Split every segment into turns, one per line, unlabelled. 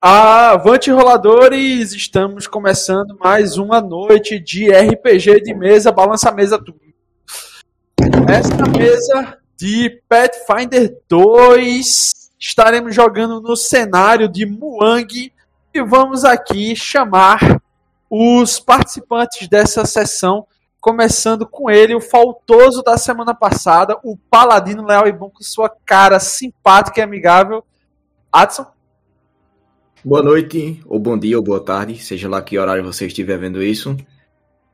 Avante roladores, estamos começando mais uma noite de RPG de mesa, balança a mesa tudo. Esta mesa de Pathfinder 2, estaremos jogando no cenário de Muang e vamos aqui chamar os participantes dessa sessão, começando com ele, o faltoso da semana passada, o paladino leal e bom com sua cara simpática e amigável, Adson.
Boa noite, ou bom dia, ou boa tarde, seja lá que horário você estiver vendo isso.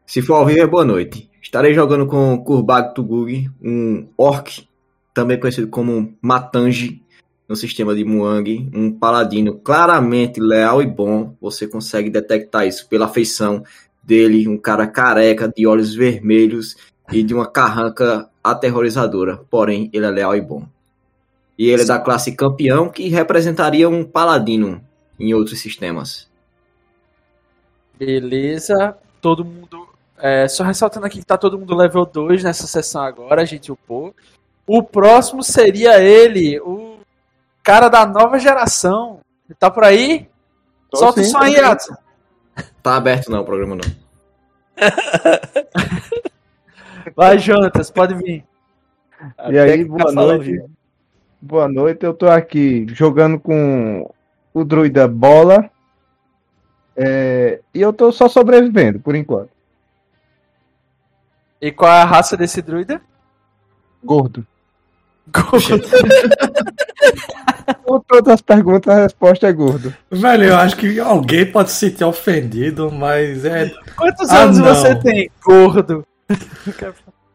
Se for ao vivo, é boa noite. Estarei jogando com Kurbag Tugug, um orc, também conhecido como Matangi, no sistema de Muang, um paladino claramente leal e bom. Você consegue detectar isso pela feição dele, um cara careca, de olhos vermelhos e de uma carranca aterrorizadora. Porém, ele é leal e bom. E ele é da classe campeão, que representaria um paladino em outros sistemas.
Beleza, todo mundo. É, só ressaltando aqui que tá todo mundo level 2 nessa sessão agora, a gente upou. O próximo seria ele, o cara da nova geração. Ele tá por aí? Tô Solta sim, o som aí, Adson.
Tá aberto não o programa não.
Vai, Jonatas, pode vir.
E aí, boa noite. Boa noite, eu tô aqui jogando com o druida Bola. É, e eu tô só sobrevivendo, por enquanto.
E qual é a raça desse druida?
Gordo. Gordo. Com todas as perguntas, a resposta é gordo.
Velho, eu acho que alguém pode se sentir ofendido, mas é.
Quantos ah, anos não. você tem? Gordo.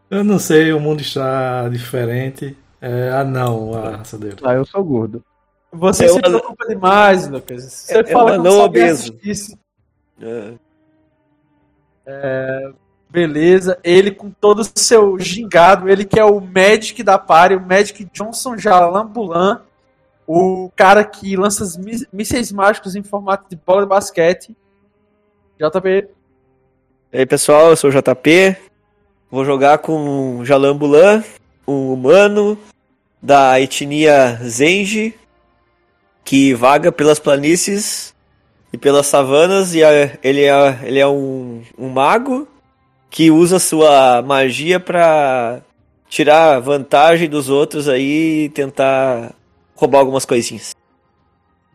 Eu não sei, o mundo está diferente. É, ah, não, a raça dele.
Ah, eu sou gordo.
Você eu se preocupa demais, Lucas. Você
eu fala que não obeso.
É. É, beleza. Ele com todo o seu gingado, ele que é o Magic da party, o Magic Johnson Jalambulan, o cara que lança mísseis mágicos em formato de bola de basquete. JP.
E aí, pessoal, eu sou o JP. Vou jogar com Jalambulan, um humano da etnia Zenji, que vaga pelas planícies e pelas savanas, e ele é, ele é um, um mago que usa sua magia para tirar vantagem dos outros aí e tentar roubar algumas coisinhas.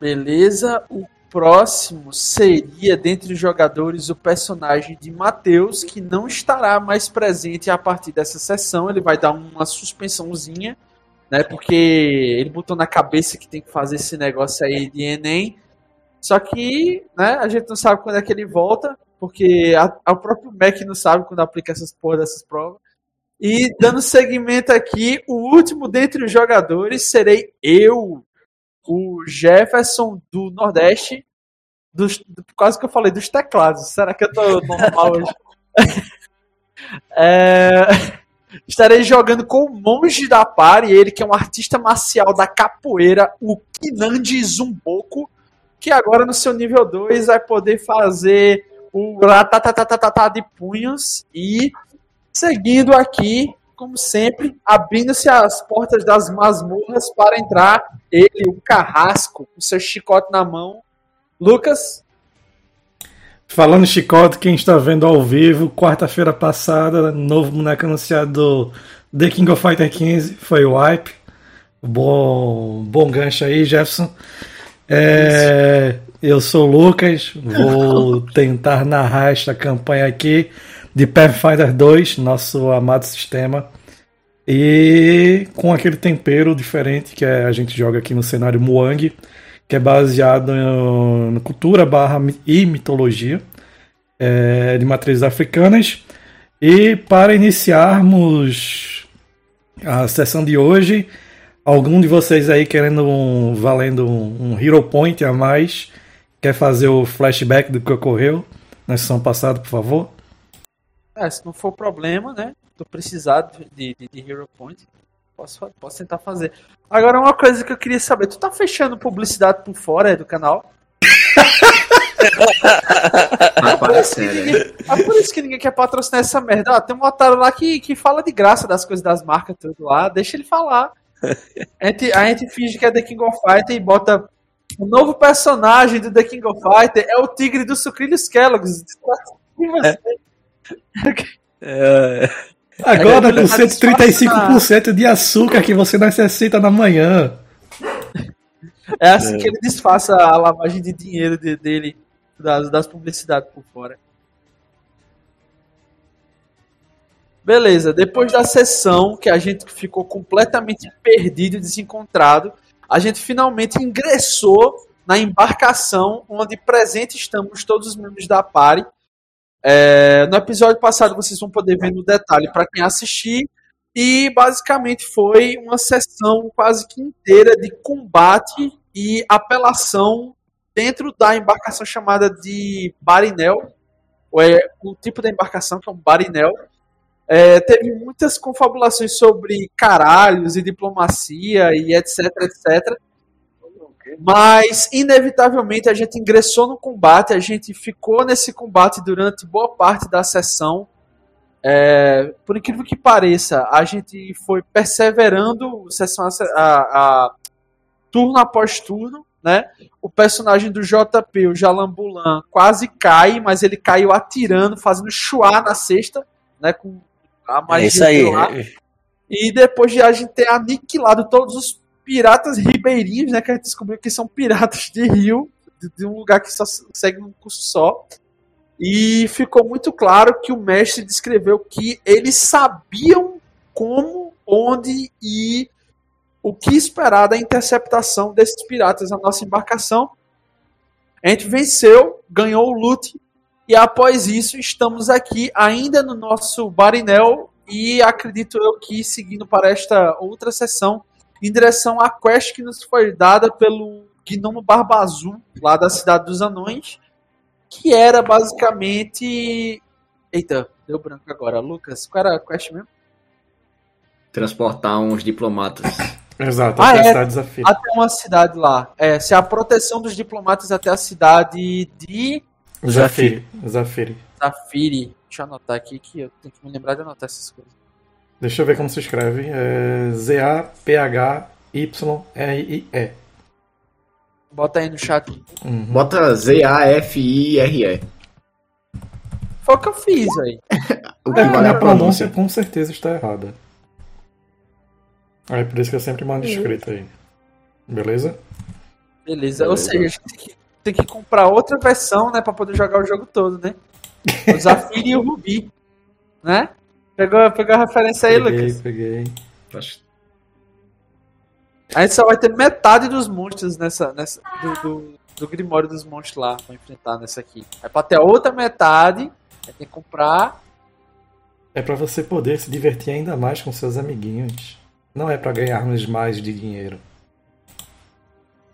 Beleza, o próximo seria dentre os jogadores o personagem de Matheus, que não estará mais presente a partir dessa sessão, ele vai dar uma suspensãozinha né? Porque ele botou na cabeça que tem que fazer esse negócio aí de Enem. Só que, né, a gente não sabe quando é que ele volta, porque a, a o próprio Mac não sabe quando aplica essas porra dessas provas. E dando seguimento aqui, o último dentre os jogadores serei eu, o Jefferson do Nordeste, dos, quase que eu falei dos teclados. Será que eu tô normal hoje? é, Estarei jogando com o monge da Pari, ele que é um artista marcial da capoeira, o Kinandi Zumboko, que agora no seu nível 2 vai poder fazer o ratatatatata de punhos e seguindo aqui, como sempre, abrindo-se as portas das masmorras para entrar ele, o carrasco, com seu chicote na mão. Lucas,
Falando em chicote, quem está vendo ao vivo, quarta-feira passada, novo boneco anunciado do The King of Fighter 15 foi o Wipe. Bom, bom gancho aí, Jefferson. É, eu sou o Lucas, vou tentar narrar esta campanha aqui de Pathfinder 2, nosso amado sistema. E com aquele tempero diferente que é, a gente joga aqui no cenário Muang que é baseado em, cultura barra e mitologia é, de matrizes africanas. E para iniciarmos a sessão de hoje, algum de vocês aí querendo um, valendo um, um Hero Point a mais, quer fazer o flashback do que ocorreu na sessão passada, por favor?
É, se não for problema, né? Tô precisado de, de, de Hero Point. Posso, posso tentar fazer. Agora, uma coisa que eu queria saber: tu tá fechando publicidade por fora do canal? é, por ninguém, é por isso que ninguém quer patrocinar essa merda. Ah, tem um otário lá que, que fala de graça das coisas das marcas tudo lá. Deixa ele falar. A gente, a gente finge que é The King of Fighter e bota O novo personagem do The King of Fighter é o tigre do Sucrilhos Kellogg's.
É,
Agora
É,
com 135% de açúcar que você necessita na manhã.
É assim que ele disfarça a lavagem de dinheiro de- dele, das, das publicidades por fora. Beleza, depois da sessão que a gente ficou completamente perdido e desencontrado, a gente finalmente ingressou na embarcação onde presente estamos todos os membros da party. É, no episódio passado vocês vão poder ver no detalhe para quem assistir. E basicamente foi uma sessão quase que inteira de combate e apelação dentro da embarcação chamada de Barinel. Ou é o tipo da embarcação que é um Barinel. É, teve muitas confabulações sobre caralhos e diplomacia e etc, etc. Mas, inevitavelmente, a gente ingressou no combate, a gente ficou nesse combate durante boa parte da sessão. É, por incrível que pareça, a gente foi perseverando sessão a, a, a turno após turno, né? O personagem do JP, o Jalambulan, quase cai, mas ele caiu atirando, fazendo chuá na cesta, né? Com a
é
magia
isso aí.
E depois de a gente ter aniquilado todos os piratas ribeirinhos, né? Que a gente descobriu que são piratas de rio, de, de um lugar que só segue um curso só. E ficou muito claro que o mestre descreveu que eles sabiam como, onde e o que esperar da interceptação desses piratas na nossa embarcação. A gente venceu, ganhou o loot e após isso estamos aqui ainda no nosso Barinel e acredito eu que seguindo para esta outra sessão em direção à quest que nos foi dada pelo Gnomo Barba Azul, lá da Cidade dos Anões, que era basicamente. Eita, deu branco agora. Lucas, qual era a quest mesmo?
Transportar uns diplomatas.
Exato,
Ah,
até a
é.
cidade desafio.
Até uma cidade lá. É, se a proteção dos diplomatas até a cidade de
Zafiri. Zafiri.
Zafiri. Deixa eu anotar aqui que eu tenho que me lembrar de anotar essas coisas.
Deixa eu ver como se escreve. É Z-A-P-H-Y-R-I-E.
Bota aí no chat.
Uhum.
Bota Z-A-F-I-R-E.
Foi o que eu fiz aí.
O que
É,
vale a pronúncia.
pronúncia com certeza está errada. Aí por isso que eu sempre mando escrito aí. Beleza?
Beleza. Ou
Beleza.
seja, a gente tem que, tem que comprar outra versão, né? Pra poder jogar o jogo todo, né? O Zafiri e o Rubi. Né? Pegou, pegou a referência aí,
peguei,
Lucas?
peguei.
Acho-
A gente só vai ter metade dos monstros nessa, nessa do, do, do Grimório dos monstros lá pra enfrentar nessa aqui. É pra ter a outra metade, aí tem que comprar.
É pra você poder se divertir ainda mais com seus amiguinhos. Não é pra ganharmos mais de dinheiro.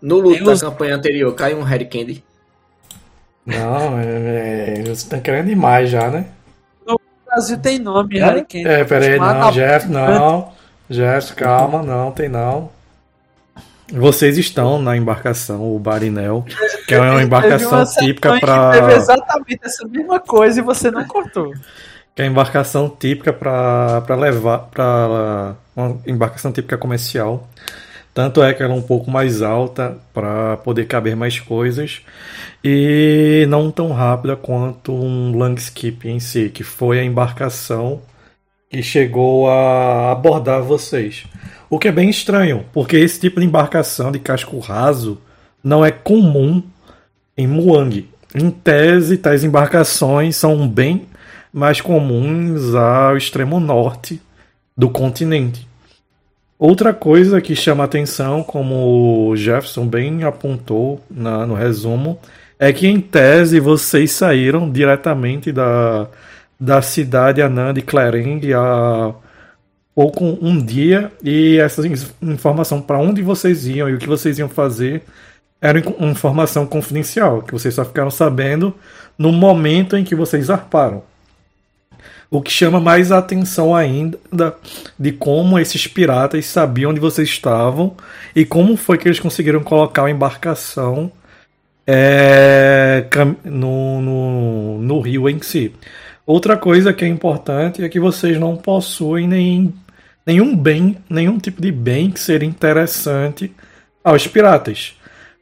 No luto
Tem
da campanha anterior, cai um Harry Candy.
Não, é, é, você tá querendo demais já, né?
O Brasil tem nome, Harry Kane.
É, peraí, não, Jeff, não. Jeff, calma, não, tem não. Vocês estão na embarcação, o Barinel, que é uma embarcação
uma
típica
Teve
para
exatamente essa mesma coisa e você não cortou.
que é a embarcação típica para levar para uma embarcação típica comercial. Tanto é que ela é um pouco mais alta para poder caber mais coisas e não tão rápida quanto um Langskip em si, que foi a embarcação que chegou a abordar vocês. O que é bem estranho, porque esse tipo de embarcação de casco raso não é comum em Muang. Em tese, tais embarcações são bem mais comuns ao extremo norte do continente. Outra coisa que chama atenção, como o Jefferson bem apontou na- no resumo, é que em tese vocês saíram diretamente da, da cidade anã de Clareng há pouco um dia e essa in- informação para onde vocês iam e o que vocês iam fazer era informação confidencial, que vocês só ficaram sabendo no momento em que vocês zarparam. O que chama mais a atenção ainda de como esses piratas sabiam onde vocês estavam e como foi que eles conseguiram colocar a embarcação é, no, no, no rio em si. Outra coisa que é importante é que vocês não possuem nem, nenhum bem, nenhum tipo de bem que seria interessante aos piratas.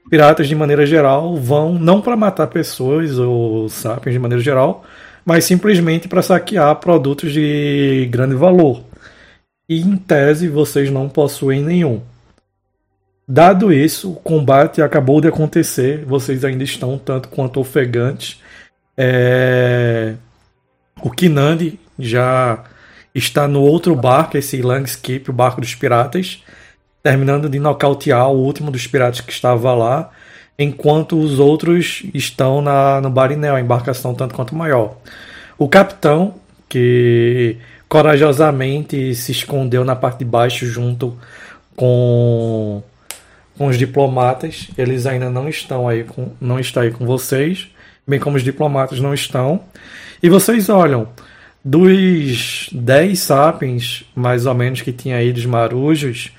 piratas de maneira geral vão não para matar pessoas ou sapiens de maneira geral, mas simplesmente para saquear produtos de grande valor. E em tese vocês não possuem nenhum. Dado isso, o combate acabou de acontecer, vocês ainda estão tanto quanto ofegantes. É... O Kinandi já está no outro barco, esse Langskip, o barco dos piratas, terminando de nocautear o último dos piratas que estava lá, enquanto os outros estão na, no Barinel, a embarcação tanto quanto maior. O capitão, que corajosamente se escondeu na parte de baixo junto com, com os diplomatas, eles ainda não estão aí com, não está aí com vocês, bem como os diplomatas não estão. E vocês olham, dos 10 sapiens, mais ou menos, que tinha aí dos marujos,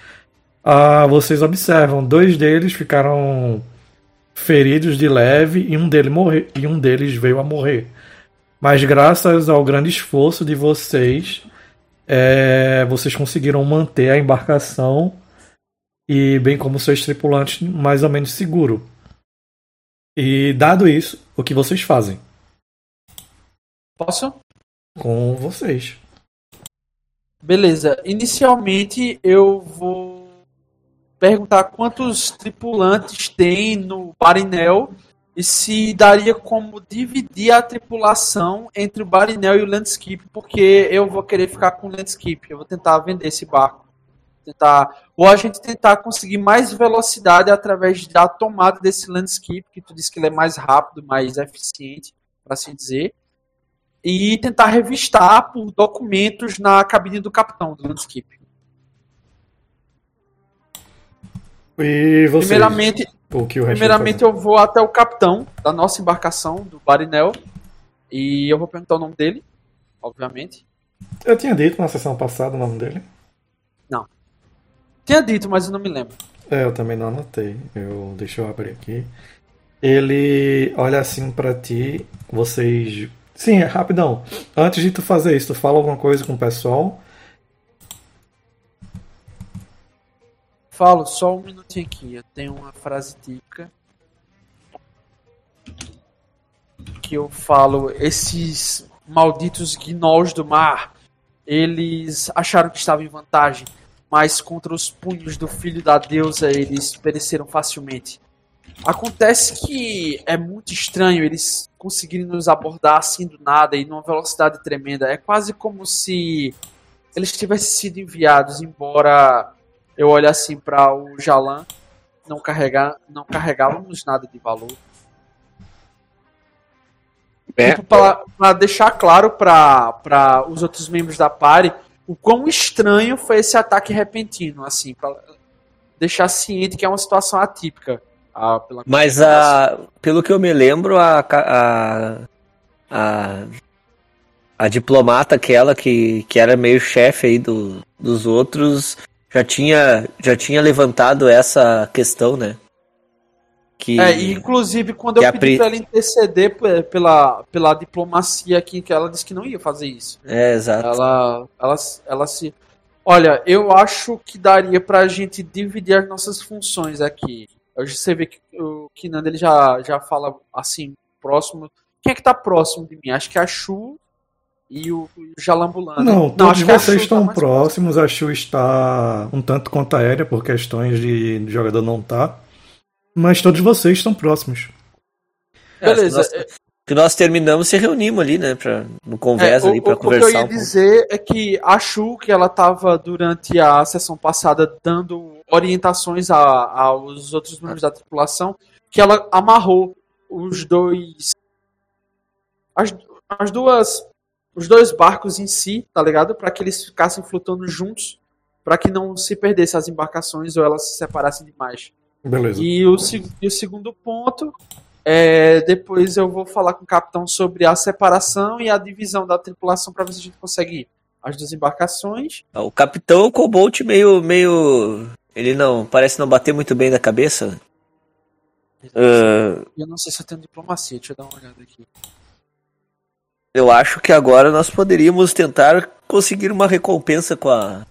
ah, vocês observam, dois deles ficaram feridos de leve e um, dele morre, e um deles veio a morrer. Mas graças ao grande esforço de vocês, é, vocês conseguiram manter a embarcação e bem como seus tripulantes mais ou menos seguro. E dado isso, o que vocês fazem?
Posso?
Com vocês.
Beleza. Inicialmente eu vou perguntar quantos tripulantes tem no Barinel e se daria como dividir a tripulação entre o Barinel e o Landscape, porque eu vou querer ficar com o Landscape, eu vou tentar vender esse barco. Tentar, ou a gente tentar conseguir mais velocidade através da tomada desse Landscape, que tu disse que ele é mais rápido, mais eficiente, para assim dizer, e tentar revistar por documentos na cabine do capitão do Landscape.
E vocês?
Primeiramente,
o que o
primeiramente eu vou até o capitão da nossa embarcação, do Barinel, e eu vou perguntar o nome dele, obviamente.
Eu tinha dito na sessão passada o nome dele.
Não. Tinha dito, mas eu não me lembro.
É, eu também não anotei. Eu deixa eu abrir aqui. Ele olha assim para ti, vocês Sim, é rapidão. Antes de tu fazer isso, tu fala alguma coisa com o pessoal
falo só um minutinho aqui. Eu tenho uma frase típica que eu falo: esses malditos gnolls do mar, eles acharam que estavam em vantagem, mas contra os punhos do filho da deusa eles pereceram facilmente. Acontece que é muito estranho eles conseguirem nos abordar assim do nada e numa velocidade tremenda. É quase como se eles tivessem sido enviados, embora eu olho assim para o Jalan, não carregar, não carregávamos nada de valor. É. Tipo, para deixar claro para os outros membros da party o quão estranho foi esse ataque repentino, assim, para deixar ciente que é uma situação atípica.
Ah, Mas a, pelo que eu me lembro, a, a, a, a diplomata aquela que, que era meio chefe aí do, dos outros já tinha, já tinha levantado essa questão, né?
Que, é, inclusive quando eu pedi pri... pra ela interceder pela, pela diplomacia aqui, que ela disse que não ia fazer isso.
É, exato.
Ela, ela, ela se. Olha, eu acho que daria pra gente dividir as nossas funções aqui. Você vê que o Kinanda ele já, já fala assim, próximo. Quem é que tá próximo de mim? Acho que é a Chu e o, o Jalambulano.
Não, Não todos vocês estão tá próximos, a Chu está um tanto quanto aérea por questões de, de jogador não tá. Mas todos vocês estão próximos.
É, Beleza. Nós, que nós terminamos se reunimos ali, né, pra, no conversa é, ali para conversar. O que eu ia
um dizer é que a Chu, que ela estava durante a sessão passada dando orientações a, aos outros membros da tripulação, que ela amarrou os dois. As, as duas os dois barcos em si, tá ligado? Para que eles ficassem flutuando juntos, para que não se perdessem as embarcações ou elas se separassem demais.
Beleza.
E o, e o segundo ponto é, depois eu vou falar com o capitão sobre a separação e a divisão da tripulação para ver se a gente consegue ir. As duas embarcações.
Ah, o capitão o Cobalt meio. meio. Ele não. Parece não bater muito bem da cabeça.
Eu, uh... eu não sei se eu tenho diplomacia, deixa eu dar uma olhada aqui.
Eu acho que agora nós poderíamos tentar conseguir uma recompensa com a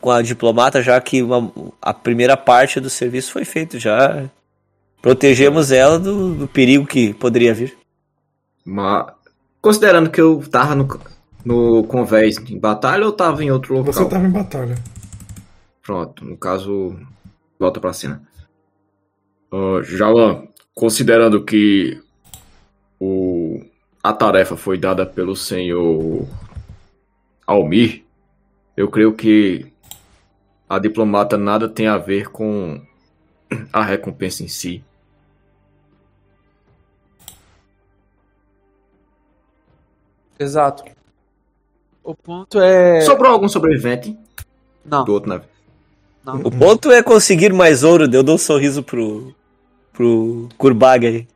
com a diplomata, já que uma, a primeira parte do serviço foi feito já. Protegemos ela do, do perigo que poderia vir.
Mas, considerando que eu tava no, no convés em batalha ou tava em outro local?
Você tava em batalha.
Pronto, no caso, volta pra cena. Uh, Jalan, considerando que o, a tarefa foi dada pelo senhor Almir, eu creio que a diplomata nada tem a ver com a recompensa em si.
Exato. O ponto é.
Sobrou algum sobrevivente
Não,
do outro navio?
não.
O ponto é conseguir mais ouro. Eu dou um sorriso pro, pro Kurbag aí.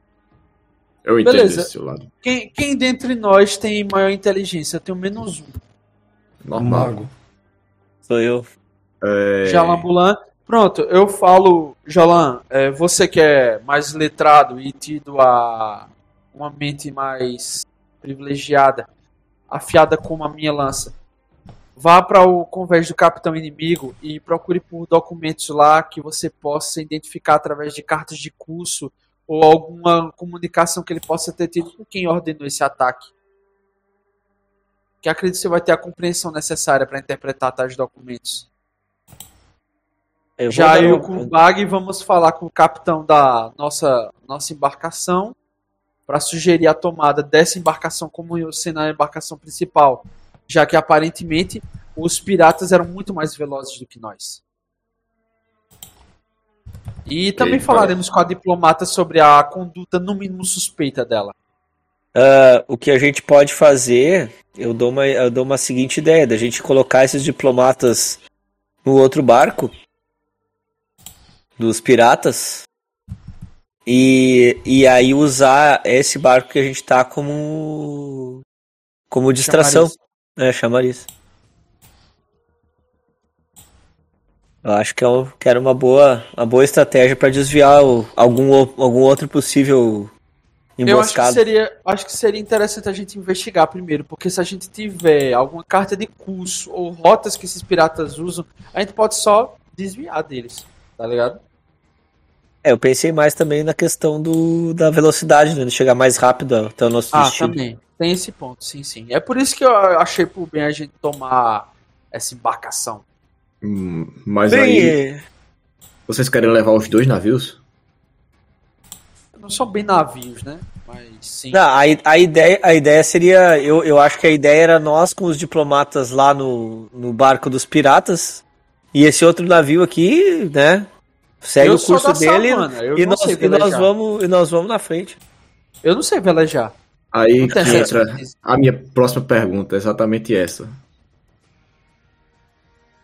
Eu entendo
Beleza.
esse seu lado.
Quem, quem dentre nós tem maior inteligência? Eu tenho menos um.
Normal.
Mago.
Sou eu.
É,
Jalan Bulan. Pronto, eu falo, Jalan, é, você que é mais letrado e tido a uma mente mais privilegiada, afiada como a minha lança, vá para o convés do capitão inimigo e procure por documentos lá que você possa identificar através de cartas de curso ou alguma comunicação que ele possa ter tido com quem ordenou esse ataque. Que acredito que você vai ter a compreensão necessária para interpretar tais documentos.
Eu
Já eu
um-
com o Bag vamos falar com o capitão da nossa, nossa embarcação para sugerir a tomada dessa embarcação como sendo a embarcação principal, já que aparentemente os piratas eram muito mais velozes do que nós. E também
Ok,
falaremos com a diplomata sobre a conduta no mínimo suspeita dela.
Ah, o que a gente pode fazer, eu dou uma, eu dou uma seguinte ideia, da gente colocar esses diplomatas no outro barco dos piratas e, e aí usar esse barco que a gente tá como como distração,
Chamariz.
é, chamariz. Eu acho que, é um- que era uma boa, uma boa estratégia para desviar o- algum, algum outro possível
Eu acho que,
emboscado.
seria, acho que seria interessante a gente investigar primeiro, porque se a gente tiver alguma carta de curso ou rotas que esses piratas usam, a gente pode só desviar deles, tá ligado?
É, eu pensei mais também na questão do, da velocidade, né? De chegar mais rápido até o nosso
Ah,
destino.
também. Tem esse ponto, sim, sim. É por isso que eu achei por bem a gente tomar essa embarcação.
Hum, mas
Bem,
aí,
é,
vocês querem levar os dois navios?
Não são bem navios, né? Mas sim.
não, a, a, ideia, a ideia seria. Eu, eu acho que a ideia era nós com os diplomatas lá no, no barco dos piratas. E esse outro navio aqui, né? Segue
Eu
o curso dele e, nós, e, nós vamos, e nós vamos na frente.
Eu não sei velejar.
Aí que entra a minha próxima pergunta, é exatamente essa.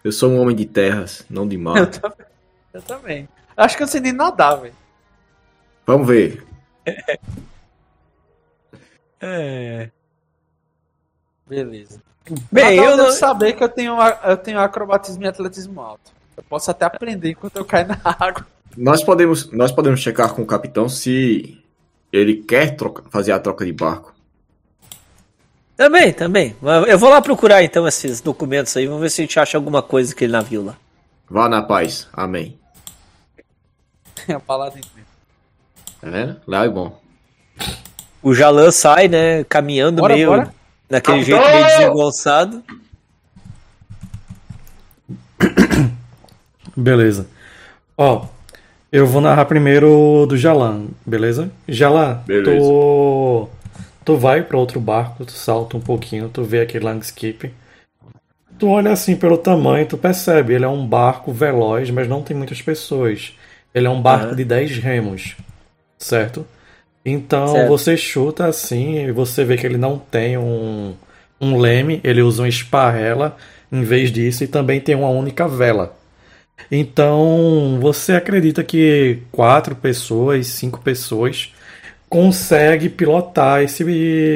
Eu sou um homem de terras, não de mar.
Eu também. Eu também. Acho que eu não sei nem nadar, velho.
Vamos ver.
É.
Beleza.
Bem, eu não.
saber que eu tenho, eu tenho acrobatismo e atletismo alto. Eu posso até aprender enquanto eu caio na água.
Nós podemos, nós podemos checar com o capitão se ele quer troca- fazer a troca de barco.
Também, também. Eu vou lá procurar então esses documentos aí. Vamos ver se a gente acha alguma coisa aquele navio lá.
Vá na paz. Amém.
a palavra em
Tá vendo? Lá é bom.
O Jalan sai, né? Caminhando
Bora,
meio.
bora.
Naquele
Capitão!
jeito meio desengonçado.
Beleza. Ó, eu vou narrar primeiro do Jalan, beleza? Jalan,
Beleza.
tu tu vai para outro barco, tu salta um pouquinho, tu vê aquele landscape. Tu olha assim pelo tamanho, tu percebe, ele é um barco veloz, mas não tem muitas pessoas. Ele é um barco
Aham.
de 10 remos, certo? Então
Certo.
você chuta assim e você vê que ele não tem um, um leme, ele usa uma esparrela em vez disso e também tem uma única vela. Então você acredita que quatro pessoas, cinco pessoas consegue pilotar esse,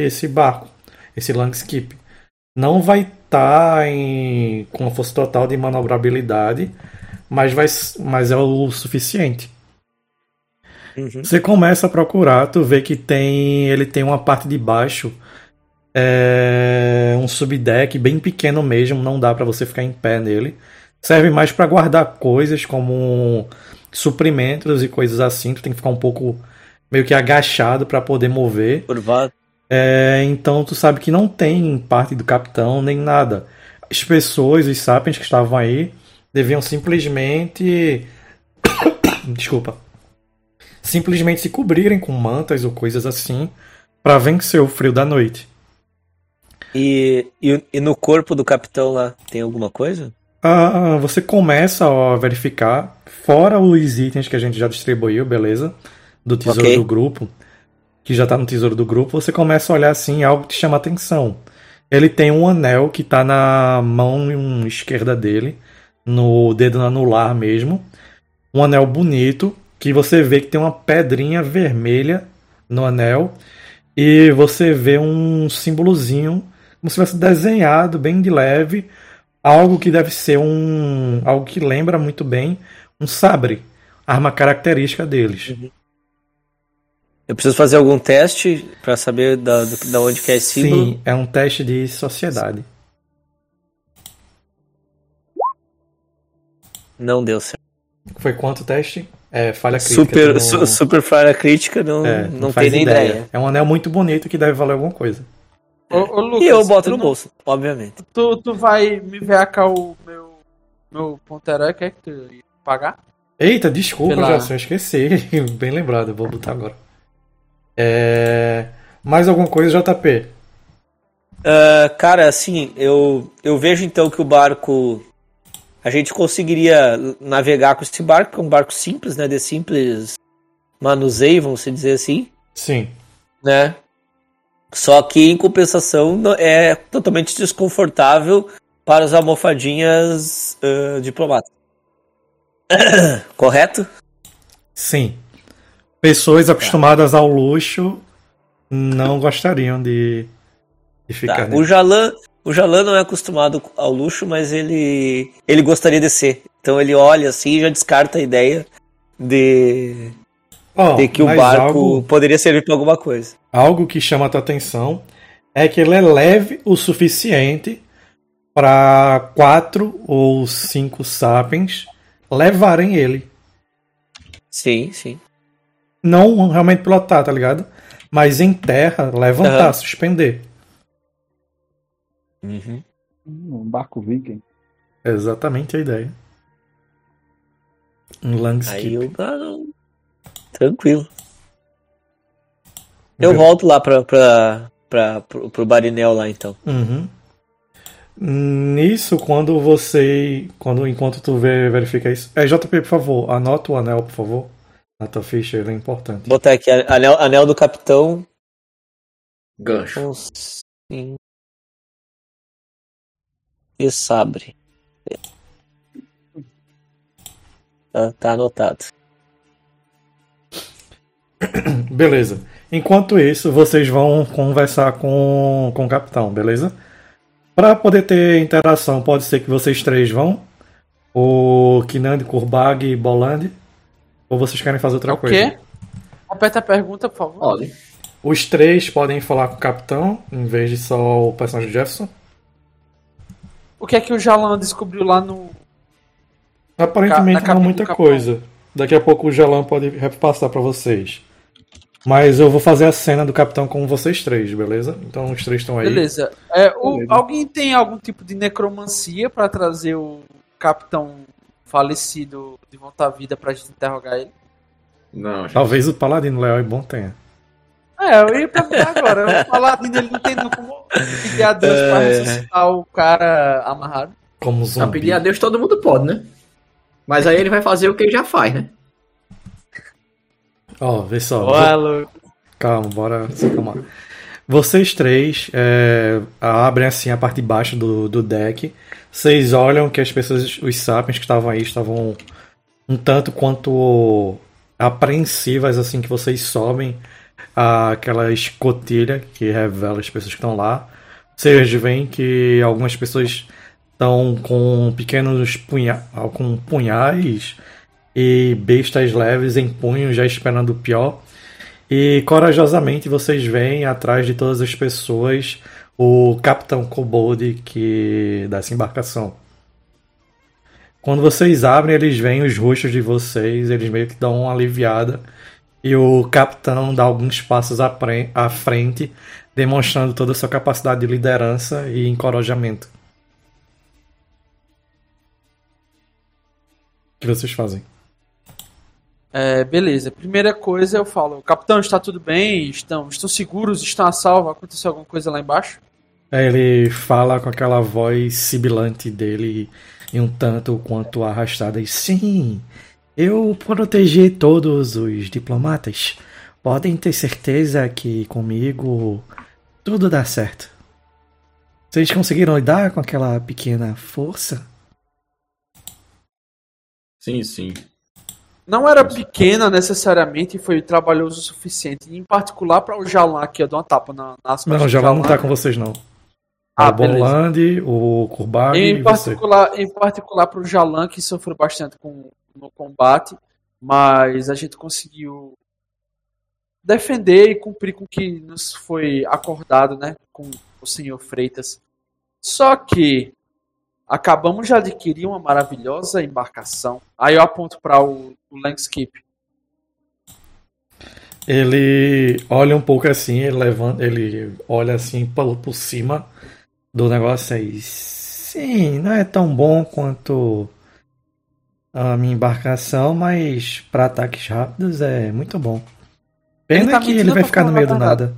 esse barco, esse Langskip. Não vai estar em com a força total de manobrabilidade, mas, vai, mas é o suficiente.
Uhum.
Você começa a procurar, tu vê que tem ele tem uma parte de baixo, é, um subdeck bem pequeno mesmo, não dá pra você ficar em pé nele. serve mais para guardar coisas como suprimentos e coisas assim. Tu tem que ficar um pouco meio que agachado para poder mover.
Curvado.
É, então tu sabe que não tem parte do capitão nem nada. As pessoas, os sapiens que estavam aí, deviam simplesmente. Desculpa. Simplesmente se cobrirem com mantas ou coisas assim para vencer o frio da noite.
E, e, e no corpo do capitão lá, tem alguma coisa?
Ah, você começa a verificar, fora os itens que a gente já distribuiu, beleza? Do tesouro
Ok.
do grupo, que já tá no tesouro do grupo, você começa a olhar assim, algo que te chama atenção. Ele tem um anel que tá na mão esquerda dele, no dedo anular mesmo. Um anel bonito, que você vê que tem uma pedrinha vermelha no anel. E você vê um símbolozinho, como se tivesse desenhado bem de leve, algo que deve ser um. algo que lembra muito bem um sabre, arma característica deles.
Eu preciso fazer algum teste pra saber da, do- da onde que é esse símbolo?
Sim, é um teste de sociedade.
Não deu certo.
Foi quanto o teste? É, falha crítica.
Super,
não-
su- super falha crítica, não,
é,
não,
faz
tem nem ideia.
É um anel muito bonito que deve valer alguma coisa.
Ô, ô, Lucas,
E eu boto no
não-
bolso, obviamente.
Tu, tu vai me ver cá o meu, meu ponto herói, quer que tu ia pagar?
Eita, desculpa,
Pela-
Jason, eu esqueci. Bem lembrado, vou botar agora. É... Mais alguma coisa, JP?
Ah, cara, assim, eu, eu vejo então que o barco. A gente conseguiria navegar com esse barco, que é um barco simples, né? De simples manuseio, vamos dizer assim,
Sim.
né? Só que em compensação é totalmente desconfortável para as almofadinhas ah, diplomatas. Correto?
Sim. Pessoas acostumadas ao luxo não gostariam de, de ficar
Tá. O Jalan, o Jalan não é acostumado ao luxo, mas ele ele gostaria de ser. Então ele olha assim e já descarta a ideia de,
Ó,
de que o barco
Algo,
poderia servir para alguma coisa.
algo que chama a tua atenção é que ele é leve o suficiente para quatro ou cinco sapiens levarem ele.
Sim, sim.
Não realmente pilotar, tá ligado? Mas em terra, levantar,
Aham.
suspender.
Uhum.
Um barco viking.
Exatamente a ideia. Um
Aí
langskip.
eu. ah. Tranquilo. Eu
Be-
volto lá pra, pra, pra, pro, pro Barinel lá então.
Uhum. Nisso, quando você. Quando, enquanto tu vê, verifica isso. É, JP, por favor, anota o anel, por favor. Na tua ficha, é importante.
Vou botar aqui anel, anel do capitão.
Gancho.
Sim. E sabre. Tá, tá anotado.
Beleza. Enquanto isso, vocês vão conversar com, com o capitão, beleza? Para poder ter interação, pode ser que vocês três vão. O Kinand, Kurbag e Boland. Ou vocês querem fazer outra
o
coisa?
quê? Repete a pergunta, por favor.
Olha,
Os três podem falar com o capitão, em vez de só o personagem de Jefferson.
O que é que o Jalan descobriu lá no.
Aparentemente não muita coisa. Daqui a pouco o Jalan pode repassar pra vocês. Mas eu vou fazer a cena do capitão com vocês três, beleza? Então os três estão aí.
Beleza. É, o-
Beleza.
alguém tem algum tipo de necromancia pra trazer o capitão falecido de volta à vida pra gente interrogar ele?
não, gente.
Talvez o Paladino Leal e Bom tenha.
É, eu ia perguntar agora. O Paladino ele não tem como pedir a Deus pra
É.
ressuscitar o cara amarrado.
Como zumbi.
pedir a Deus todo mundo pode, né? Mas aí ele vai fazer o que ele já faz, né?
Ó, vê só.
Lu.
Calma, bora se acalmar. Vocês três é, abrem assim a parte de baixo do, do deck. Vocês olham que as pessoas, os sapiens que estavam aí, estavam um tanto quanto apreensivas assim que vocês sobem aquela escotilha que revela as pessoas que estão lá. Vocês veem que algumas pessoas estão com pequenos punha com punhais e bestas leves em punhos, já esperando o pior. E corajosamente vocês veem atrás de todas as pessoas o Capitão Kobold que dessa embarcação. Quando vocês abrem, eles veem os rostos de vocês, eles meio que dão uma aliviada. E o capitão dá alguns passos à à frente, demonstrando toda a sua capacidade de liderança e encorajamento. O que vocês fazem?
É, beleza. Primeira coisa eu falo, capitão, está tudo bem? Estão, estão seguros? Estão a salvo? Aconteceu alguma coisa lá embaixo?
Aí ele fala com aquela voz sibilante dele e um tanto quanto arrastada. E sim, eu protegi todos os diplomatas. Podem ter certeza que comigo tudo dá certo. Vocês conseguiram lidar com aquela pequena força?
Sim, sim.
Não era pequena necessariamente e foi trabalhoso o suficiente. Em particular para o Jalan aqui, eu dou uma tapa na, nas
Não,
do
lá não tá com vocês não.
Ah,
o
beleza.
Bonland, o Kurbag e
Em
você.
particular, em particular para o Jalan, que sofreu bastante com, no combate, mas a gente conseguiu defender e cumprir com o que nos foi acordado, né, com o senhor Freitas. Só que acabamos de adquirir uma maravilhosa embarcação. Aí eu aponto para o, o Langskip.
Ele olha um pouco assim, ele levanta, ele olha assim por, por cima do negócio aí. Sim, não é tão bom quanto a minha embarcação, mas para ataques rápidos é muito bom. Pena
Ele tá
que
mentindo
ele vai ficar no meio do
verdade?
nada.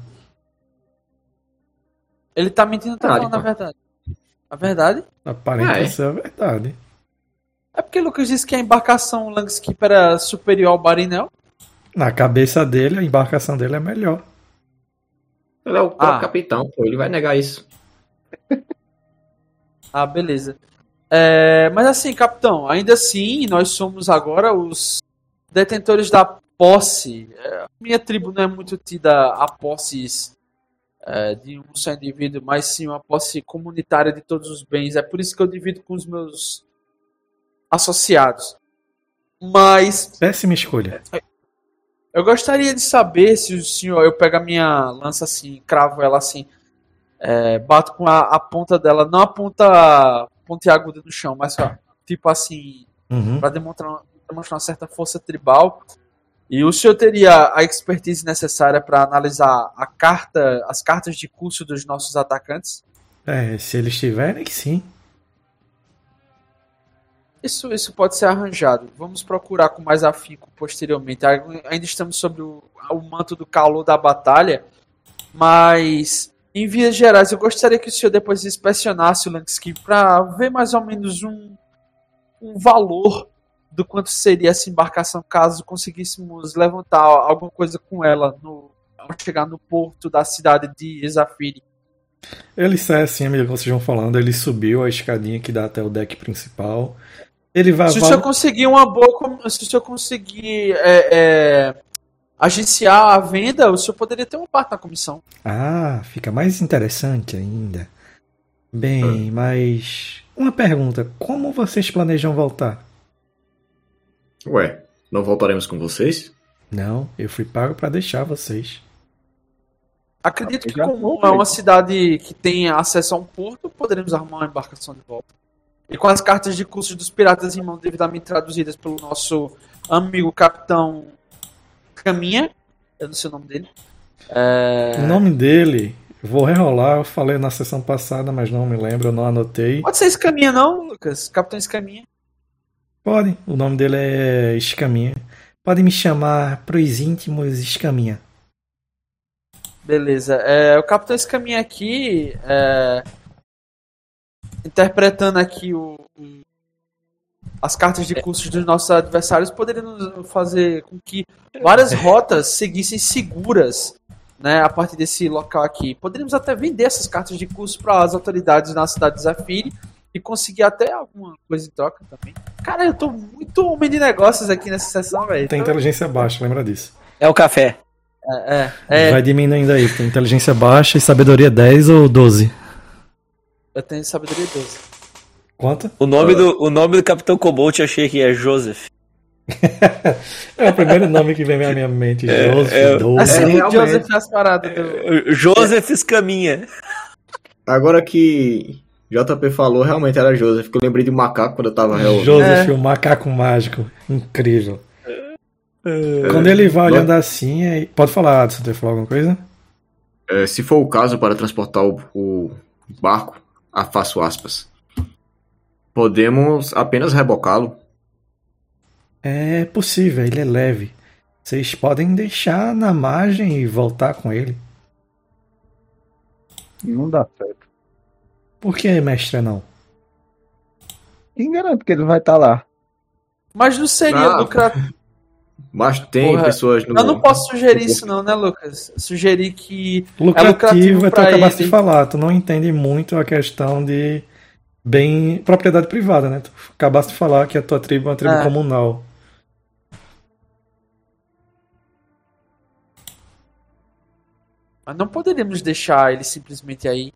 Ele tá mentindo, tá
Ah,
falando a
então.
verdade. A verdade?
Aparenta
é.
ser a verdade.
É porque o Lucas disse que a embarcação Langskip era superior ao Barinel.
Na cabeça dele, a embarcação dele é melhor.
Ele é o próprio
Ah.
capitão, pô. Ele vai negar isso.
Ah, beleza. É, mas assim, capitão, ainda assim, nós somos agora os detentores da posse. É, minha tribo não é muito tida a posses é, de um só indivíduo, mas sim uma posse comunitária de todos os bens. É por isso que eu divido com os meus associados. Mas
Péssima escolha.
eu gostaria de saber se o senhor, eu pego a minha lança assim, cravo ela assim, é, bato com a, a ponta dela, não a ponta pontiaguda no chão, mas ó, tipo assim,
Uhum.
para demonstrar, demonstrar uma certa força tribal. E o senhor teria a expertise necessária para analisar a carta, as cartas de curso dos nossos atacantes?
É, se eles tiverem, sim.
Isso, isso pode ser arranjado. Vamos procurar com mais afinco posteriormente. Ainda estamos sobre o, o manto do calor da batalha, mas em vias gerais eu gostaria que o senhor depois inspecionasse o Landscape para ver mais ou menos um, um valor do quanto seria essa embarcação caso conseguíssemos levantar alguma coisa com ela no, ao chegar no porto da cidade de Zafiri.
Ele sai assim, à medida que vocês vão falando, ele subiu a escadinha que dá até o deck principal. Ele vai.
Se o senhor conseguir uma boa. Se o senhor conseguir é, é, agenciar a venda, o senhor poderia ter uma parte na comissão.
Ah, fica mais interessante ainda. Bem, mas. Uma pergunta: como vocês planejam voltar?
Ué, não voltaremos com vocês?
Não, eu fui pago pra deixar vocês.
Acredito que, como é uma cidade que tem acesso a um porto, poderemos arrumar uma embarcação de volta. E com as cartas de curso dos piratas em mão devidamente traduzidas pelo nosso amigo capitão Caminha, eu não sei o nome dele. É,
O nome dele, eu vou rerolar, eu falei na sessão passada, mas não me lembro, eu não anotei.
Pode ser Escaminha, não, Lucas? Capitão Escaminha.
Pode, o nome dele é Escaminha. Pode me chamar pros íntimos Escaminha.
Beleza. É, o Capitão Escaminha aqui, é, interpretando aqui o, as cartas de cursos dos nossos adversários, poderia fazer com que várias rotas seguissem seguras né, a partir desse local aqui. Poderíamos até vender essas cartas de curso para as autoridades na cidade de Zafiri e conseguir até alguma coisa em troca também. Cara, eu tô muito homem de negócios aqui nessa sessão, velho.
Tem
Tô-
inteligência baixa, lembra disso.
É o café.
É, é, é,
Vai diminuindo aí, tem inteligência baixa e sabedoria 10 ou 12?
eu tenho sabedoria 12.
Quanto?
O nome, do, o nome do Capitão Cobalt eu achei que é Joseph.
É o primeiro nome que vem na minha mente.
É,
Joseph,
é-
Doze.
Assim,
realmente.
Joseph as paradas do...
Joseph Escaminha.
Agora que JP falou, realmente era Joseph, que eu lembrei de um macaco quando eu tava real.
Joseph,
É.
o macaco mágico. Incrível.
É,
Quando ele vai olhando assim, aí... pode falar, Adson, você falou alguma coisa?
É, se for o caso para transportar o, o barco, a faço aspas, podemos apenas rebocá-lo.
É possível, ele é leve. Vocês podem deixar na margem e voltar com ele.
Não dá certo.
Por que, mestre, não?
Quem garante que ele vai estar lá?
Mas não seria
Ah,
lucrativo.
Mas tem
Porra,
pessoas no.
Eu não posso sugerir isso não, né, Lucas? Sugerir que
Lucrativo,
lucrativo
é tu acabaste de falar. Tu não entende muito a questão de bem propriedade privada, né? Tu acabaste de falar que a tua tribo é uma tribo
É.
comunal.
Mas não poderíamos deixar ele simplesmente aí.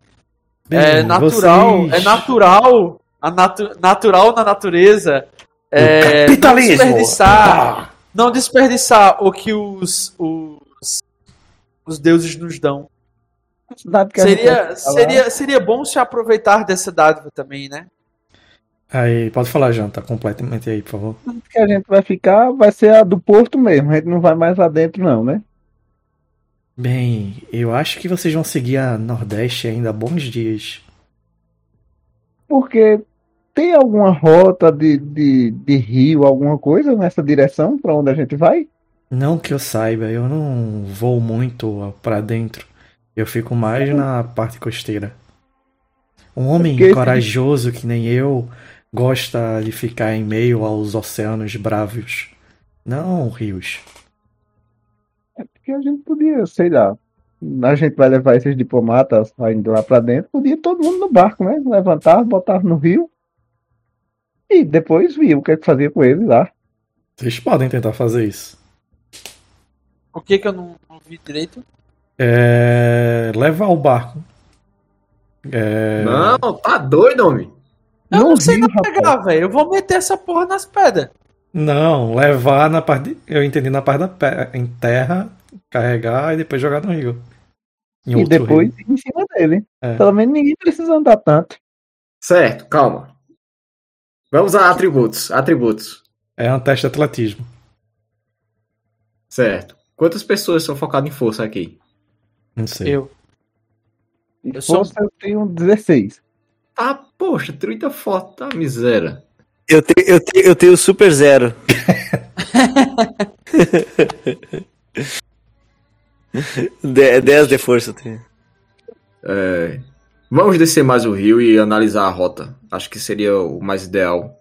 Bem,
é natural,
vocês-
é natural, a natu natural na natureza. É,
capitalismo!
Não desperdiçar,
Ah!
não desperdiçar o que os, os, os deuses nos dão. Seria, seria, seria bom se aproveitar dessa dádiva também, né?
Aí, pode falar, Jean, tá completamente aí, por favor.
que a gente vai ficar vai ser a do porto mesmo. A gente não vai mais lá dentro, não, né?
Bem, eu acho que vocês vão seguir a Nordeste ainda há bons dias.
Porque tem alguma rota de, de, de rio, alguma coisa nessa direção para onde a gente vai?
Não que eu saiba, eu não vou muito pra dentro. Eu fico mais na parte costeira. Um homem
Porque
corajoso que nem eu gosta de ficar em meio aos oceanos bravos, não rios.
Porque a gente podia, sei lá. A gente vai levar esses diplomatas indo lá para dentro. Podia todo mundo no barco, né? Levantar, botar no rio. E depois via o que é que fazia com eles lá.
Vocês podem tentar fazer isso.
O que que eu não, não vi direito?
É... Levar o barco. É...
Não, tá doido, homem.
Eu
Não
não sei
rio,
navegar, velho. Eu vou meter essa porra nas pedras.
Não, levar na parte. de- Eu entendi na parte da pe- em terra, carregar e depois jogar no rio. Em
E
outro
depois
rio.
ir em cima dele.
É.
Pelo menos ninguém precisa andar tanto.
Certo, calma. Vamos a atributos. Atributos.
É um teste de atletismo.
Certo. Quantas pessoas são focadas em força aqui?
Não sei.
Eu. Eu sou-
força eu tenho 16.
Ah, poxa, 30 fotos, tá miséria.
Eu, te, eu, te, eu tenho Super Zero. De- 10 de força tenho.
É, Vamos descer mais o rio e analisar a rota. Acho que seria o mais ideal.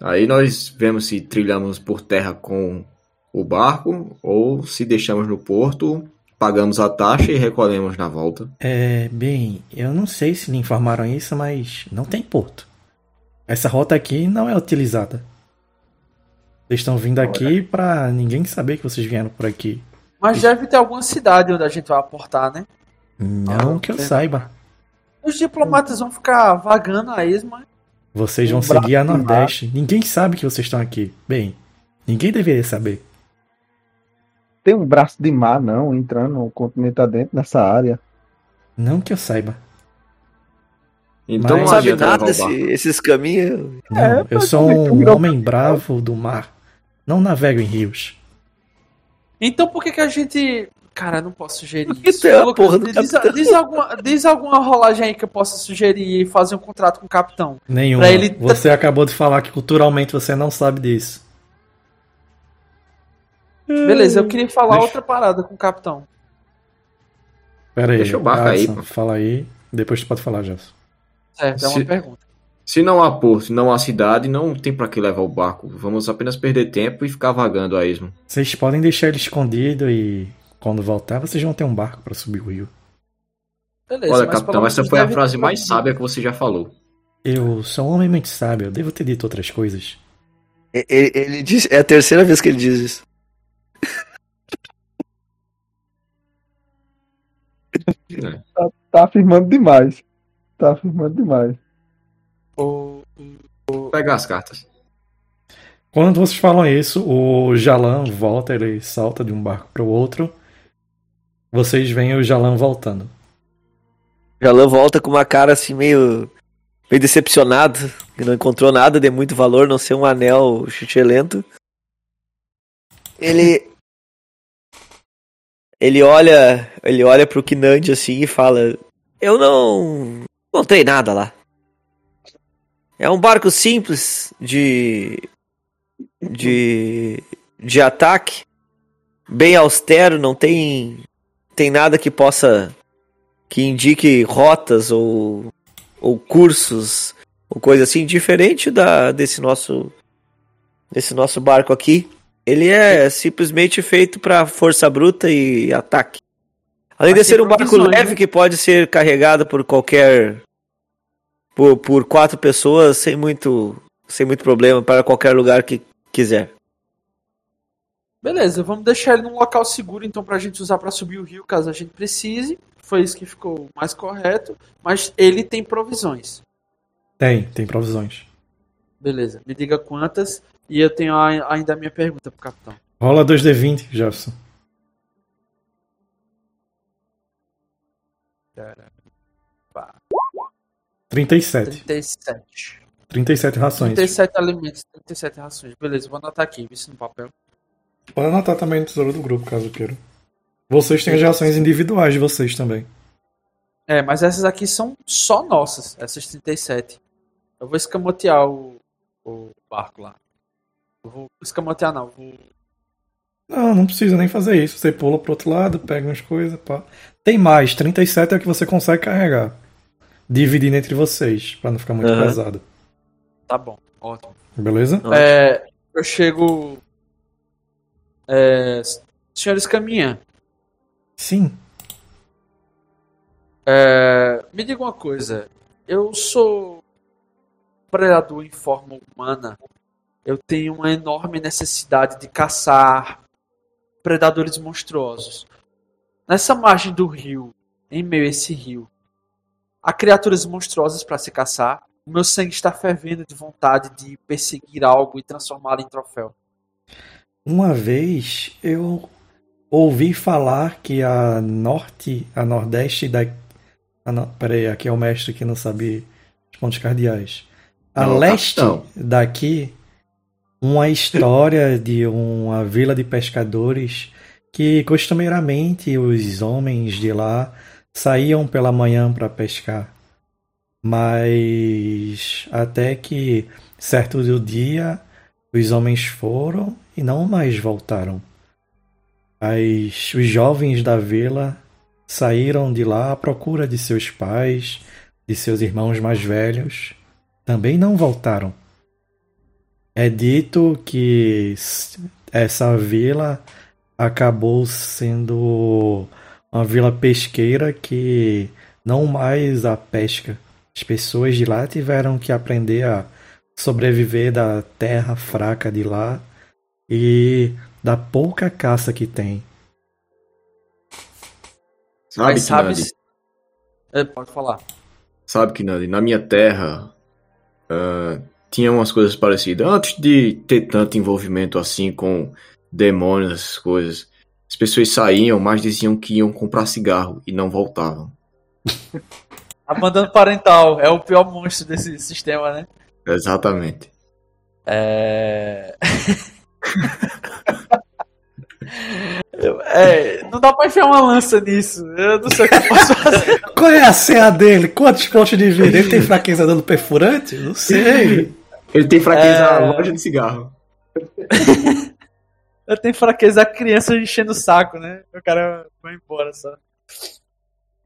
Aí nós vemos se trilhamos por terra com o barco ou se deixamos no porto, pagamos a taxa e recolhemos na volta.
É, bem, eu não sei se lhe informaram isso, mas não tem porto. Essa rota aqui não é utilizada. Vocês estão vindo aqui pra ninguém saber que vocês vieram por aqui.
Mas deve ter alguma cidade onde a gente vai aportar, né?
Não
Ah,
que eu
é.
saiba.
Os diplomatas vão ficar vagando a esmo.
Vocês vão
Um
seguir a. Nordeste. Ninguém sabe que vocês estão aqui. Bem, ninguém deveria saber.
Tem um braço de mar, não, entrando no continente adentro nessa área.
Não que eu saiba.
Então
Mas-
não
sabe nada esse- esses caminhos.
Não,
É,
eu sou
é
um homem bravo do mar. Não navego em rios.
Então por que que a gente. Cara, não posso sugerir isso.
é a
Lucas,
porra do
diz, diz alguma, diz alguma rolagem aí que eu possa sugerir e fazer um contrato com o capitão.
Nenhuma.
Ele-
Você acabou de falar que culturalmente você não sabe disso.
Beleza, eu queria falar
Deixa-
outra parada com o capitão.
Pera aí.
Deixa o barco aí.
Fala aí. Depois tu pode falar, Gelson.
Certo, é uma
Se-
pergunta.
Se não há porto, não há cidade, não tem pra que levar o barco. Vamos apenas perder tempo e ficar vagando a esmo.
Vocês podem deixar ele escondido e quando voltar vocês vão ter um barco pra subir o rio.
Beleza,
Olha,
mas
capitão, essa foi a frase mais sábia que você já falou.
Eu sou um homem muito sábio, eu devo ter dito outras coisas.
Ele, ele diz, é a terceira vez que ele diz isso.
É.
Tá afirmando demais. Tá afirmando demais.
O-
Vou pegar as cartas.
Quando vocês falam isso, o Jalan volta, ele salta de um barco para o outro. Vocês veem o Jalan voltando.
Jalan volta com uma cara assim meio, meio decepcionado, que não encontrou nada de muito valor, não ser um anel chuchelento. Ele ele olha, ele olha pro Kinandi assim e fala: "Eu não encontrei nada lá. É um barco simples de de de ataque, bem austero, não tem tem nada que possa que indique rotas ou ou cursos ou coisa assim diferente da desse nosso desse nosso barco aqui. Ele é simplesmente feito para força bruta e ataque. Além de ser um barco leve
né?
que pode ser carregado por qualquer por, por quatro pessoas sem muito sem muito problema para qualquer lugar que quiser.
Beleza, vamos deixar ele num local seguro então pra gente usar pra subir o rio caso a gente precise. Foi isso que ficou mais correto, mas ele tem provisões.
Tem, tem provisões.
Beleza, me diga quantas e eu tenho a- ainda a minha pergunta pro capitão.
Rola 2D20, Jefferson.
Cara,
37.
37.
37 rações.
37 alimentos, 37 rações. Beleza, vou anotar aqui, isso no papel.
Pode anotar também no tesouro do grupo, caso queira. Vocês têm as rações individuais de vocês também.
É, mas essas aqui são só nossas, essas 37. Eu vou escamotear o, o barco lá. Eu vou escamotear não, vou...
Não, não precisa nem fazer isso. Você pula pro outro lado, pega umas coisas, pá. Tem mais, 37 é o que você consegue carregar. Dividindo entre vocês, pra não ficar muito
Aham.
pesado.
Tá bom, ótimo.
Beleza?
É, eu chego... É, senhores Caminha,
Sim.
é, me diga uma coisa. Eu sou predador em forma humana. Eu tenho uma enorme necessidade de caçar predadores monstruosos. Nessa margem do rio, em meio a esse rio, há criaturas monstruosas para se caçar. O meu sangue está fervendo de vontade de perseguir algo e transformá-lo em troféu.
Uma vez eu ouvi falar que a norte, a nordeste da. A no... Peraí, aqui é o mestre que não sabe os pontos cardeais. A
Não,
leste
capitão.
daqui, uma história de uma vila de pescadores que costumeiramente os homens de lá saíam pela manhã para pescar. Mas até que certo do dia os homens foram e não mais voltaram. As, os jovens da vila saíram de lá à procura de seus pais, de seus irmãos mais velhos. Também não voltaram. É dito que essa vila acabou sendo uma vila pesqueira que não mais a pesca. As pessoas de lá tiveram que aprender a sobreviver da terra fraca de lá e da pouca caça que tem.
Sabe,
Mas sabe...
Kinandi?
É, pode falar.
Sabe, Kinandi, na minha terra ah, tinha umas coisas parecidas. Antes de ter tanto envolvimento assim com demônios, essas coisas, as pessoas saíam, mas diziam que iam comprar cigarro e não voltavam.
Abandono parental é o pior monstro desse sistema, né?
Exatamente.
É. É, não dá pra enfiar uma lança nisso. Eu não sei o que eu posso fazer.
Qual é a CA dele? Quantos pontos de vida? Ele tem fraqueza dando perfurante? Não sei.
Ele tem fraqueza
É.
na loja de cigarro.
Eu tenho fraqueza da criança enchendo o saco, né? O cara vai embora só.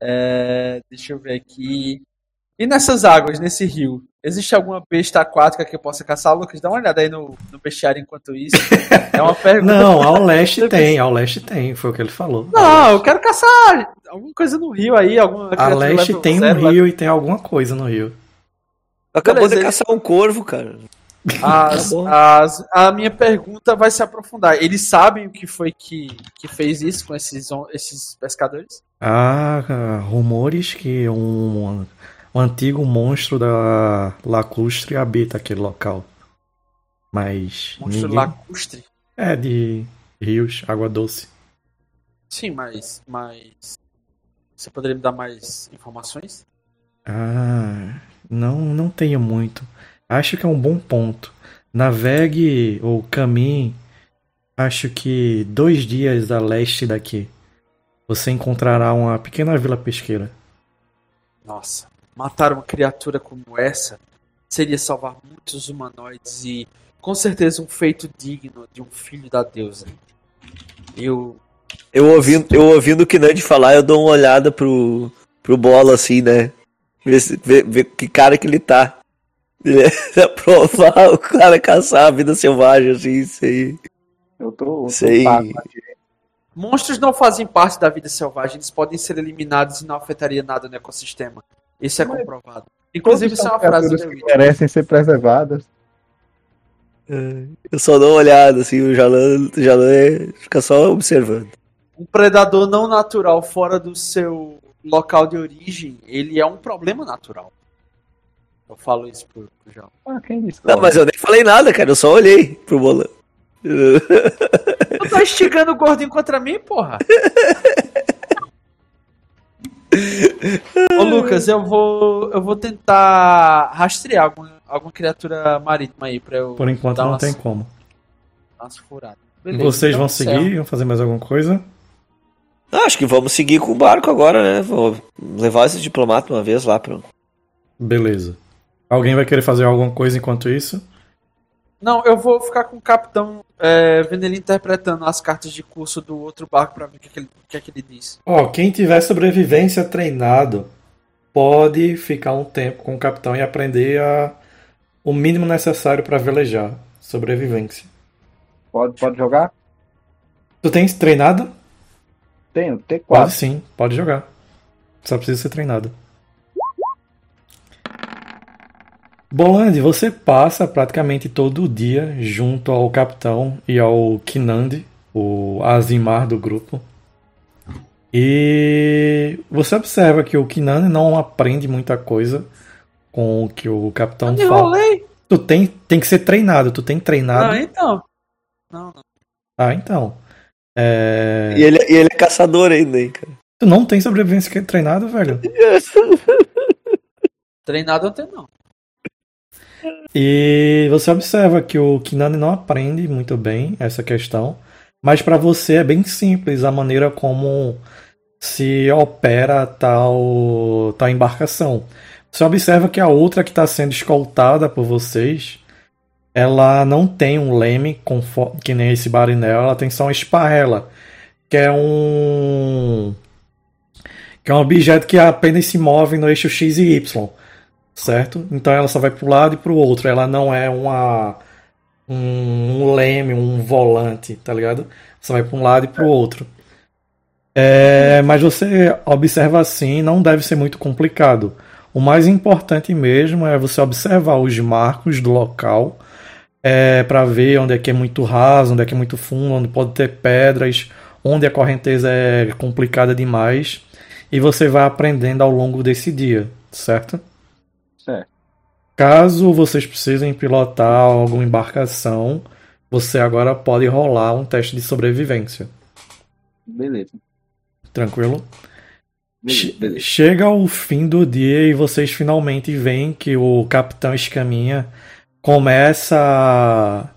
É, deixa eu ver aqui. E nessas águas, nesse rio, existe alguma besta aquática que eu possa caçar? Lucas, dá uma olhada aí no, no bestiário enquanto isso. É uma pergunta.
Não, ao leste tem, ao leste tem, foi o que ele falou.
Não, eu quero caçar alguma coisa no rio aí, alguma
A leste tem um
zero,
rio e tem alguma coisa no rio.
Acabou
Beleza,
de
ele-
caçar um corvo, cara.
As, as- a minha pergunta vai se aprofundar. Eles sabem o que foi que, que fez isso com esses, esses pescadores?
Há ah, rumores que um, um antigo monstro da lacustre habita aquele local. Mas
Monstro
ninguém...
lacustre?
É de rios, água doce.
Sim, mas. mas Você poderia me dar mais informações?
Ah, não, não tenho muito. Acho que é um bom ponto. Navegue ou caminhe, acho que dois dias a leste daqui. Você encontrará uma pequena vila pesqueira.
Nossa, matar uma criatura como essa seria salvar muitos humanoides e com certeza um feito digno de um filho da deusa. Eu.
Eu ouvindo, eu ouvindo o Kinand falar, eu dou uma olhada pro, pro bola assim, né? Ver, se- ver, ver que cara que ele tá. Ele é provar o cara caçar a vida selvagem, assim, isso aí.
Eu tô.
Sei.
pago aqui.
Monstros não fazem parte da vida selvagem, eles podem ser eliminados e não afetaria nada no ecossistema. Isso é
Mas-
comprovado. Inclusive, isso é
são
uma frase do
que merecem ser preservadas.
Eu só dou uma olhada, assim, o Jalan, o Jalan é, fica só observando.
Um predador não natural fora do seu local de origem, ele é um problema natural. Eu falo isso pro, pro João.
Ah, quem disse?
Não, mas eu nem falei nada, cara, eu só olhei pro bolão.
Tu tá instigando o gordinho contra mim, porra? Ô Lucas, eu vou eu vou tentar rastrear alguma, alguma criatura marítima aí pra eu
Por enquanto
dar
não
umas,
tem como.
umas
Vocês
então
vão seguir? Vão fazer mais alguma coisa?
Ah, acho que vamos seguir com o barco agora, né? Vou levar esse diplomata uma vez lá pro.
Beleza. Alguém vai querer fazer alguma coisa enquanto isso?
Não, eu vou ficar com o capitão é, vendo ele interpretando as cartas de curso do outro barco pra ver o que, que ele, o que, é que ele diz.
Ó, quem tiver sobrevivência treinado pode ficar um tempo com o capitão e aprender a, o mínimo necessário para velejar. Sobrevivência.
Pode, pode jogar?
Tu tens treinado?
Tenho, T4.
Pode sim, pode jogar. Só precisa ser treinado. Bolande, você passa praticamente todo o dia junto ao capitão e ao Kinandi, o Azimar do grupo. E você observa que o Kinandi não aprende muita coisa com o que o capitão
Eu
fala.
enrolei.
Tu tem, tem que ser treinado, tu tem treinado.
Ah, então. Não, não.
Ah, então. É...
E ele, e ele é caçador ainda, hein, cara.
Tu não tem sobrevivência treinado, velho?
Treinado eu tenho, não.
E você observa que o Kinani não aprende muito bem essa questão, mas para você é bem simples a maneira como se opera tal, tal embarcação. Você observa que a outra que está sendo escoltada por vocês, ela não tem um leme que nem esse barinel, ela tem só uma esparrela, que é um que é um objeto que apenas se move no eixo X e Y certo? Então ela só vai para um lado e para o outro. Ela não é uma um, um leme, um volante, tá ligado? Só vai para um lado e para o outro. É, mas você observa assim, não deve ser muito complicado. O mais importante mesmo é você observar os marcos do local é, para ver onde é que é muito raso, onde é que é muito fundo, onde pode ter pedras, onde a correnteza é complicada demais. E você vai aprendendo ao longo desse dia, certo?
Certo.
Caso vocês precisem pilotar alguma embarcação, você agora pode rolar um teste de sobrevivência.
Beleza.
Tranquilo?
Beleza,
Che-
beleza.
Chega ao fim do dia e vocês finalmente veem que o Capitão Escaminha começa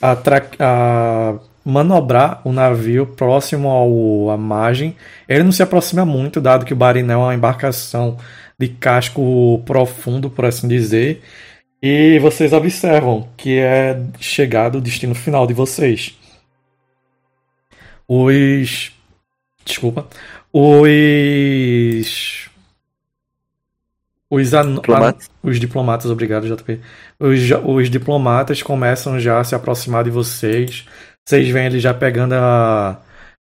a, a, manobrar o navio próximo ao, à margem. Ele não se aproxima muito, dado que o Barinel é uma embarcação de casco profundo, por assim dizer. E vocês observam que é chegado o destino final de vocês. Os. Desculpa. Os. Os, an...
Diplomatas.
an- os diplomatas, obrigado, JP. Os, os diplomatas começam já a se aproximar de vocês. Vocês veem eles já pegando a-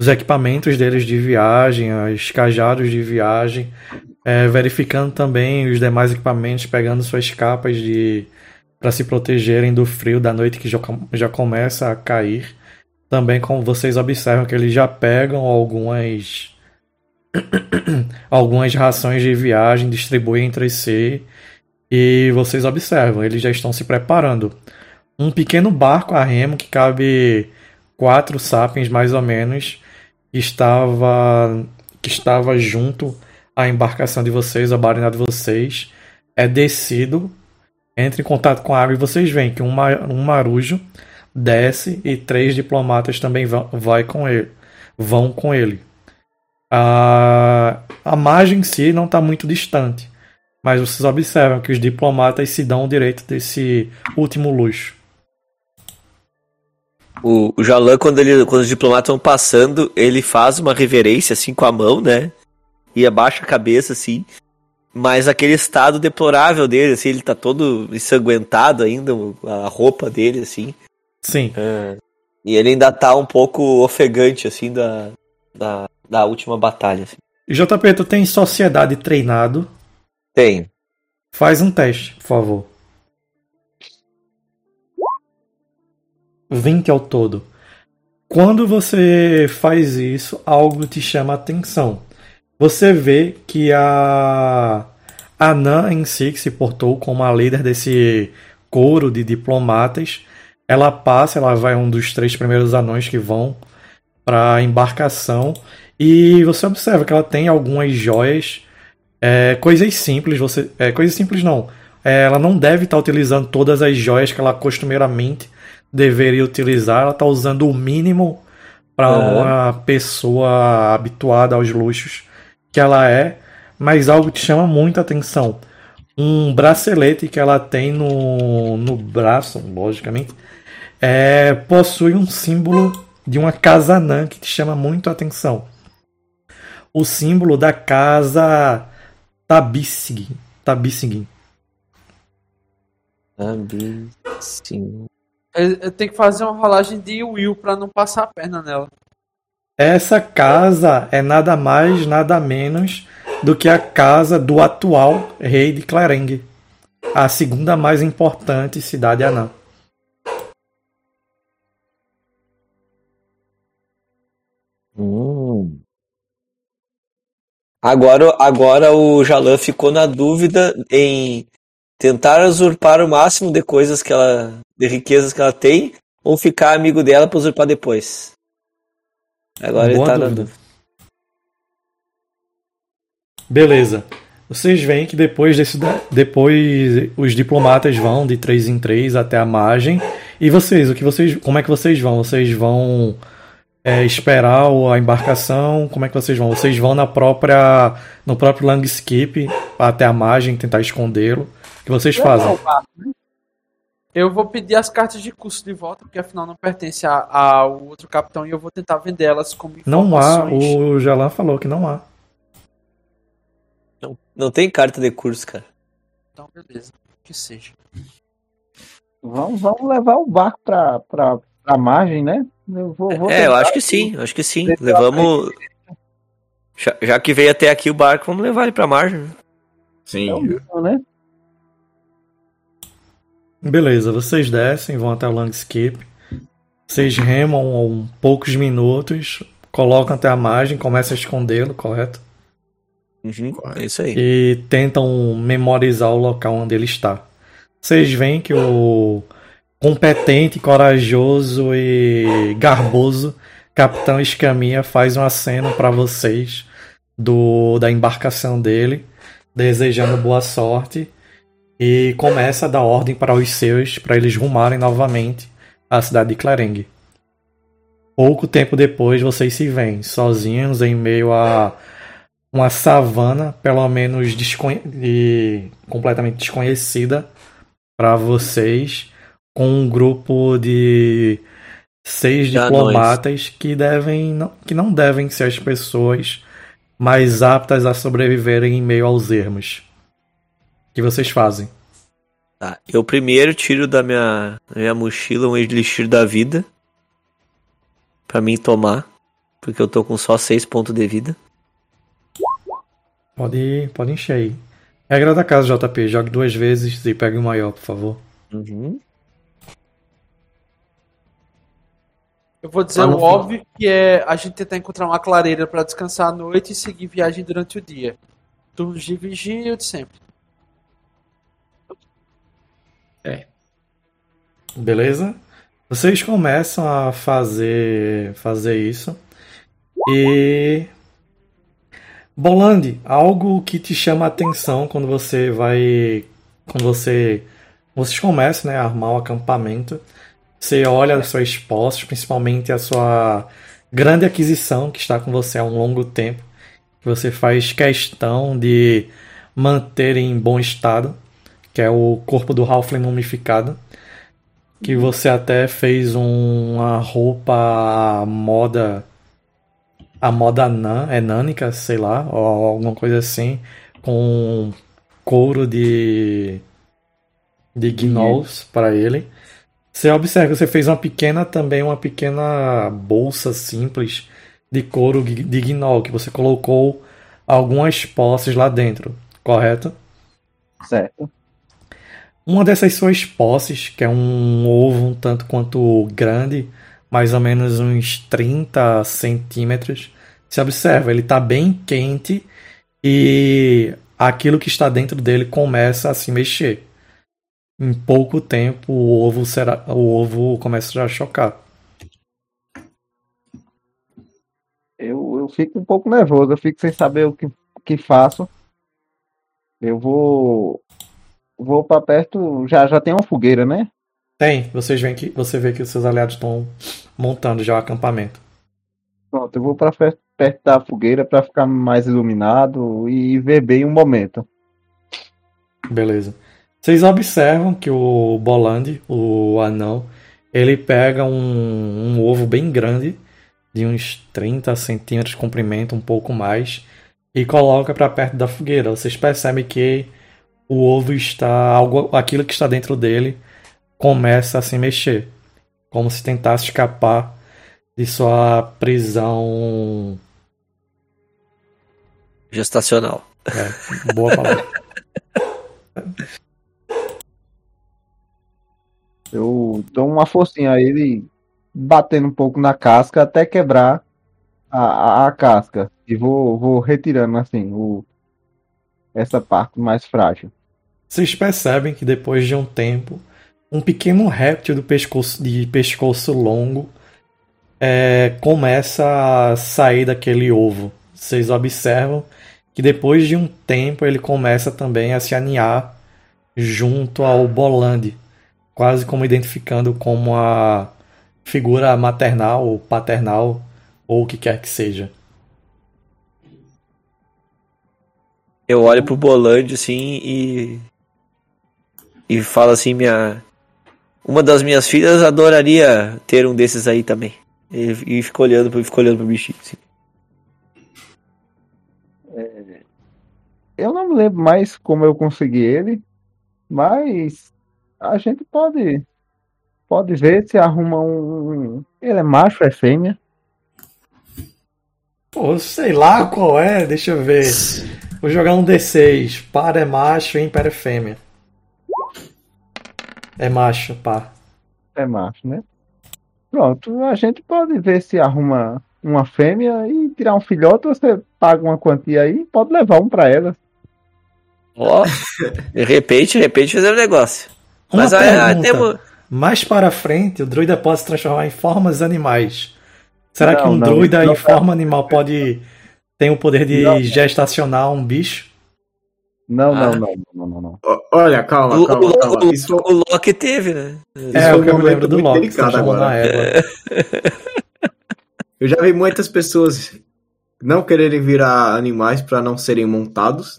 os equipamentos deles de viagem, os cajados de viagem, é, verificando também os demais equipamentos, pegando suas capas de para se protegerem do frio da noite que já, já começa a cair. Também como vocês observam que eles já pegam algumas algumas rações de viagem, distribuem entre si e vocês observam, eles já estão se preparando. Um pequeno barco a remo que cabe quatro sapiens mais ou menos estava que estava junto à embarcação de vocês, a barina de vocês, é descido, entra em contato com a água e vocês veem que um, um marujo desce e três diplomatas também vão, vai com ele, vão com ele. A, a margem em si não está muito distante, mas vocês observam que os diplomatas se dão o direito desse último luxo.
O, o Jalan, quando, ele, quando os diplomatas estão passando, ele faz uma reverência assim com a mão, né? E abaixa a cabeça assim. Mas aquele estado deplorável dele, assim, ele tá todo ensanguentado ainda, a roupa dele, assim.
Sim.
É. E ele ainda tá um pouco ofegante, assim, da, da, da última batalha. Assim.
JP, tu tem sociedade treinado?
Tem.
Faz um teste, por favor. 20 ao todo. Quando você faz isso, algo te chama a atenção. Você vê que a Anã em si, que se portou como a líder desse coro de diplomatas, ela passa, ela vai um dos três primeiros anões que vão para a embarcação e você observa que ela tem algumas joias, é, coisas simples, você, é, coisas simples não. É, ela não deve estar tá utilizando todas as joias que ela costumeiramente deveria utilizar. Ela está usando o mínimo para uhum. uma pessoa habituada aos luxos que ela é, mas algo te chama muita atenção. Um bracelete que ela tem no, no braço, logicamente, é, possui um símbolo de uma casa anã que te chama muito a atenção. O símbolo da casa Tabissig. Tabissig.
Tabissig.
Eu tenho que fazer uma rolagem de Will para não passar a perna nela.
Essa casa é nada mais, nada menos do que a casa do atual rei de Clareng, a segunda mais importante cidade anã.
Agora, agora o Jalan ficou na dúvida em tentar usurpar o máximo de coisas que ela, de riquezas que ela tem, ou ficar amigo dela para usurpar depois. Agora Boa ele tá dúvida. na dúvida.
Beleza. Vocês veem que depois desse depois os diplomatas vão de três em três até a margem. E vocês, o que vocês, como é que vocês vão? Vocês vão é, esperar a embarcação? Como é que vocês vão? Vocês vão na própria no próprio landscape até a margem tentar escondê-lo? O que vocês fazem?
Eu vou pedir as cartas de curso de volta, porque afinal não pertence ao outro capitão e eu vou tentar vendê-las como
Não há, o Jalan falou que não há.
Não, não tem carta de curso, cara.
Então beleza, que seja.
Vamos, vamos levar o barco pra, pra, pra margem, né?
Eu vou, vou é, eu acho que sim, acho que sim. Levamos. Já, já, que veio até aqui o barco, vamos levar ele pra margem.
Sim. É né?
Beleza, vocês descem, vão até o landscape. Vocês remam um poucos minutos, colocam até a margem, começam a escondê-lo, correto?
Uhum, é isso aí.
E tentam memorizar o local onde ele está. Vocês veem que o competente, corajoso e garboso Capitão Escaminha faz um aceno para vocês do da embarcação dele, desejando boa sorte e começa a dar ordem para os seus para eles rumarem novamente à cidade de Clareng. Pouco tempo depois vocês se veem sozinhos em meio a uma savana, pelo menos desconhe completamente desconhecida para vocês com um grupo de seis diplomatas que devem que não devem ser as pessoas mais aptas a sobreviverem em meio aos ermos. O que vocês fazem?
Tá, eu primeiro tiro da minha, da minha mochila um elixir da vida para mim tomar, porque eu tô com só seis pontos de vida.
Pode, pode encher aí. Regra da casa, JP. Jogue duas vezes e pegue o maior, por favor.
Uhum.
Eu vou dizer o óbvio que é a gente tentar encontrar uma clareira para descansar à noite e seguir viagem durante o dia. Turnos de vigia de sempre.
É. Beleza? Vocês começam a fazer fazer isso e Bolandi, algo que te chama a atenção quando você vai. Quando você. Vocês começam né, a armar o acampamento. Você olha as suas posses, principalmente a sua grande aquisição que está com você há um longo tempo. Que você faz questão de manter em bom estado, que é o corpo do Halfling mumificado. Que você até fez uma roupa moda a moda nan, é nânica, sei lá, ou alguma coisa assim, com couro de de gnolls uhum. para ele. Você observa, você fez uma pequena também uma pequena bolsa simples de couro de gnoll que você colocou algumas posses lá dentro, correto?
Certo.
Uma dessas suas posses, que é um ovo um tanto quanto grande, mais ou menos uns 30 centímetros. Se observa, ele está bem quente e aquilo que está dentro dele começa a se mexer. Em pouco tempo o ovo será, o ovo começa a chocar.
Eu, eu fico um pouco nervoso, eu fico sem saber o que, que faço. Eu vou vou para perto, já já tem uma fogueira, né?
Tem, vocês veem que você vê que os seus aliados estão montando já o acampamento.
Pronto, eu vou para perto da fogueira para ficar mais iluminado e ver bem o momento.
Beleza. Vocês observam que o Bolandi, o anão, ele pega um, um ovo bem grande, de uns 30 centímetros de comprimento, um pouco mais, e coloca para perto da fogueira. Vocês percebem que o ovo está. algo aquilo que está dentro dele começa a se mexer, como se tentasse escapar de sua prisão
gestacional.
É, boa palavra.
Eu dou uma forcinha a ele, batendo um pouco na casca até quebrar a, a, a casca. E vou, vou retirando assim o, essa parte mais frágil.
Vocês percebem que depois de um tempo um pequeno réptil pescoço, de pescoço longo é, começa a sair daquele ovo. Vocês observam que depois de um tempo ele começa também a se aninhar junto ao Bolande, quase como identificando como a figura maternal ou paternal ou o que quer que seja.
Eu olho pro Bolande assim e e falo assim minha uma das minhas filhas adoraria ter um desses aí também. E, e fico olhando, fico olhando pro bichinho. Assim.
É, eu não me lembro mais como eu consegui ele, mas a gente pode pode ver se arruma um. Ele é macho, é fêmea?
Pô, sei lá qual é, deixa eu ver. Vou jogar um D6. Par é macho, ímpar é fêmea. É macho, pá.
É macho, né? Pronto, a gente pode ver se arruma uma fêmea e tirar um filhote, você paga uma quantia aí pode levar um para ela.
Ó, oh, de repente, de repente fazer um negócio.
Uma Mas aí, temos... Mais para frente, o druida pode se transformar em formas animais. Será não, que um não, druida não, em forma animal pode ter o poder de gestacionar um bicho?
Não, ah. não, não, não, não, não.
Olha, calma,
o,
calma, calma.
O, Isso... o Loki teve, né?
É, o que eu lembro do Loki, delicado agora.
Eu já vi muitas pessoas não quererem virar animais para não serem montados.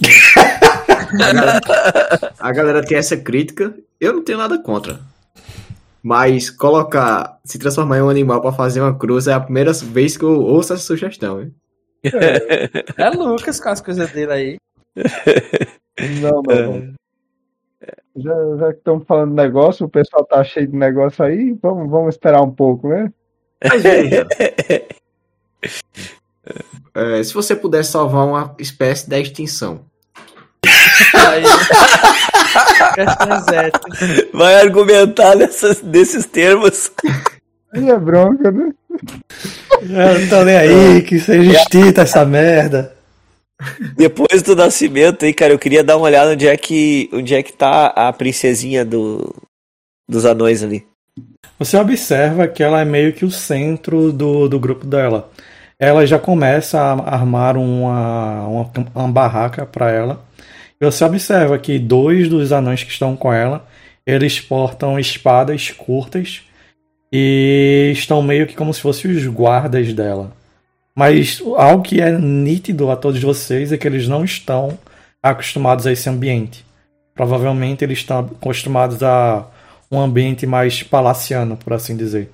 a, galera, a galera tem essa crítica. Eu não tenho nada contra. Mas colocar, se transformar em um animal para fazer uma cruz é a primeira vez que eu ouço essa sugestão. Hein?
É, é Lucas com as coisas dele aí.
Não, não, não. Já, já que estamos falando de negócio, o pessoal tá cheio de negócio aí, vamos, vamos esperar um pouco, né? Mas veja.
é, se você puder salvar uma espécie da extinção.
Vai argumentar nessas, nesses termos.
Aí é bronca, né?
Eu não tô nem aí, que seja extinta essa merda.
Depois do nascimento aí, cara, eu queria dar uma olhada onde é que, onde é que tá a princesinha do, dos anões ali.
Você observa que ela é meio que o centro do, do grupo dela. ela já começa a armar uma, uma, uma barraca para ela. Você observa que dois dos anões que estão com ela, eles portam espadas curtas e estão meio que como se fossem os guardas dela. Mas algo que é nítido a todos vocês é que eles não estão acostumados a esse ambiente. Provavelmente eles estão acostumados a um ambiente mais palaciano, por assim dizer.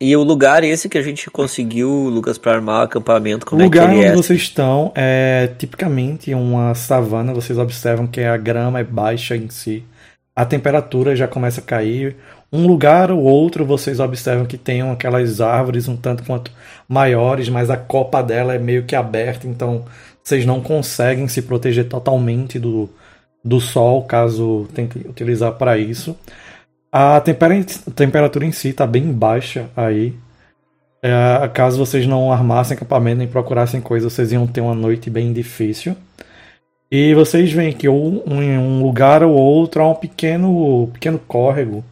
E o lugar esse que a gente conseguiu, Lucas, para armar o acampamento, como
o lugar
é que ele
onde
é?
vocês estão é tipicamente uma savana. Vocês observam que a grama é baixa em si. A temperatura já começa a cair. Um lugar ou outro vocês observam que tem aquelas árvores um tanto quanto maiores, mas a copa dela é meio que aberta, então vocês não conseguem se proteger totalmente do, do sol, caso tenha que utilizar para isso. A temperatura em si está bem baixa aí. É, caso vocês não armassem acampamento nem procurassem coisas, vocês iam ter uma noite bem difícil. E vocês veem que um, em um lugar ou outro há um pequeno, pequeno córrego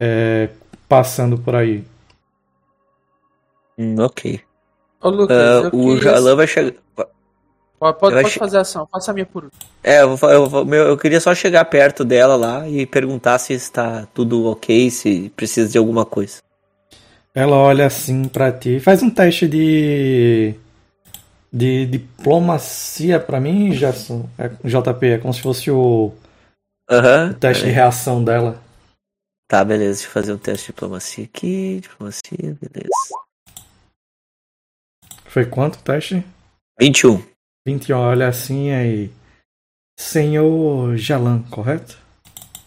é, passando por aí.
Hum, ok.
Ô, Lucas, eu
o
queria-
Jalan vai chegar.
Pode, pode,
achei-
fazer a ação, faça a minha por último.
É, eu, vou- eu, vou- eu queria só chegar perto dela lá e perguntar se está tudo ok, se precisa de alguma coisa.
Ela olha assim pra ti. Faz um teste de. de diplomacia pra mim, Gerson. É, JP, é como se fosse o,
Aham.
o teste de
peraí.
reação dela.
Tá, beleza. Deixa eu fazer um teste de diplomacia aqui. Diplomacia, beleza.
Foi quanto o teste?
21.
20 olha assim aí. Senhor Jalan, correto?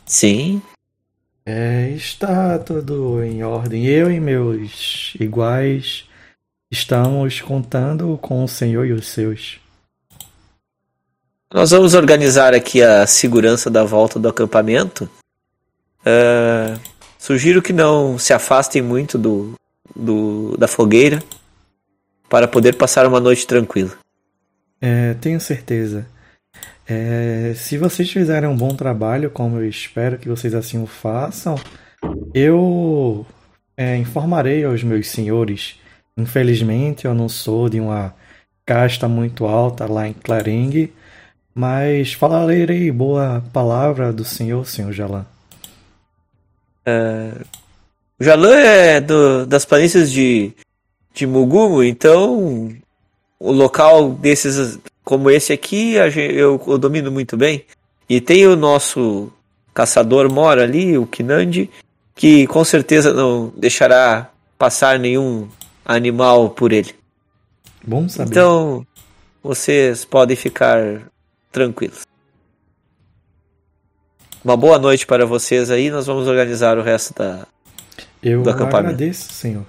Sim.
É, está tudo em ordem. Eu e meus iguais estamos contando com o senhor e os seus.
Nós vamos organizar aqui a segurança da volta do acampamento. Ah, sugiro que não se afastem muito do, do- da fogueira para poder passar uma noite tranquila.
É, tenho certeza. É, se vocês fizerem um bom trabalho, como eu espero que vocês assim o façam, eu é, informarei aos meus senhores. Infelizmente, eu não sou de uma casta muito alta lá em Claring, mas falarei boa palavra do senhor, senhor Jalan.
O Jalan é do- das planícies de, de Mugumo, então o local desses como esse aqui eu, eu domino muito bem. E tem o nosso caçador mora ali, o Kinandi, que com certeza não deixará passar nenhum animal por ele.
Bom saber.
Então vocês podem ficar tranquilos. Uma boa noite para vocês aí. Nós vamos organizar o resto da,
eu
do acampamento.
agradeço, senhor.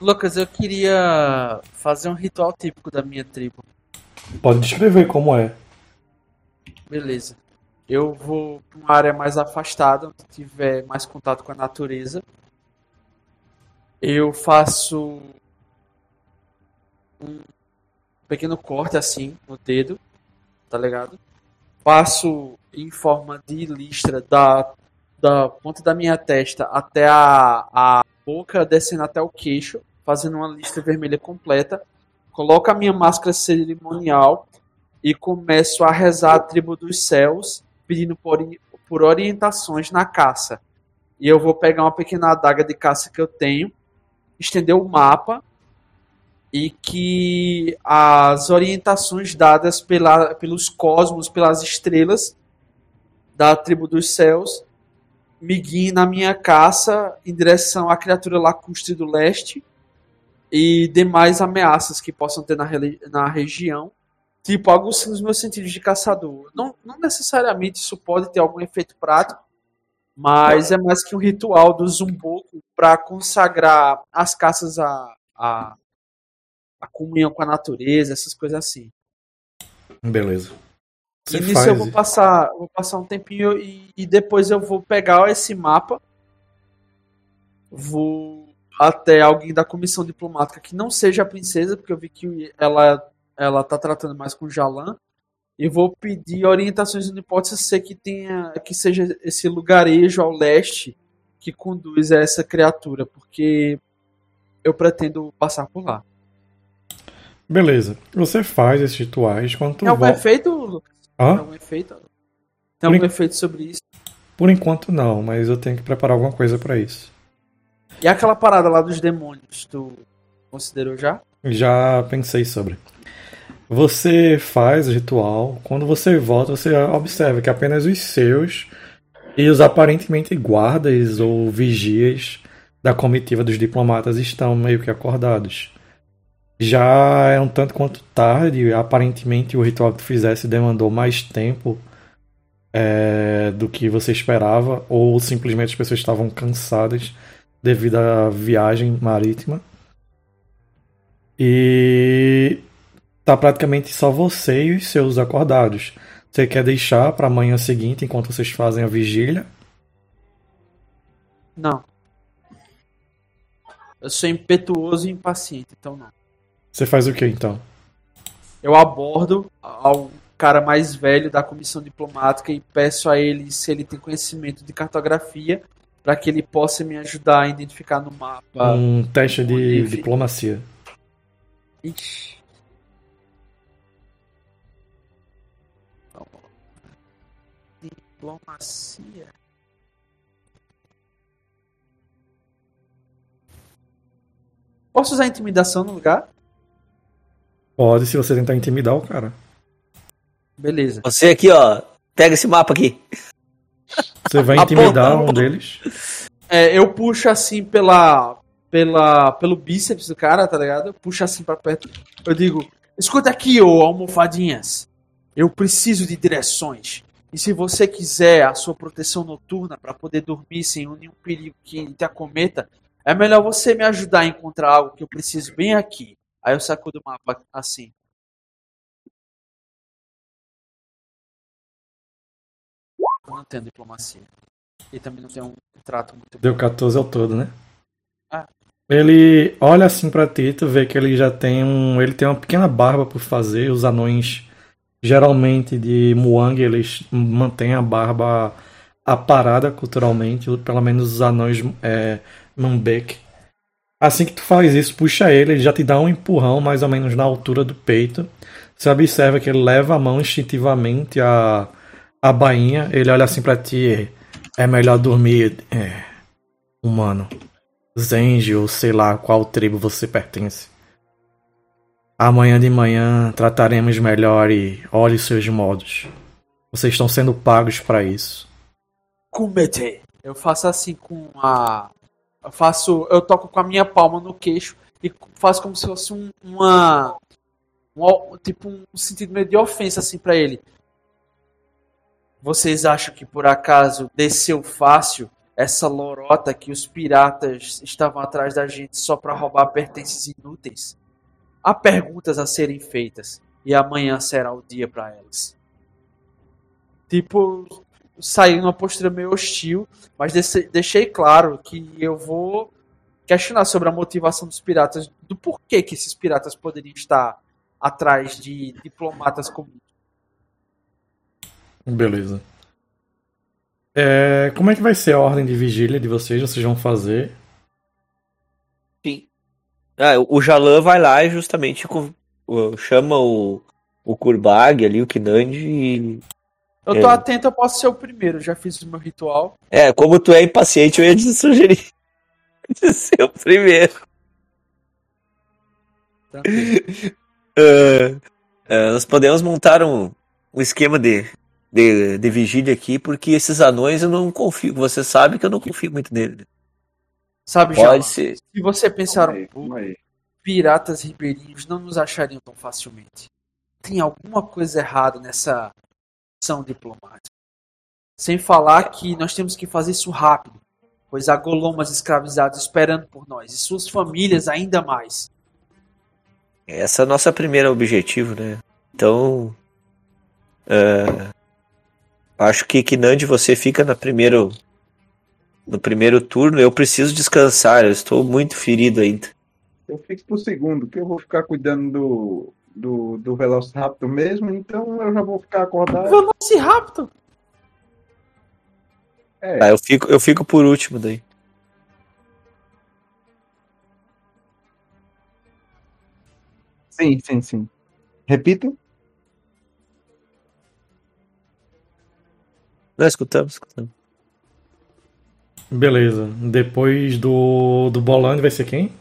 Lucas, eu queria fazer um ritual típico da minha tribo.
Pode descrever como é.
Beleza. Eu vou para uma área mais afastada, onde tiver mais contato com a natureza. Eu faço um pequeno corte assim no dedo, tá ligado? Passo em forma de listra da, da ponta da minha testa até a, a boca, descendo até o queixo, fazendo uma listra vermelha completa. Coloco a minha máscara cerimonial e começo a rezar a tribo dos céus, pedindo por, por orientações na caça. E eu vou pegar uma pequena adaga de caça que eu tenho, estender o mapa e que as orientações dadas pela, pelos cosmos, pelas estrelas da tribo dos céus, me guiem na minha caça em direção à criatura lacustre do leste e demais ameaças que possam ter na, na região tipo, algo nos meus sentidos de caçador. Não, não necessariamente isso pode ter algum efeito prático, mas é mais que um ritual do Zumboco para consagrar as caças a, a, a comunhão com a natureza, essas coisas assim.
Beleza. Você
e nisso
faz
eu vou passar, vou passar um tempinho e, e depois eu vou pegar esse mapa, vou até alguém da comissão diplomática que não seja a princesa, porque eu vi que ela ela tá tratando mais com Jalan. E vou pedir orientações no hipótese ser que tenha que seja esse lugarejo ao leste que conduz a essa criatura, porque eu pretendo passar por lá.
Beleza. Você faz esses rituais quando
Tem algum
volta.
efeito, Lucas? Tem
Hã?
algum efeito? Tem algum
en-
efeito sobre isso?
Por enquanto não, mas eu tenho que preparar alguma coisa pra isso.
E aquela parada lá dos demônios, tu considerou já?
Já pensei sobre. Você faz o ritual, quando você volta, você observa que apenas os seus e os aparentemente guardas ou vigias da comitiva dos diplomatas estão meio que acordados. Já é um tanto quanto tarde, aparentemente o ritual que tu fizesse demandou mais tempo é, do que você esperava, ou simplesmente as pessoas estavam cansadas devido à viagem marítima. E tá praticamente só você e os seus acordados. Você quer deixar para amanhã seguinte, enquanto vocês fazem a vigília?
Não. Eu sou impetuoso e impaciente, então não.
Você faz o que então?
Eu abordo ao cara mais velho da comissão diplomática e peço a ele se ele tem conhecimento de cartografia para que ele possa me ajudar a identificar no mapa.
um teste de
Olive.
diplomacia.
Ixi. Lá. Diplomacia. Posso usar intimidação no lugar?
Pode se você tentar intimidar o cara.
Beleza.
Você aqui, ó. Pega esse mapa aqui.
Você vai intimidar um deles.
É, eu puxo assim pela, pela, pelo bíceps do cara, tá ligado? Eu puxo assim pra perto. Eu digo: escuta aqui, ô almofadinhas. Eu preciso de direções. E se você quiser a sua proteção noturna pra poder dormir sem nenhum perigo que te acometa, é melhor você me ajudar a encontrar algo que eu preciso bem aqui. Aí eu saco do mapa assim. Não tenho diplomacia. E também não tenho um trato muito
Deu 14 ao todo, né?
Ah.
Ele olha assim pra ti, tu vê que ele já tem um. Ele tem uma pequena barba por fazer. Os anões, geralmente de Muang, eles mantêm a barba aparada culturalmente. Pelo menos os anões é, Mambek. Assim que tu faz isso, puxa ele, ele já te dá um empurrão mais ou menos na altura do peito. Você observa que ele leva a mão instintivamente à, à bainha. Ele olha assim pra ti. É melhor dormir, é, humano. Zenji ou sei lá qual tribo você pertence. Amanhã de manhã trataremos melhor e olhe seus modos. Vocês estão sendo pagos para isso.
Kumete. Eu faço assim com a. Eu faço. Eu toco com a minha palma no queixo e faço como se fosse um, uma. um- tipo um sentido meio de ofensa assim pra ele. Vocês acham que por acaso desceu fácil essa lorota que os piratas estavam atrás da gente só pra roubar pertences inúteis? Há perguntas a serem feitas e amanhã será o dia pra elas. Tipo, saí numa postura meio hostil, mas deixei claro que eu vou questionar sobre a motivação dos piratas, do porquê que esses piratas poderiam estar atrás de diplomatas comuns.
Beleza. É, como é que vai ser a ordem de vigília de vocês? Vocês vão fazer?
Sim. Ah, o Jalan vai lá e justamente chama o, o Kurbag ali, o Kinandi e.
Eu tô
É.
atento, eu posso ser o primeiro, já fiz o meu ritual.
É, como tu é impaciente, eu ia te sugerir de ser o primeiro.
Tranquilo.
Ah, ah, nós podemos montar um, um esquema de, de, de vigília aqui, porque esses anões eu não confio. Você sabe que eu não confio muito neles.
Sabe, já,
Pode ser.
se você pensar um pouco, piratas ribeirinhos não nos achariam tão facilmente. Tem alguma coisa errada nessa ação diplomática. Sem falar que nós temos que fazer isso rápido, pois há golomas escravizados esperando por nós e suas famílias ainda mais.
Essa é a nossa primeira objetivo, né? Então. ah, acho que Kinandi você fica na primeiro, no primeiro turno. Eu preciso descansar, eu estou muito ferido ainda.
Eu fico pro segundo, que eu vou ficar cuidando do, do, do Velociraptor mesmo, então eu já vou ficar acordado.
Velociraptor!
É,
Tá, eu fico, eu fico por último daí.
Sim, sim, sim. Repita.
Não, escutamos, escutamos.
Beleza. Depois do, do Bolando vai ser quem?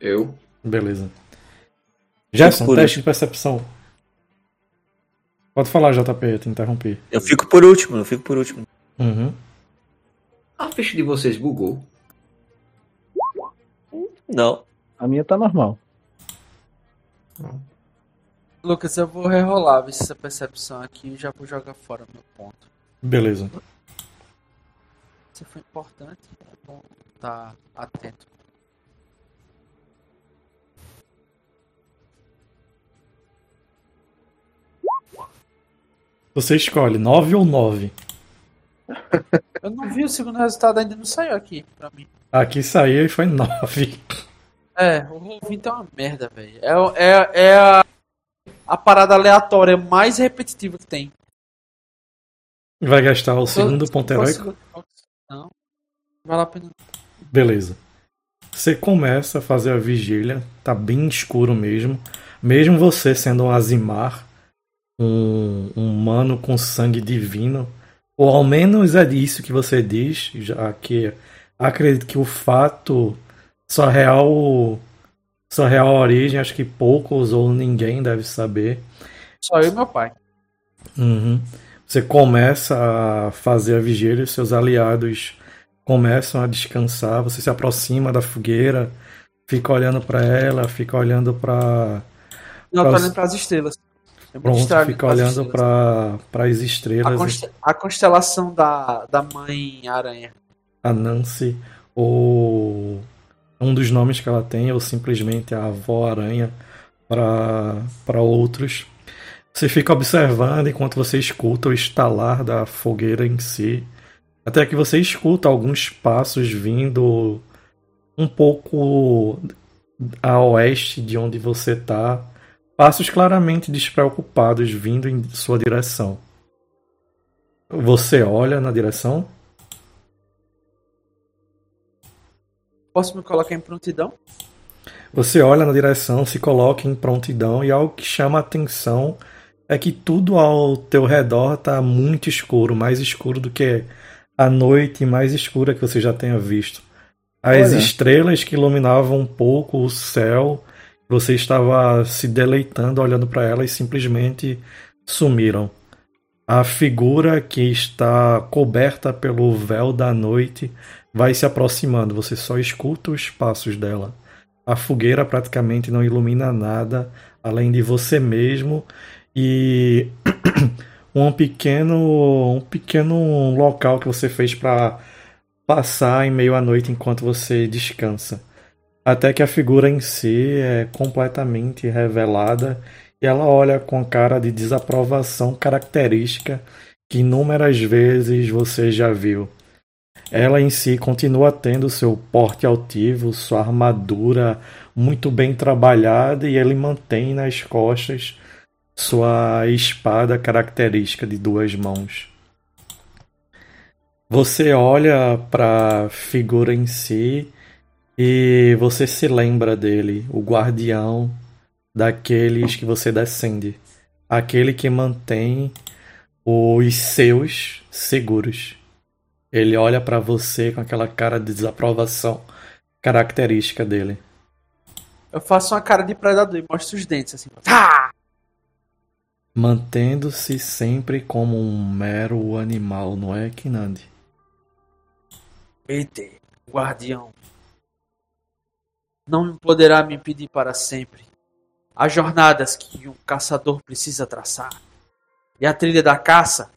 Eu.
Beleza.
Por
teste de percepção. Pode falar, JP, eu te interrompi.
Eu fico por último, eu fico por último.
Uhum.
A ficha de vocês bugou.
Não.
A minha tá normal.
Lucas, eu vou rerolar ver se essa percepção aqui e já vou jogar fora meu ponto.
Beleza.
Isso foi importante. É bom estar atento.
Você escolhe 9 ou 9.
Eu não vi o segundo resultado, ainda não saiu aqui pra mim.
Aqui saiu e foi 9.
É, o Roll20 é uma merda, velho. É, é, é a, a parada aleatória mais repetitiva que tem.
Vai gastar o segundo
Se
ponto heróico?
Não. Vale a pena.
Beleza. Você começa a fazer a vigília, tá bem escuro mesmo. Mesmo você sendo um Azimar, um, um humano com sangue divino, ou ao menos é disso que você diz, já que acredito que o fato, sua real, sua real origem, acho que poucos ou ninguém deve saber.
Só eu e meu pai.
Uhum. Você começa a fazer a vigília, os seus aliados começam a descansar, você se aproxima da fogueira, fica olhando para ela, fica olhando para
Não, eu tô
Pra-
olhando pras estrelas. Eu me
pronto, fica olhando
estrelas.
para as
A,
estrelas,
conste- a constelação da, da mãe aranha.
a Nancy ou um dos nomes que ela tem ou simplesmente a avó aranha para para outros. Você fica observando enquanto você escuta o estalar da fogueira em si. Até que você escuta alguns passos vindo um pouco a oeste de onde você está. Passos claramente despreocupados vindo em sua direção. Você olha na direção?
Posso me colocar em prontidão?
Você olha na direção, se coloca em prontidão e algo que chama a atenção é que tudo ao teu redor está muito escuro, mais escuro do que a noite mais escura que você já tenha visto. As
Olha.
estrelas que iluminavam um pouco o céu, você estava se deleitando olhando para elas simplesmente sumiram. A figura que está coberta pelo véu da noite vai se aproximando, você só escuta os passos dela. A fogueira praticamente não ilumina nada além de você mesmo e um pequeno um pequeno local que você fez para passar em meio à noite enquanto você descansa. Até que a figura em si é completamente revelada e ela olha com cara de desaprovação característica que inúmeras vezes você já viu. Ela em si continua tendo seu porte altivo, sua armadura muito bem trabalhada e ele mantém nas costas sua espada característica de duas mãos. Você olha para a figura em si e você se lembra dele, o guardião daqueles que você descende, aquele que mantém os seus seguros. Ele olha para você com aquela cara de desaprovação característica dele.
Eu faço uma cara de predador e mostro os dentes assim. Tá!
Mantendo-se sempre como um mero animal, não é, Kinandi?
Peter, guardião. Não poderá me impedir para sempre. Há jornadas que um caçador precisa traçar. E a trilha da caça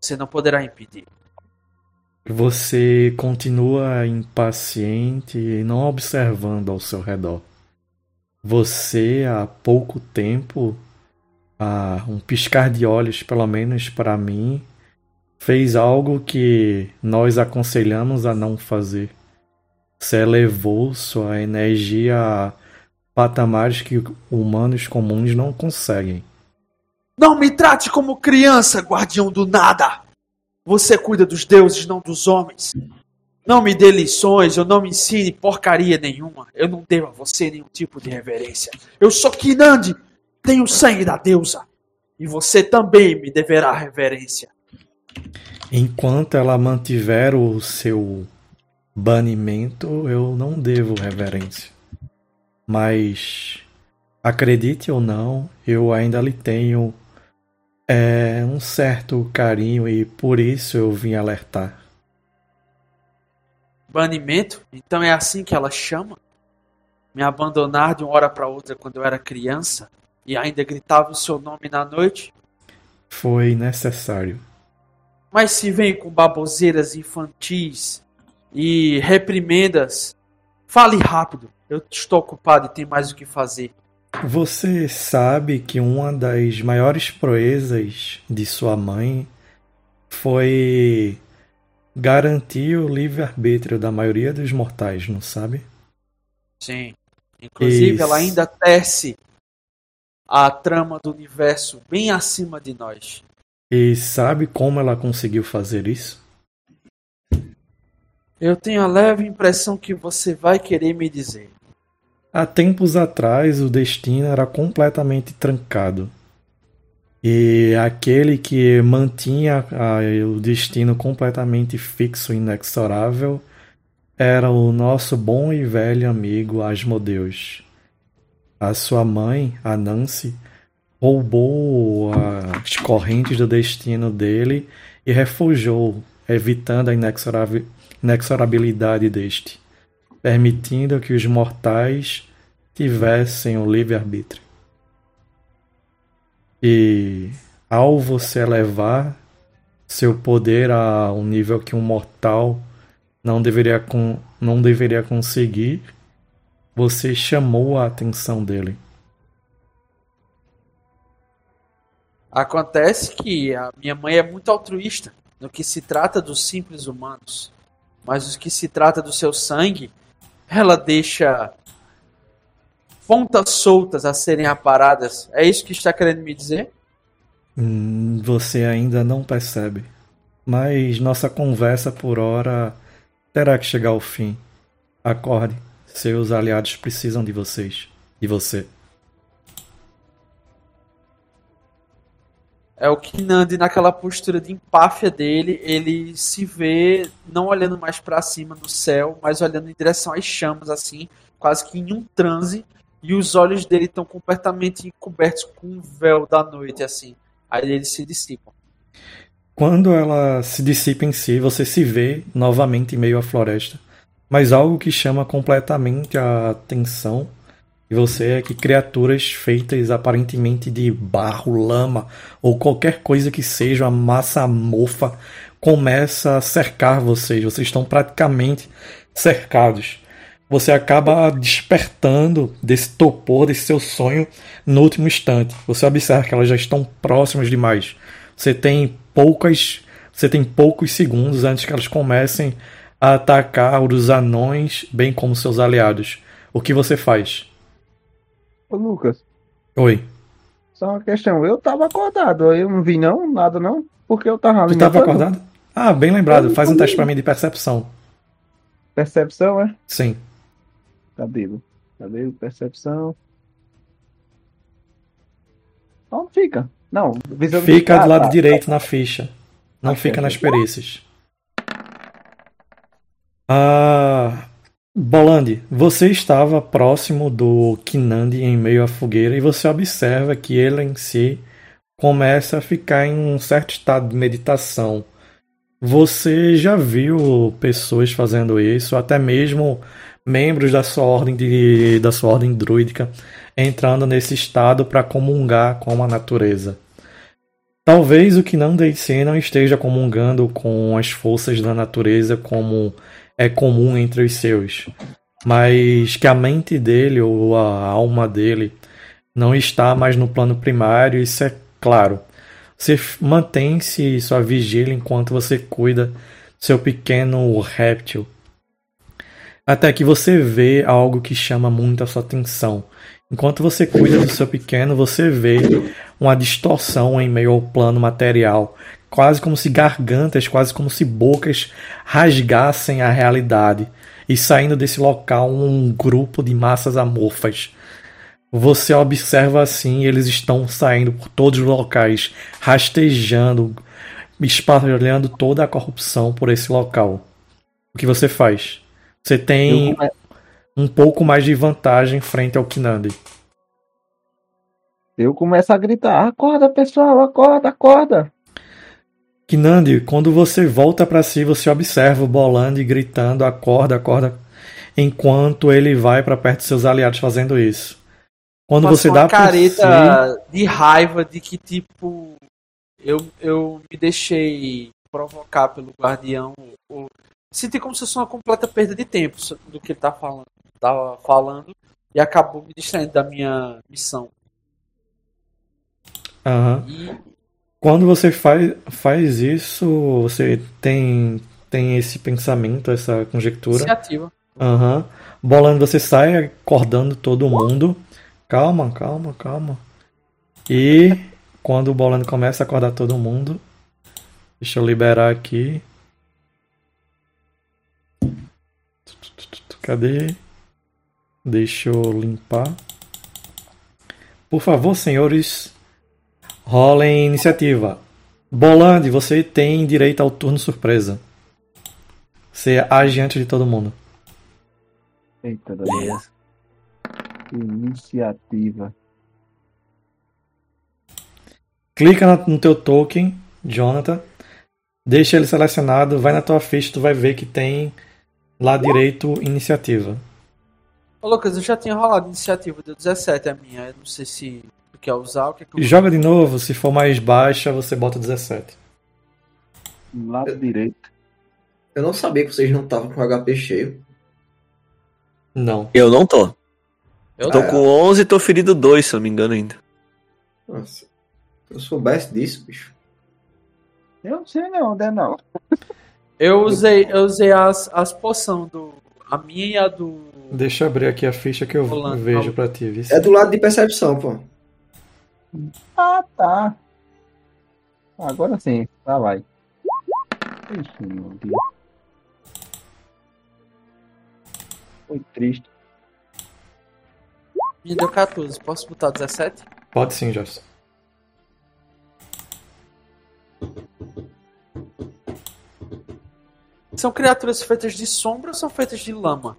você não poderá impedir.
Você continua impaciente e não observando ao seu redor. Você, há pouco tempo, há um piscar de olhos, pelo menos para mim, fez algo que nós aconselhamos a não fazer. Você elevou sua energia a patamares que humanos comuns não conseguem.
Não me trate como criança, guardião do nada! Você cuida dos deuses, não dos homens. Não me dê lições, eu não me ensine porcaria nenhuma. Eu não devo a você nenhum tipo de reverência. Eu sou Kinandi, tenho sangue da deusa. E você também me deverá reverência.
Enquanto ela mantiver o seu banimento, eu não devo reverência. Mas acredite ou não, eu ainda lhe tenho é, um certo carinho e por isso eu vim alertar.
Banimento? Então é assim que ela chama? Me abandonar de uma hora para outra quando eu era criança e ainda gritava o seu nome na noite?
Foi necessário.
Mas se vem com baboseiras infantis e reprimendas, fale rápido. Eu estou ocupado e tenho mais o que fazer.
Você sabe que uma das maiores proezas de sua mãe foi garantir o livre-arbítrio da maioria dos mortais, não sabe?
Sim. Inclusive,
Isso.
ela ainda tece a trama do universo bem acima de nós.
E sabe como ela conseguiu fazer isso?
Eu tenho a leve impressão que você vai querer me dizer.
Há tempos atrás, o destino era completamente trancado. E aquele que mantinha ah, o destino completamente fixo e inexorável era o nosso bom e velho amigo Asmodeus. A sua mãe, a Nancy, roubou as correntes do destino dele e refugiou, evitando a inexorabilidade deste, permitindo que os mortais tivessem o livre-arbítrio. E ao você elevar seu poder a um nível que um mortal não deveria, con- não deveria conseguir, você chamou a atenção dele.
Acontece que a minha mãe é muito altruísta no que se trata dos simples humanos, mas no que se trata do seu sangue, ela deixa pontas soltas a serem aparadas. É isso que está querendo me dizer?
Hum, Você ainda não percebe. Mas nossa conversa por hora terá que chegar ao fim. Acorde. Seus aliados precisam de vocês. De você.
É o que naquela postura de empáfia dele, ele se vê não olhando mais para cima no céu, mas olhando em direção às chamas assim, quase que em um transe, e os olhos dele estão completamente cobertos com um véu da noite assim. Aí eles se dissipam.
Quando ela se dissipa em si, você se vê novamente em meio à floresta. Mas algo que chama completamente a atenção de você é que criaturas feitas aparentemente de barro, lama ou qualquer coisa que seja uma massa mofa começa a cercar vocês. Vocês estão praticamente cercados. Você acaba despertando desse topor, desse seu sonho no último instante. Você observa que elas já estão próximas demais. Você tem poucas, você tem poucos segundos antes que elas comecem a atacar os anões, bem como seus aliados. O que você faz?
Ô, Lucas,
Oi.
só uma questão. Eu tava acordado, eu não vi não, nada não, porque eu tava
Tu estava
alimentando.
acordado? Ah, bem lembrado. Faz um teste pra mim de percepção.
Percepção, é?
Sim.
Cadê? Cadê percepção? Onde fica? Não,
Fica
Ah,
do lado
tá.
direito na ficha. Não
Ah,
fica nas perícias. Ah, Bolandi, você estava próximo do Kinandi em meio à fogueira e você observa que ele em si começa a ficar em um certo estado de meditação. Você já viu pessoas fazendo isso, até mesmo membros da sua ordem de, da sua ordem druídica entrando nesse estado para comungar com a natureza. Talvez o que não DC não esteja comungando com as forças da natureza como é comum entre os seus, mas que a mente dele ou a alma dele não está mais no plano primário, isso é claro. Você mantém-se sua vigília enquanto você cuida do seu pequeno réptil. Até que você vê algo que chama muito a sua atenção. Enquanto você cuida do seu pequeno, você vê uma distorção em meio ao plano material, quase como se gargantas, quase como se bocas rasgassem a realidade e saindo desse local um grupo de massas amorfas. Você observa assim, eles estão saindo por todos os locais, rastejando, espalhando toda a corrupção por esse local. O que você faz? Você tem um pouco mais de vantagem frente ao Kinandi.
Eu começo a gritar: acorda, pessoal, acorda, acorda.
Kinandi, quando você volta pra si, você observa o Bolandi gritando acorda, acorda, enquanto ele vai pra perto de seus aliados fazendo isso. Quando você
uma
dá si,
careta de raiva de que, tipo, eu, eu me deixei provocar pelo guardião. Ou, senti como se fosse uma completa perda de tempo do que ele tá falando, tava falando e acabou me distraindo da minha missão.
Aham.
E
Quando você faz, faz isso, você tem, tem esse pensamento, essa conjectura.
iniciativa.
Aham. Bolando, você sai acordando todo mundo. Calma, calma, calma. E quando o Bolando começa a acordar todo mundo. Deixa eu liberar aqui. Cadê? Deixa eu limpar. Por favor, senhores, rolem iniciativa. Bolande, você tem direito ao turno surpresa. Você age antes de todo mundo.
Eita.
Beleza.
Iniciativa.
Clica no teu token, Jonathan. Deixa ele selecionado, vai na tua ficha, tu vai ver que tem lá direito iniciativa.
Ô, Lucas, eu já tinha rolado iniciativa, deu 17 a minha. Eu não sei se quer usar o que é que eu...
Joga de novo, se for mais baixa, você bota 17.
Lado direito.
Eu não sabia que vocês não estavam com HP cheio.
Não.
Eu não tô.
Eu
Tô
É.
com 11 e tô ferido 2, se eu não me engano ainda.
Nossa. Se eu soubesse disso, bicho.
Eu não sei não, né não.
Eu usei, eu usei as, as poção do. A minha e a do.
Deixa eu abrir aqui a ficha que eu vejo
não.
pra ti. viu?
É do lado de percepção, pô.
Ah, tá. Agora sim, lá vai. Ixi, meu Deus. Foi triste.
Me deu 14. Posso botar 17?
Pode sim, Joss.
São criaturas feitas de sombra ou são feitas de lama?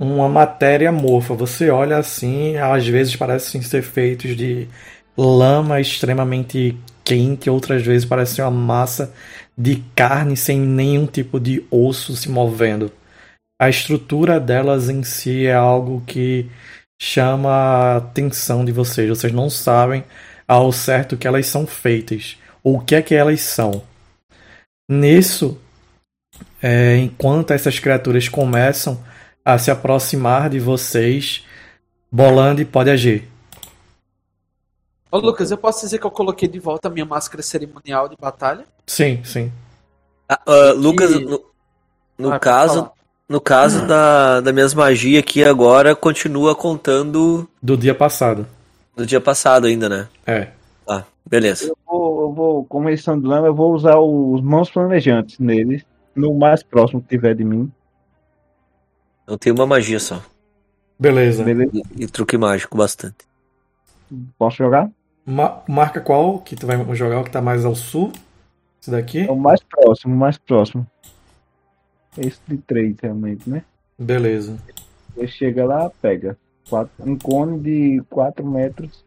Uma matéria amorfa. Você olha assim, às vezes parecem ser feitos de lama extremamente quente, outras vezes parece uma massa de carne sem nenhum tipo de osso se movendo. A estrutura delas em si é algo que chama a atenção de vocês. Vocês não sabem ao certo que elas são feitas ou o que é que elas são. Nisso, é, enquanto essas criaturas começam a se aproximar de vocês, Bolande pode agir.
Ô Lucas, eu posso dizer que eu coloquei de volta a minha máscara cerimonial de batalha?
Sim, sim.
Ah, ah, Lucas,
E-
no, no
Ah,
caso, no caso da, da minhas magias aqui agora, continua contando
Do dia passado.
do dia passado ainda, né?
É.
Tá, beleza.
Eu vou, eu vou, como eles são de lama, eu vou usar os mãos planejantes neles. No mais próximo que tiver de mim.
Eu tenho uma magia só.
Beleza.
Beleza?
E, e truque mágico bastante.
Posso jogar?
Ma- marca qual que tu vai jogar o que tá mais ao sul? Esse daqui?
É o mais próximo, o mais próximo. Esse de três, realmente, né?
Beleza.
Ele chega lá, pega. Quatro, um cone de 4 metros.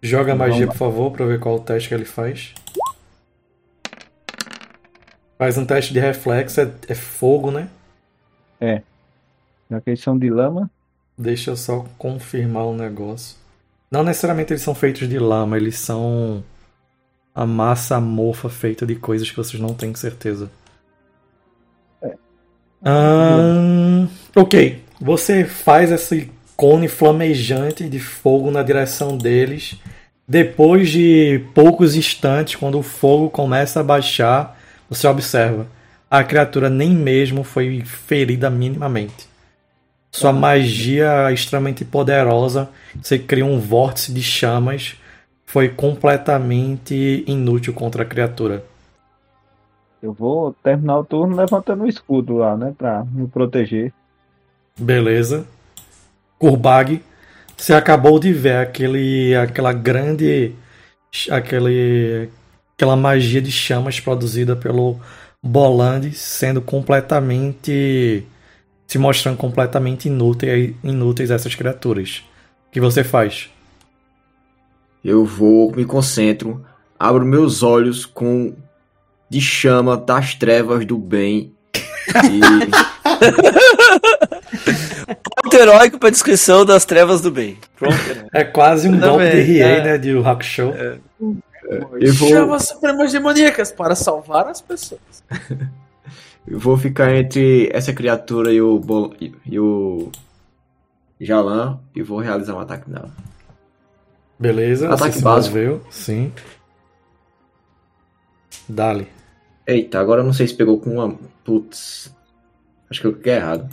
Joga a magia, por favor, pra ver qual o teste que ele faz. Faz um teste de reflexo, é, é fogo, né?
Já que eles são de lama.
Deixa eu só confirmar um negócio. Não necessariamente eles são feitos de lama, eles são a massa amorfa feita de coisas que vocês não têm certeza. Ahn, ok, você faz esse cone flamejante de fogo na direção deles. Depois de poucos instantes, quando o fogo começa a baixar, você observa a criatura nem mesmo foi ferida minimamente. Sua magia extremamente poderosa, você cria um vórtice de chamas, foi completamente inútil contra a criatura.
Eu vou terminar o turno levantando o escudo lá, né? Pra me proteger.
Beleza. Kurbag, você acabou de ver aquele, aquela grande. Aquele, aquela magia de chamas produzida pelo Boland sendo completamente. Se mostrando completamente inúteis, inúteis essas criaturas. O que você faz?
Eu vou, me concentro, abro meus olhos com de chama das trevas do bem. E
Ponto heróico pra descrição das trevas do bem. Pronto.
É quase um golpe de Riei,
é.
né? De Rock Show.
eu vou,
Chamas supremas demoníacas para salvar as pessoas.
eu vou ficar entre essa criatura e o, Bol- e o Jalan e vou realizar um ataque nela.
Beleza.
Ataque básico.
moveu. Sim. Dali.
Eita, agora eu não sei se pegou com uma. Putz. Acho que eu cliquei errado.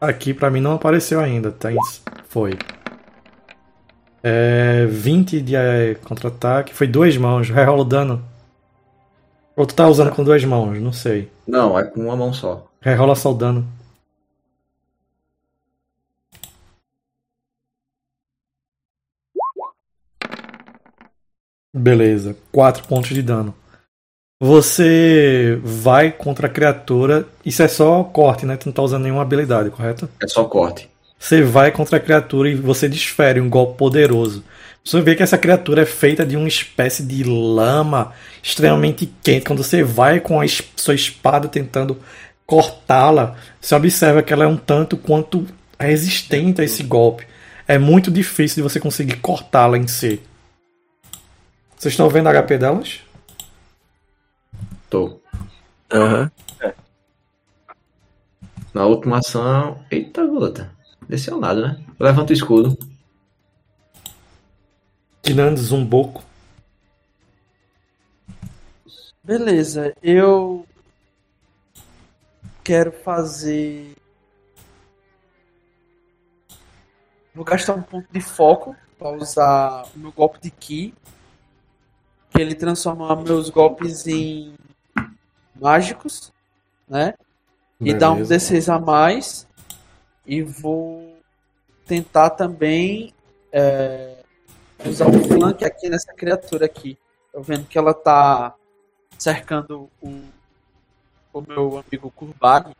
Aqui pra mim não apareceu ainda, tá? Isso. Foi. É, 20 de é, contra-ataque. Foi duas mãos. Rerola o dano. Ou tu tá usando com duas mãos? Não sei.
Não, é com uma mão só.
Rerola só o dano. Beleza, 4 pontos de dano. Você vai contra a criatura. Isso é só corte, né? Tu não tá usando nenhuma habilidade, correto?
É só corte.
Você vai contra a criatura e você desfere um golpe poderoso. Você vê que essa criatura é feita de uma espécie de lama extremamente quente. Quando você vai com a es- sua espada tentando cortá-la, você observa que ela é um tanto quanto resistente a esse golpe. É muito difícil de você conseguir cortá-la em si. Vocês estão vendo a HP delas?
Tô.
Aham.
Na última ação. Eita, gota. Desceu nada, né? Eu levanto o escudo.
Tirando Zumboco.
Beleza, eu quero fazer. Vou gastar um ponto de foco para usar o meu golpe de Ki. Que ele transforma meus golpes em mágicos, né? E dá um
Beleza.
D6 a mais. E vou tentar também é, usar o flank aqui nessa criatura aqui. Tô vendo que ela tá cercando o, o meu amigo Kurbag.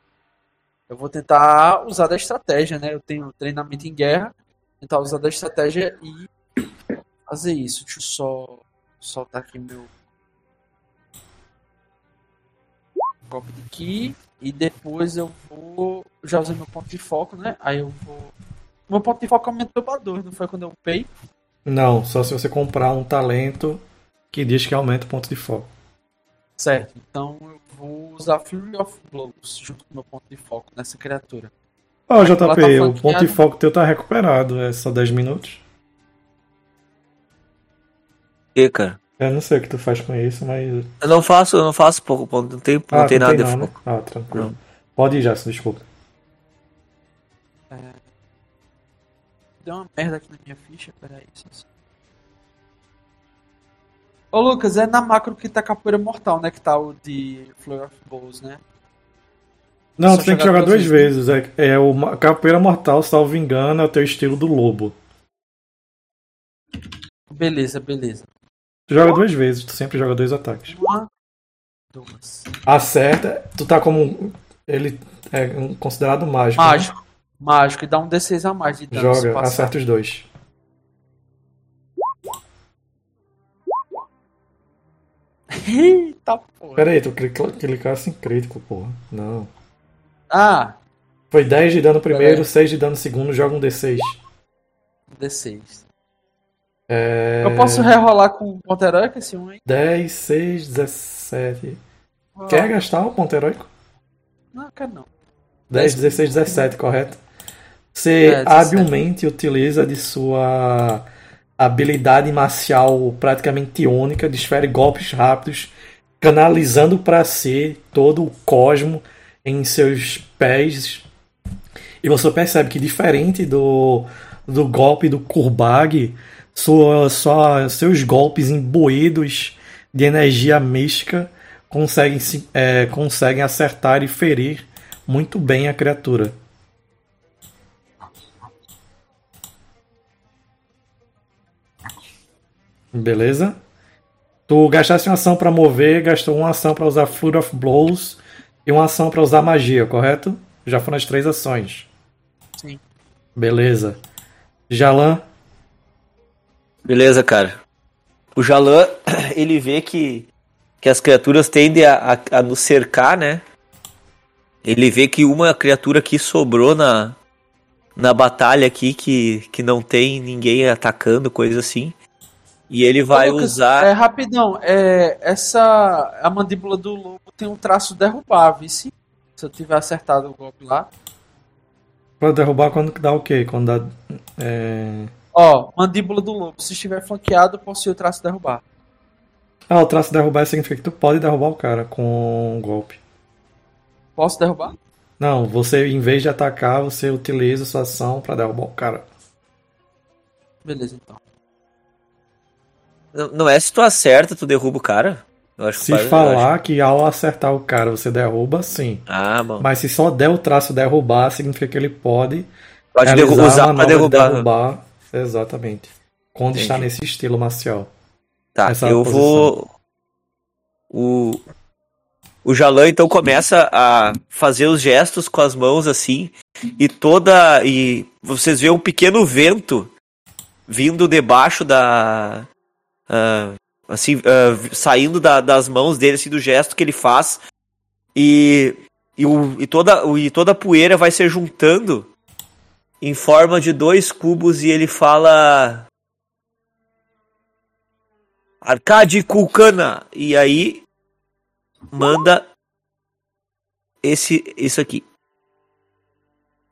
Eu vou tentar usar da estratégia, né? Eu tenho treinamento em guerra. Tentar usar da estratégia e fazer isso. Deixa eu só soltar aqui meu golpe de ki. E depois eu vou. Já usei meu ponto de foco, né? Aí eu vou. Meu ponto de foco aumentou pra 2, não foi quando eu upei?
Não, só se você comprar um talento que diz que aumenta o ponto de foco.
Certo, então eu vou usar Fury of Blows junto com meu ponto de foco nessa criatura.
Ó,
Ela
JP,
tá
o ponto de foco teu tá recuperado, é só 10 minutos.
E, cara?
Eu não sei o que tu faz com isso, mas.
Eu não faço, eu não faço pouco ponto, não tem, não
Ah,
tem nada de
não, né?
foco.
Ah, tranquilo.
Não.
Pode ir, Jason, desculpa.
Deu uma merda aqui na minha ficha, peraí. Ô Lucas, é na macro que tá capoeira mortal, né? Que tá o de Fleur of Blows, né?
Não, tu tem que
jogar duas
duas vezes. É, é o Capoeira Mortal, salvo engano, é o teu estilo do lobo.
Beleza, beleza.
Tu joga duas vezes, tu sempre joga dois ataques.
Uma, duas.
Acerta, tu tá como. Ele é um- considerado mágico. né?
Mágico. Mágico. E dá um D6 a mais de dano.
Joga, acerta os dois.
Eita porra.
Pera aí, tu clica- clicasse em crítico, porra. Não.
Ah,
Foi 10 de dano primeiro,
Pera
6 de dano segundo, joga um D6.
D6.
É...
Eu posso rerolar com o ponto heróico esse um aí?
10, 6, 17. Quer gastar o ponto heróico?
Não, quero não.
10, 16, 17, correto? Você
É, 17.
habilmente utiliza de sua habilidade marcial praticamente única, desfere golpes rápidos, canalizando para si todo o cosmo em seus pés. E você percebe que diferente do, do golpe do Kurbag, sua, sua, seus golpes imbuídos de energia mística conseguem, se- é, conseguem acertar e ferir muito bem a criatura. Beleza? Tu gastaste uma ação pra mover, gastou uma ação pra usar Flood of Blows e uma ação pra usar magia, correto? Já foram as três ações.
Sim.
Beleza. Jalan,
Beleza, cara. O Jalan, ele vê que, que as criaturas tendem a, a, a nos cercar, né? Ele vê que uma criatura que sobrou na, na batalha aqui, que, que não tem ninguém atacando, coisa assim. E ele vai
Lucas,
usar.
É, rapidão, é, essa. A mandíbula do lobo tem um traço derrubável. Se, se eu tiver acertado o golpe lá.
pra derrubar quando dá o quê? Quando dá. É...
Ó, mandíbula do lobo. Se estiver flanqueado, possui o traço derrubar.
Ah, o traço derrubar significa que tu pode derrubar o cara com um golpe.
Posso derrubar?
Não, você em vez de atacar, você utiliza sua ação pra derrubar o cara.
Beleza, então.
Não, não é se tu acerta, tu derruba o cara? Eu acho que
Se falar que ao acertar o cara você derruba, sim.
Ah, bom.
Mas se só der o traço derrubar, significa que ele pode,
Pode
realizar
derru- usar pra derrubar.
derrubar. Exatamente. Quando está
Entendi.
nesse estilo marcial.
Tá,
essa
eu
posição.
vou. O. O Jalan então começa a fazer os gestos com as mãos assim, e toda. E vocês veem um pequeno vento vindo debaixo da. ah, assim, ah, saindo da- das mãos dele, assim, do gesto que ele faz. E, e, o, e, toda, o- e toda a poeira vai se juntando em forma de dois cubos e ele fala. Arcade Kulkana. E aí manda esse isso aqui.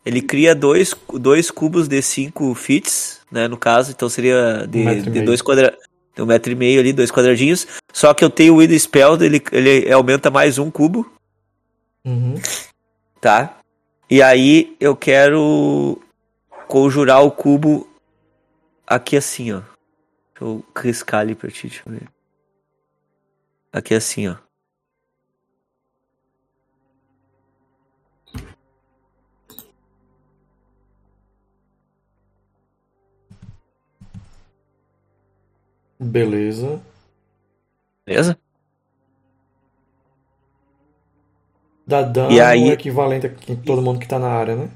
Ele cria dois, dois cubos de 5 fits, né? No caso, então seria de,
Um
de dois quadra, de um metro e meio ali, dois quadradinhos. Só que eu tenho o Wind Spell, ele, ele aumenta mais um cubo,
Uhum.
tá? E aí eu quero conjurar o cubo aqui assim, ó. Deixa eu riscar ali pra ti, deixa eu ver. Aqui assim, ó.
Beleza.
Beleza?
Dá dano
E aí-
equivalente a todo mundo que tá na área, né?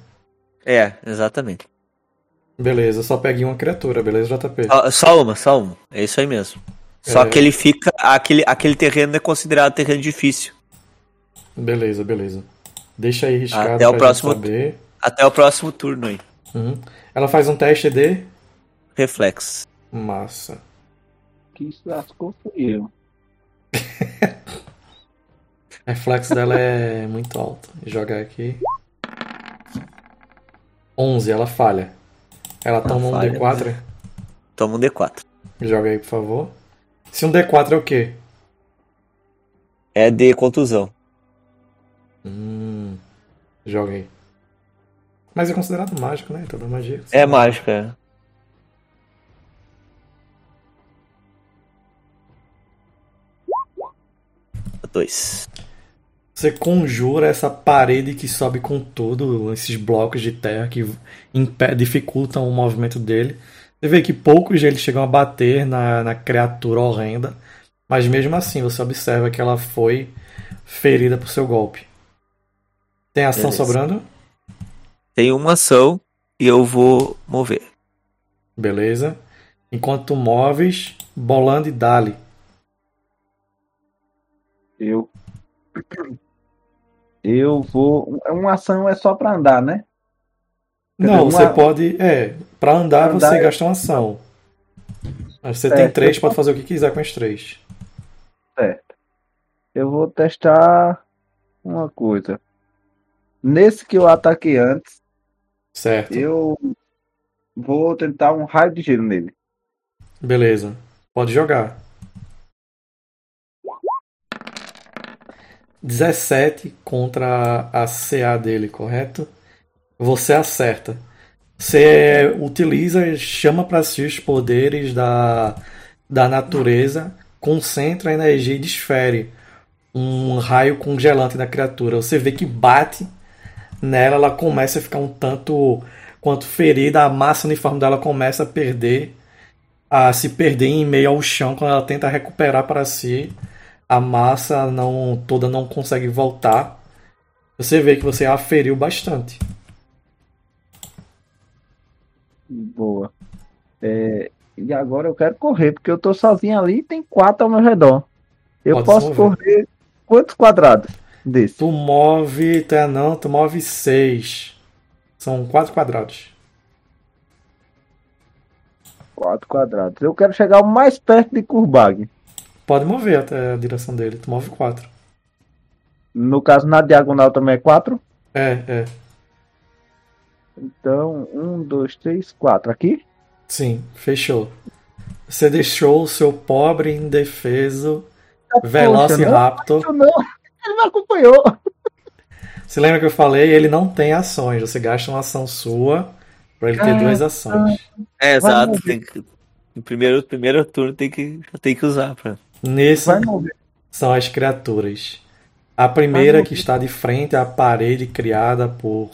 É, exatamente.
Beleza, só pegue uma criatura, beleza, JP?
Só, só uma, só uma. É isso aí mesmo. Só
É.
que ele fica. Aquele, aquele terreno é considerado terreno difícil.
Beleza, beleza. Deixa aí riscado
Até o próximo-
saber.
Até o próximo turno aí.
Uhum. Ela faz um teste de
Reflexo.
massa.
Que se lascou fui eu.
O reflexo dela é muito alto. Vou jogar aqui. 11, ela falha. Ela toma um
falha,
D4?
Toma um D4.
Joga aí, por favor. Se um D4 é o quê?
É de contusão.
Hum, joga aí. Mas é considerado mágico, né? Toda magia.
É mágica. Dois.
Você conjura essa parede que sobe com tudo, esses blocos de terra que dificultam o movimento dele. Você vê que poucos deles chegam a bater na, na criatura horrenda, mas mesmo assim você observa que ela foi ferida por seu golpe. Tem ação
Beleza.
sobrando?
Tem uma ação e eu vou mover.
Beleza. Enquanto tu moves, bolando e dali.
Eu. Eu vou. Uma ação é só pra andar, né? Quer
Não,
dizer,
você
uma-
pode. É, pra andar você
é-
gasta uma ação. Mas você
É,
tem três, pode fazer o que quiser com as três.
Eu vou testar uma coisa. Nesse que eu ataquei antes,
Certo.
eu vou tentar um raio de gelo nele.
Beleza. Pode jogar. 17 contra a CA dele, correto? Você acerta. Você utiliza, chama para si os poderes da, da natureza, concentra a energia e desfere um raio congelante na criatura. Você vê que bate nela, ela começa a ficar um tanto quanto ferida, a massa uniforme dela começa a perder, a se perder em meio ao chão quando ela tenta recuperar para si. A massa não toda não consegue voltar. Você vê que você a feriu bastante.
Boa. É, e agora eu quero correr, porque eu tô sozinho ali e tem quatro ao meu redor. Eu
Pode
posso correr quantos quadrados desse?
Tu move, tu é não, tu move 6. São quatro quadrados.
Quatro quadrados. Eu quero chegar o mais perto de Kurbag.
Pode mover até a direção dele. Tu move 4.
No caso, na diagonal também é quatro.
É, é.
Então, um, dois, três, quatro. Aqui?
Sim, fechou. Você deixou o seu pobre indefeso
Poxa,
Velociraptor.
Não, não, ele não acompanhou.
Você lembra que eu falei? Ele não tem ações. Você gasta uma ação sua pra ele ter
Ah,
duas ações.
É, exato. Tem que, no primeiro, primeiro turno tem que, tem que usar. Pra...
Nesse são as criaturas. A primeira que está de frente à parede criada por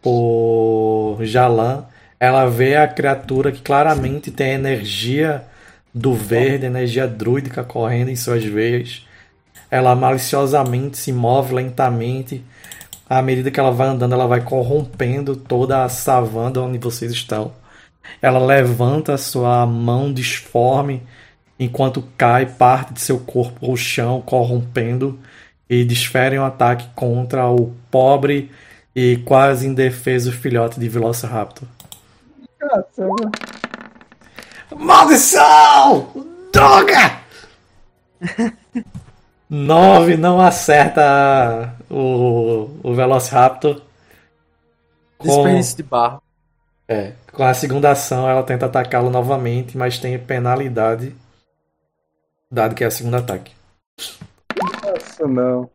por Jalan, ela vê a criatura que claramente tem a energia do verde, energia druídica correndo em suas veias. Ela maliciosamente se move lentamente. À medida que ela vai andando, ela vai corrompendo toda a savana onde vocês estão. Ela levanta sua mão disforme enquanto cai parte de seu corpo ao chão, corrompendo e desfere um ataque contra o pobre e quase indefeso filhote de Velociraptor.
Caramba.
Maldição! Droga! 9 não acerta o, o Velociraptor. Com,
Desperdício de barra.
é, com a segunda ação, ela tenta atacá-lo novamente, mas tem penalidade, dado que é o segundo ataque.
Nossa, não.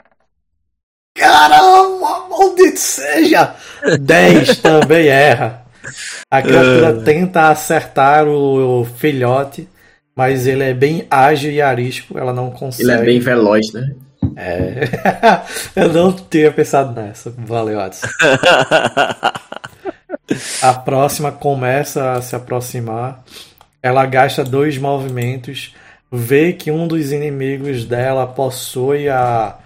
Caramba, maldito seja! 10 também erra. A criatura tenta acertar o, o filhote, mas ele é bem ágil e arisco, ela não consegue.
Ele é bem veloz, né?
É. Eu não tinha pensado nessa. Valeu, Adson. A próxima começa a se aproximar. Ela gasta dois movimentos. Vê que um dos inimigos dela possui a,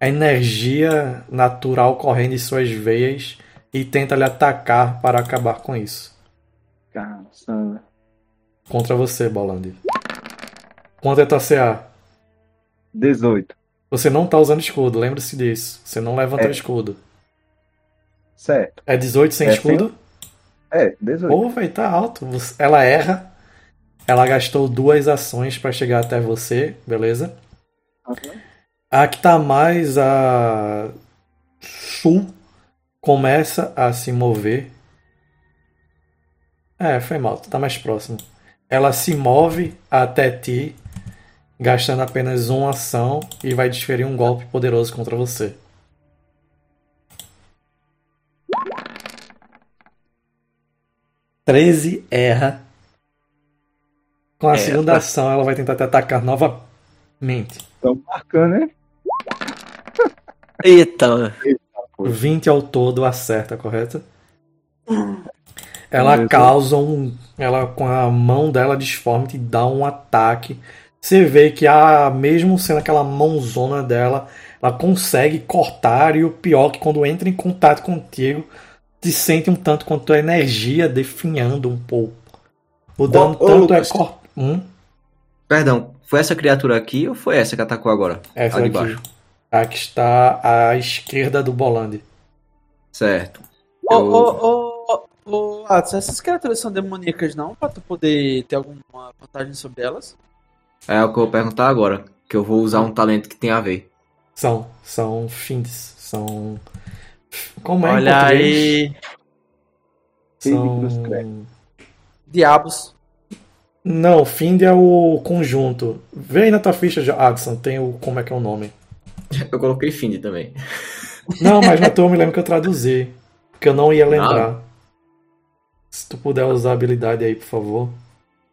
a energia natural correndo em suas veias e tenta lhe atacar para acabar com isso.
Caramba.
Contra você, Bolandi. Quanto é tua CA?
18.
Você não tá usando escudo, lembre-se disso. Você não levanta
É.
o escudo.
Certo.
É 18 sem
É,
escudo?
É, 18.
Pô, velho, tá alto. Ela erra. Ela gastou duas ações pra chegar até você, beleza?
Uhum.
A que tá mais a sul começa a se mover. É, foi mal, tu tá mais próximo. Ela se move até ti, gastando apenas uma ação e vai desferir um golpe poderoso contra você. Treze erra. Com a
É,
segunda
tá.
ação, ela vai tentar te atacar novamente.
Estão marcando, né?
Eita,
20 ao todo acerta, correto? Ela
Beleza.
causa um. Ela com a mão dela disforme te dá um ataque. Você vê que a mesmo sendo aquela mãozona dela, ela consegue cortar e o pior é que quando entra em contato contigo, te sente um tanto quanto a energia definhando um pouco. O dano
Ô, ô,
tanto é
Lucas.
Hum?
Perdão, foi essa criatura aqui ou foi essa que atacou agora?
Essa
de
aqui.
baixo.
A que está à esquerda do Bolandi.
Certo.
Ô, ô, ô, essas criaturas são demoníacas não? Pra tu poder ter alguma vantagem sobre elas?
É o que eu vou perguntar agora. Que eu vou usar um talento que tem a ver.
São, são fins, são. Como é
Olha aí.
São...
Diabos.
Não, Find é o conjunto. Vê aí na tua ficha, Adson, tem o. Como é que é o nome?
Eu coloquei Find também.
Não, mas na tua eu me lembro que eu traduzi. Porque eu não ia lembrar. Se tu puder usar a habilidade aí, por favor.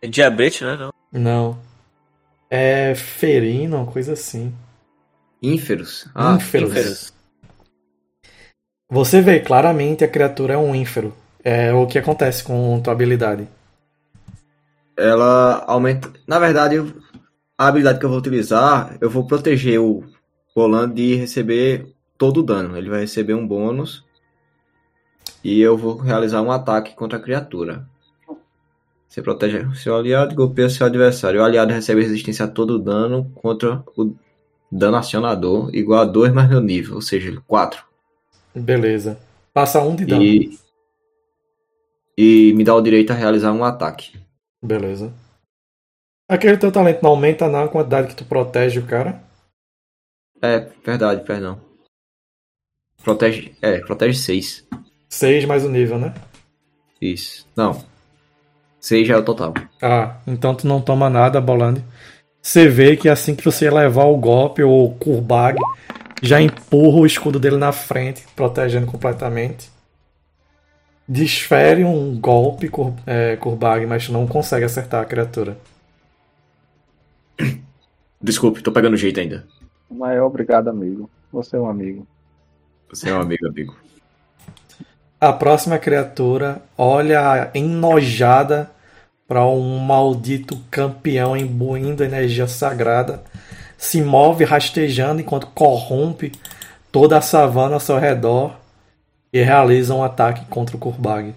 é diabrete, né? Não.
Não. É ferino, uma coisa assim.
Ínferos. Ah,
Ínferos.
Ínferos.
Você vê claramente a criatura é um ínfero. É o que acontece com tua habilidade.
Ela aumenta. Na verdade, a habilidade que eu vou utilizar, eu vou proteger o Roland de receber todo o dano. Ele vai receber um bônus. E eu vou realizar um ataque contra a criatura. Você protege seu aliado e golpeia seu adversário. O aliado recebe resistência a todo dano contra o dano acionador, igual a 2 mais meu nível, ou seja, 4.
Beleza. Passa um de dano.
E, e me dá o direito a realizar um ataque.
Beleza. Aquele teu talento não aumenta na quantidade que tu protege o cara.
É, verdade, perdão. Protege. É, protege 6.
6 mais o nível, né?
Isso. Não. 6 já é o total.
Ah, então tu não toma nada, Bolande. Você vê que assim que você levar o golpe, o Kurbag já empurra o escudo dele na frente, protegendo completamente. Desfere um golpe, Kur- é, Kurbag, mas não consegue acertar a criatura.
Desculpe, tô pegando jeito ainda.
Mas obrigado, amigo. Você é um amigo.
Você é um amigo, amigo.
A próxima criatura olha enojada para um maldito campeão imbuindo energia sagrada, se move rastejando enquanto corrompe toda a savana ao seu redor e realiza um ataque contra o Kurbag.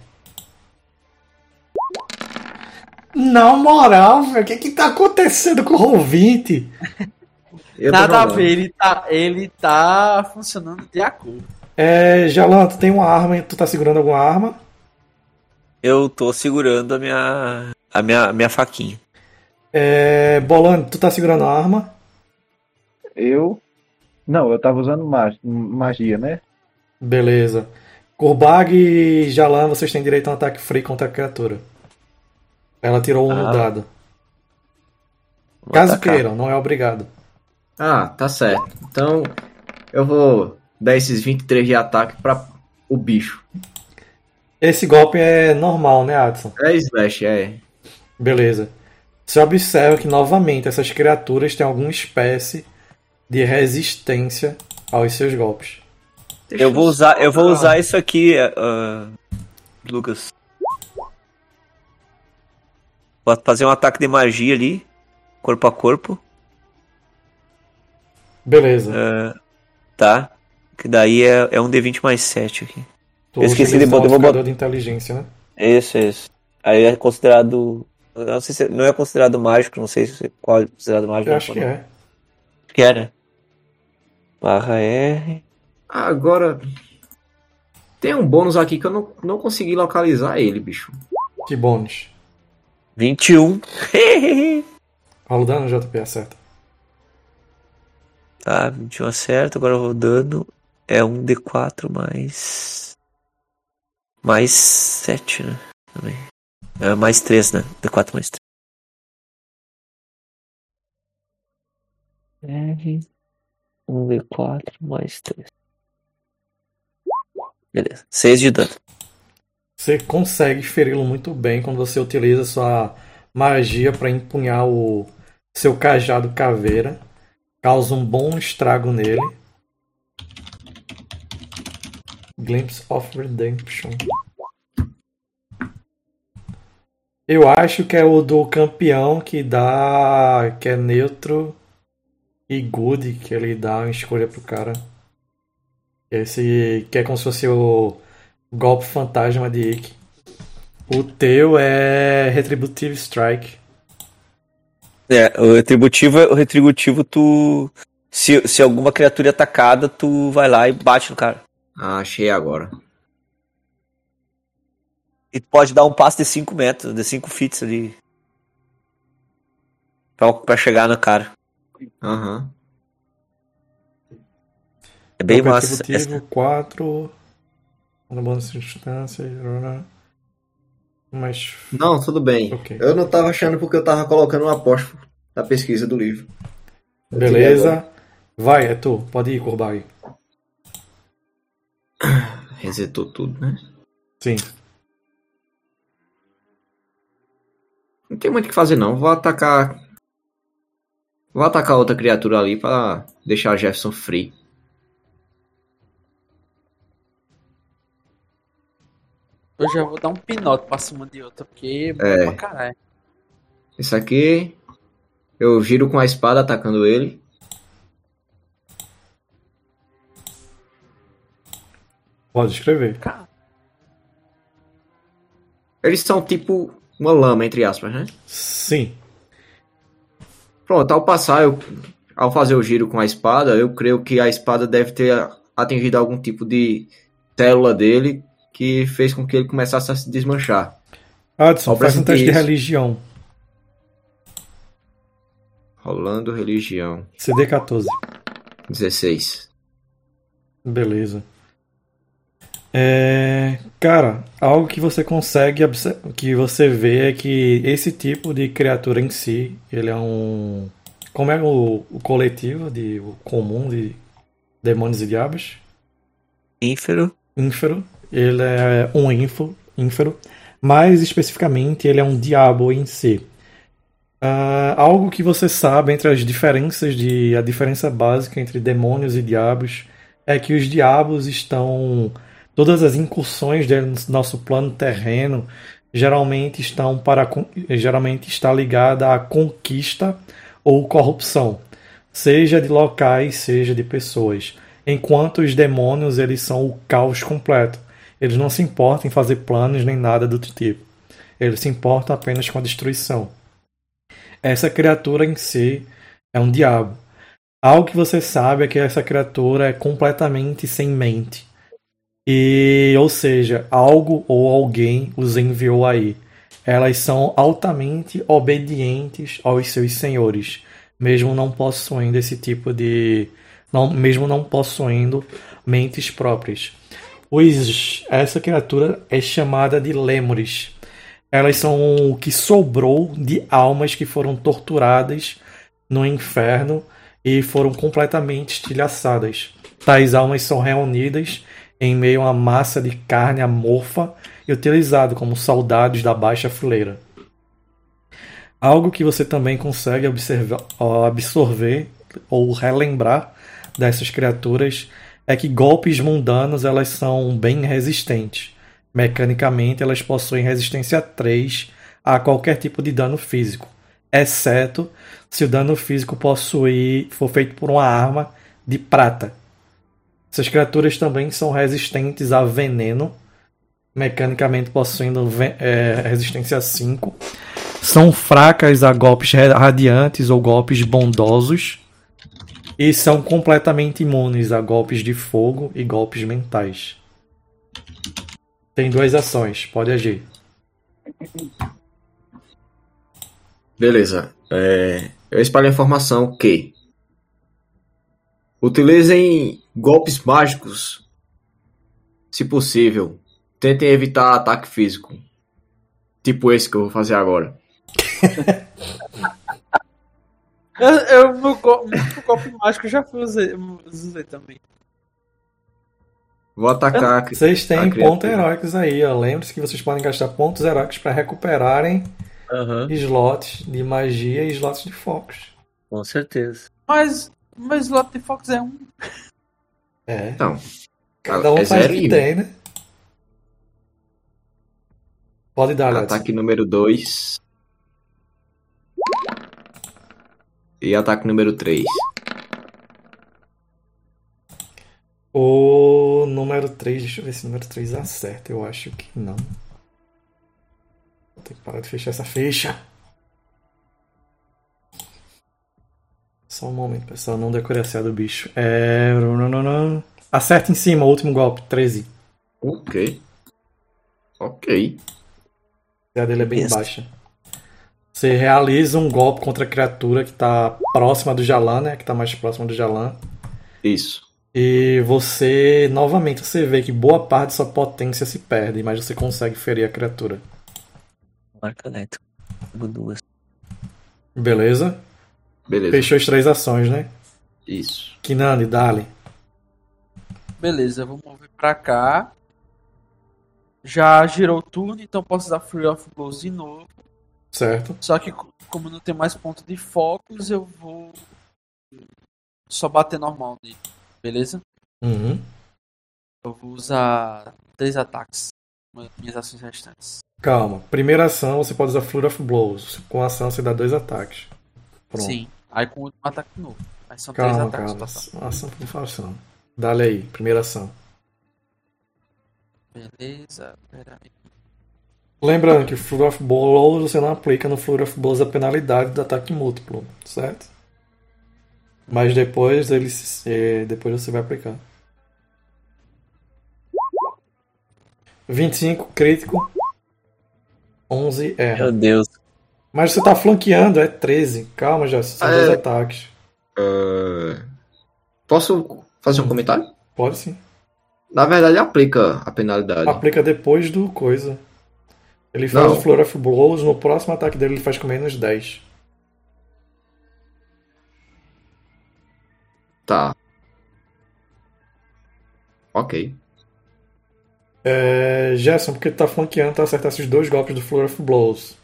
Na moral, velho, o que que tá acontecendo com o
tô
Nada a ver, ele tá, ele tá funcionando de acordo.
É, Jalan, tu tem uma arma, tu tá segurando alguma arma?
Eu tô segurando a minha. a minha, a minha faquinha.
É, Bolando, tu tá segurando a arma?
Eu. Não, eu tava usando mag- magia, né?
Beleza. Kurbag e Jalan, vocês têm direito a um ataque free contra a criatura. Ela tirou um no
Ah.
dado.
Vou
Caso
atacar.
queiram, não é obrigado.
Ah, tá certo. Então, eu vou dar esses 23 de ataque pra o bicho.
Esse golpe é normal, né, Adson?
É slash, é.
Beleza. Você observa que novamente essas criaturas têm alguma espécie de resistência aos seus golpes.
Deixa
Eu vou usar, eu vou usar isso aqui, ah, Lucas. Vou fazer um ataque de magia ali, corpo a corpo,
Beleza.
ah, tá? Que daí é, é um D20 mais 7 aqui.
Tu
eu esqueci de botar- vou
modificador de inteligência, né?
Isso, isso. Aí é considerado. Não sei se não é considerado mágico, não sei se qual é considerado mágico.
Eu acho que é.
Que é, né? Barra R.
Agora. Tem um bônus aqui que eu não, não consegui localizar ele, bicho.
Que bônus.
21.
Rola o dano, JP, acerta.
tá, 21 acerta, agora rodando. É um D4 mais. Mais 7, né? Também. É mais 3, né? D4 mais 3. R. Um D4 mais 3. Beleza. 6 de dano.
Você consegue feri-lo muito bem quando você utiliza sua magia para empunhar o seu cajado caveira. Causa um bom estrago nele. Glimpse of Redemption. Eu acho que é o do campeão que dá. que é neutro e good, que ele dá uma escolha pro cara. Esse que é como se fosse o golpe fantasma de Ikki. O teu é Retributive Strike.
É, o retributivo, o retributivo tu. Se, se alguma criatura é atacada, tu vai lá e bate no cara.
Ah, achei agora.
E tu pode dar um passo de 5 metros, de 5 feet ali. Pra, pra chegar no cara.
Aham.
É bem
Golpe
massa. Essa-
4. No bônus de distância. Mas.
Não, tudo bem.
Ok.
Eu não tava achando porque eu tava colocando um apóstolo da pesquisa do livro. Eu
Beleza. Vai, é tu. Pode ir, Kurbag.
Resetou tudo, né?
Sim.
Não tem muito o que fazer não. Vou atacar. Vou atacar outra criatura ali pra deixar o Jefferson free.
Eu já vou dar um pinote pra cima de outra, porque é
É.
pra caralho.
Esse aqui, eu giro com a espada atacando ele.
Pode escrever.
Eles são tipo uma lama, entre aspas, né?
Sim.
Pronto, ao passar, eu, ao fazer o giro com a espada, eu creio que a espada deve ter atingido algum tipo de célula dele que fez com que ele começasse a se desmanchar.
Adson,
Só pra
faz um teste de religião.
Rolando religião.
CD 14.
16.
Beleza. É, cara, algo que você consegue que você vê é que esse tipo de criatura em si, ele é um como é o, o coletivo de o comum de demônios e diabos,
Ínfero.
ínfero, ele é um ínfo, ínfero, mais especificamente ele é um diabo em si. Ah, algo que você sabe entre as diferenças de a diferença básica entre demônios e diabos é que os diabos estão todas as incursões dele no nosso plano terreno geralmente estão para geralmente está ligada à conquista ou corrupção, seja de locais, seja de pessoas. Enquanto os demônios eles são o caos completo. Eles não se importam em fazer planos nem nada do tipo. Eles se importam apenas com a destruição. Essa criatura em si é um diabo. Algo que você sabe é que essa criatura é completamente sem mente. E, ou seja, algo ou alguém os enviou aí. Elas são altamente obedientes aos seus senhores, mesmo não possuindo esse tipo de. Não, mesmo não possuindo mentes próprias. Pois essa criatura é chamada de Lemures. Elas são o que sobrou de almas que foram torturadas no inferno e foram completamente estilhaçadas. Tais almas são reunidas em meio a massa de carne amorfa e utilizado como soldados da baixa fileira. Algo que você também consegue observar, absorver ou relembrar dessas criaturas é que golpes mundanos elas são bem resistentes. Mecanicamente, elas possuem resistência 3 a qualquer tipo de dano físico, exceto se o dano físico possuir, for feito por uma arma de prata. Essas criaturas também são resistentes a veneno, mecanicamente possuindo é, resistência 5. São fracas a golpes radiantes ou golpes bondosos. E são completamente imunes a golpes de fogo e golpes mentais. Tem duas ações, pode agir.
Beleza. É, eu espalho a informação que utilizem golpes mágicos, se possível. Tentem evitar ataque físico. Tipo esse que eu vou fazer agora.
Eu, eu no, go, golpe mágico eu já fui usei, usei também.
Vou atacar. a-
Vocês têm pontos heróicos aí, ó. Lembre-se que vocês podem gastar pontos heróicos para recuperarem
Aham,
slots de magia e slots de focos.
com certeza.
Mas, mas slot de Fox é um.
É.
Não.
Cada um
é
faz o
zero
que tem, né? Pode dar, Alex.
Ataque número 2. E ataque número 3.
O número 3, deixa eu ver se o número 3 acerta. Eu acho que não. Vou ter que parar de fechar essa fecha. Só um momento, pessoal. Não decorei a CA do bicho. É. Acerta em cima, o último golpe, 13.
Ok. Ok.
A CA dele é bem
Isso.
baixa. Você realiza um golpe contra a criatura que está próxima do Jalan, né? Que está mais próxima do Jalan.
Isso.
E você, novamente, você vê que boa parte de sua potência se perde, mas você consegue ferir a criatura.
Marca. Pego duas.
Beleza?
Beleza.
Fechou as três ações, né?
Isso.
Kinani, dale.
Beleza, eu vou mover pra cá. Já girou o turno, então posso usar Free of Blows de novo.
Certo.
Só que co- como não tem mais ponto de focos, eu vou só bater normal nele. Beleza?
Uhum.
Eu vou usar três ataques. com Minhas ações restantes.
Calma. Primeira ação você pode usar Flurry of Blows. Com a ação você dá dois ataques. Pronto.
Sim. Aí com o último ataque novo. Aí são
Calma,
três ataques
calma. Ação por ação. Dá-lhe aí. Primeira ação.
Beleza, peraí.
Lembrando que o Flurry of Blows você não aplica no Flurry of Blows a penalidade do ataque múltiplo, certo? Mas depois ele se- depois você vai aplicar. 25 crítico. 11 erra.
Meu Deus.
Mas você tá flanqueando, é 13. Calma, já, são
Ah,
dois
é.
ataques.
Ah, posso fazer um comentário?
Pode sim.
Na verdade, aplica a penalidade.
Aplica depois do coisa. Ele faz
Não.
o Flurry of Blows, no próximo ataque dele ele faz com menos 10.
Tá. Ok.
É, Gerson, porque tu tá flanqueando, tu acertar esses dois golpes do Flurry of Blows.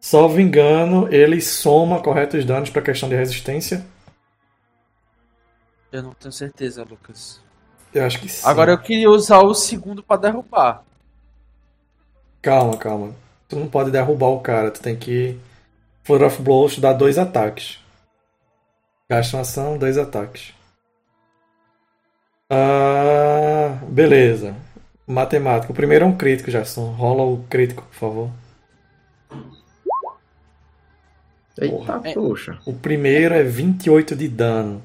Salvo engano, ele soma corretos danos pra questão de resistência.
Eu não tenho certeza, Lucas.
Eu acho que sim.
Agora eu queria usar o segundo pra derrubar.
Calma, calma. Tu não pode derrubar o cara, tu tem que. Flurry of Blows dá dois ataques. Gasta uma ação, dois ataques. Ah, beleza. Matemática. O primeiro é um crítico, Gerson. Rola o crítico, por favor.
Eita,
É.
poxa.
O primeiro é 28 de dano.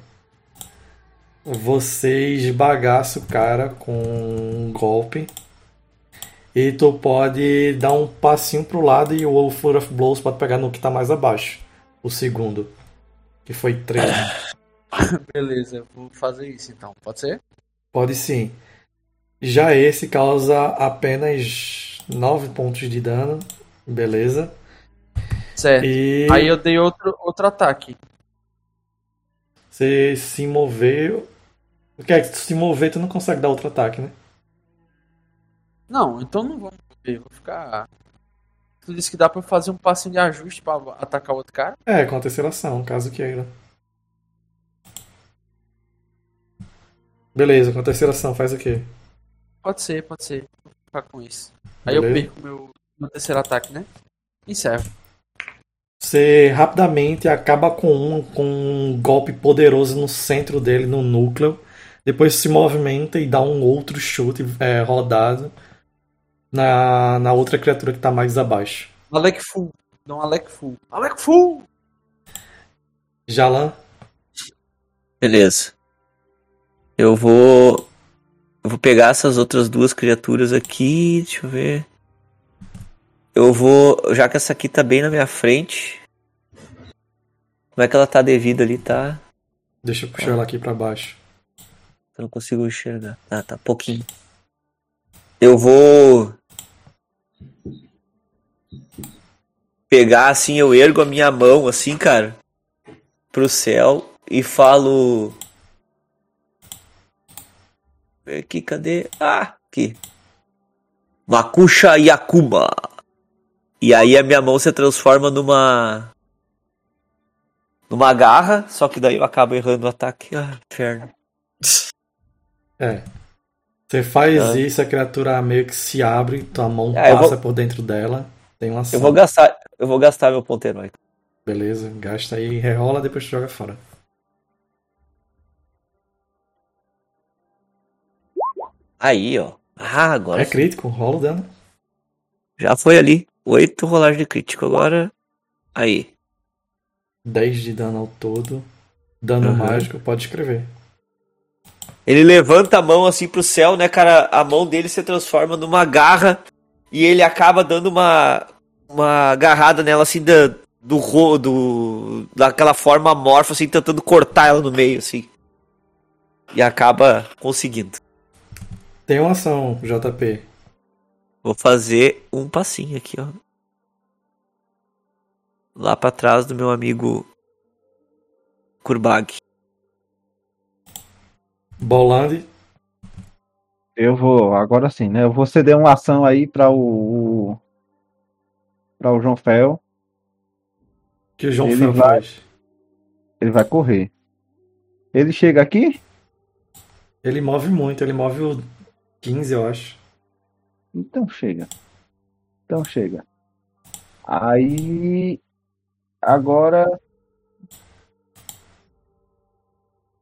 Você esbagaça o cara com um golpe. E tu pode dar um passinho pro lado e o Flurry of Blows pode pegar no que tá mais abaixo. O segundo. Que foi 3.
Beleza, eu vou fazer isso então. Pode ser?
Pode sim. Já esse causa apenas 9 pontos de dano. Beleza.
Certo.
E
Aí eu dei outro, outro ataque.
você se mover. O que é que se mover, tu não consegue dar outro ataque, né?
Não, então não vamos ver. Vou ficar. Tu disse que dá pra eu fazer um passinho de ajuste pra atacar o outro cara?
É, com a terceira ação, caso queira. Beleza, com a terceira ação faz o quê?
Pode ser, pode ser. Vou ficar com isso. Aí eu
Beleza.
perco meu, meu terceiro ataque, né? Encerro.
Você rapidamente acaba com um, com um golpe poderoso no centro dele, no núcleo. Depois se movimenta e dá um outro chute é, rodado na, na outra criatura que tá mais abaixo.
Alec Full. Um Alec Full. Alec Full!
Jalan,
Beleza. Eu vou. Eu vou pegar essas outras duas criaturas aqui. Deixa eu ver. Eu vou. Já que essa aqui tá bem na minha frente. Como é que ela tá devida ali? Tá.
deixa eu puxar ela aqui pra baixo.
Eu não consigo enxergar. Ah, tá pouquinho. Eu vou. Pegar assim, eu ergo a minha mão assim, cara. Pro céu e falo. Aqui, cadê? Ah, aqui. Makusha Yakuma. E aí a minha mão se transforma numa. Numa garra, só que daí eu acabo errando o ataque. Ah, inferno.
É. Você faz
Ah.
isso, a criatura meio que se abre, tua mão
Ah,
passa
vou-
por dentro dela. Tem uma ação.
Eu vou gastar, eu vou gastar meu ponto heróico.
Beleza, gasta aí, rerola, depois tu joga fora.
Aí, ó. Ah, agora
É crítico, rola o dano.
já foi ali. Oito rolagens de crítico agora. Aí.
10 de dano ao todo. Dano
Aham.
mágico, pode escrever.
Ele levanta a mão assim pro céu, né, cara? A mão dele se transforma numa garra e ele acaba dando uma uma agarrada nela assim da do ro- do daquela forma amorfa assim, tentando cortar ela no meio assim. E acaba conseguindo.
Tem uma ação, JP.
Vou fazer um passinho aqui, ó. Lá pra trás do meu amigo Kurbag.
Bolande,
Eu vou, agora sim, né? Eu vou ceder uma ação aí para o, o para o João Fel
que o João
Ele
Fel
vai-
faz?
Ele vai correr. Ele chega aqui?
Ele move muito, ele move o 15, eu acho.
Então chega. Então chega. Aí. Agora.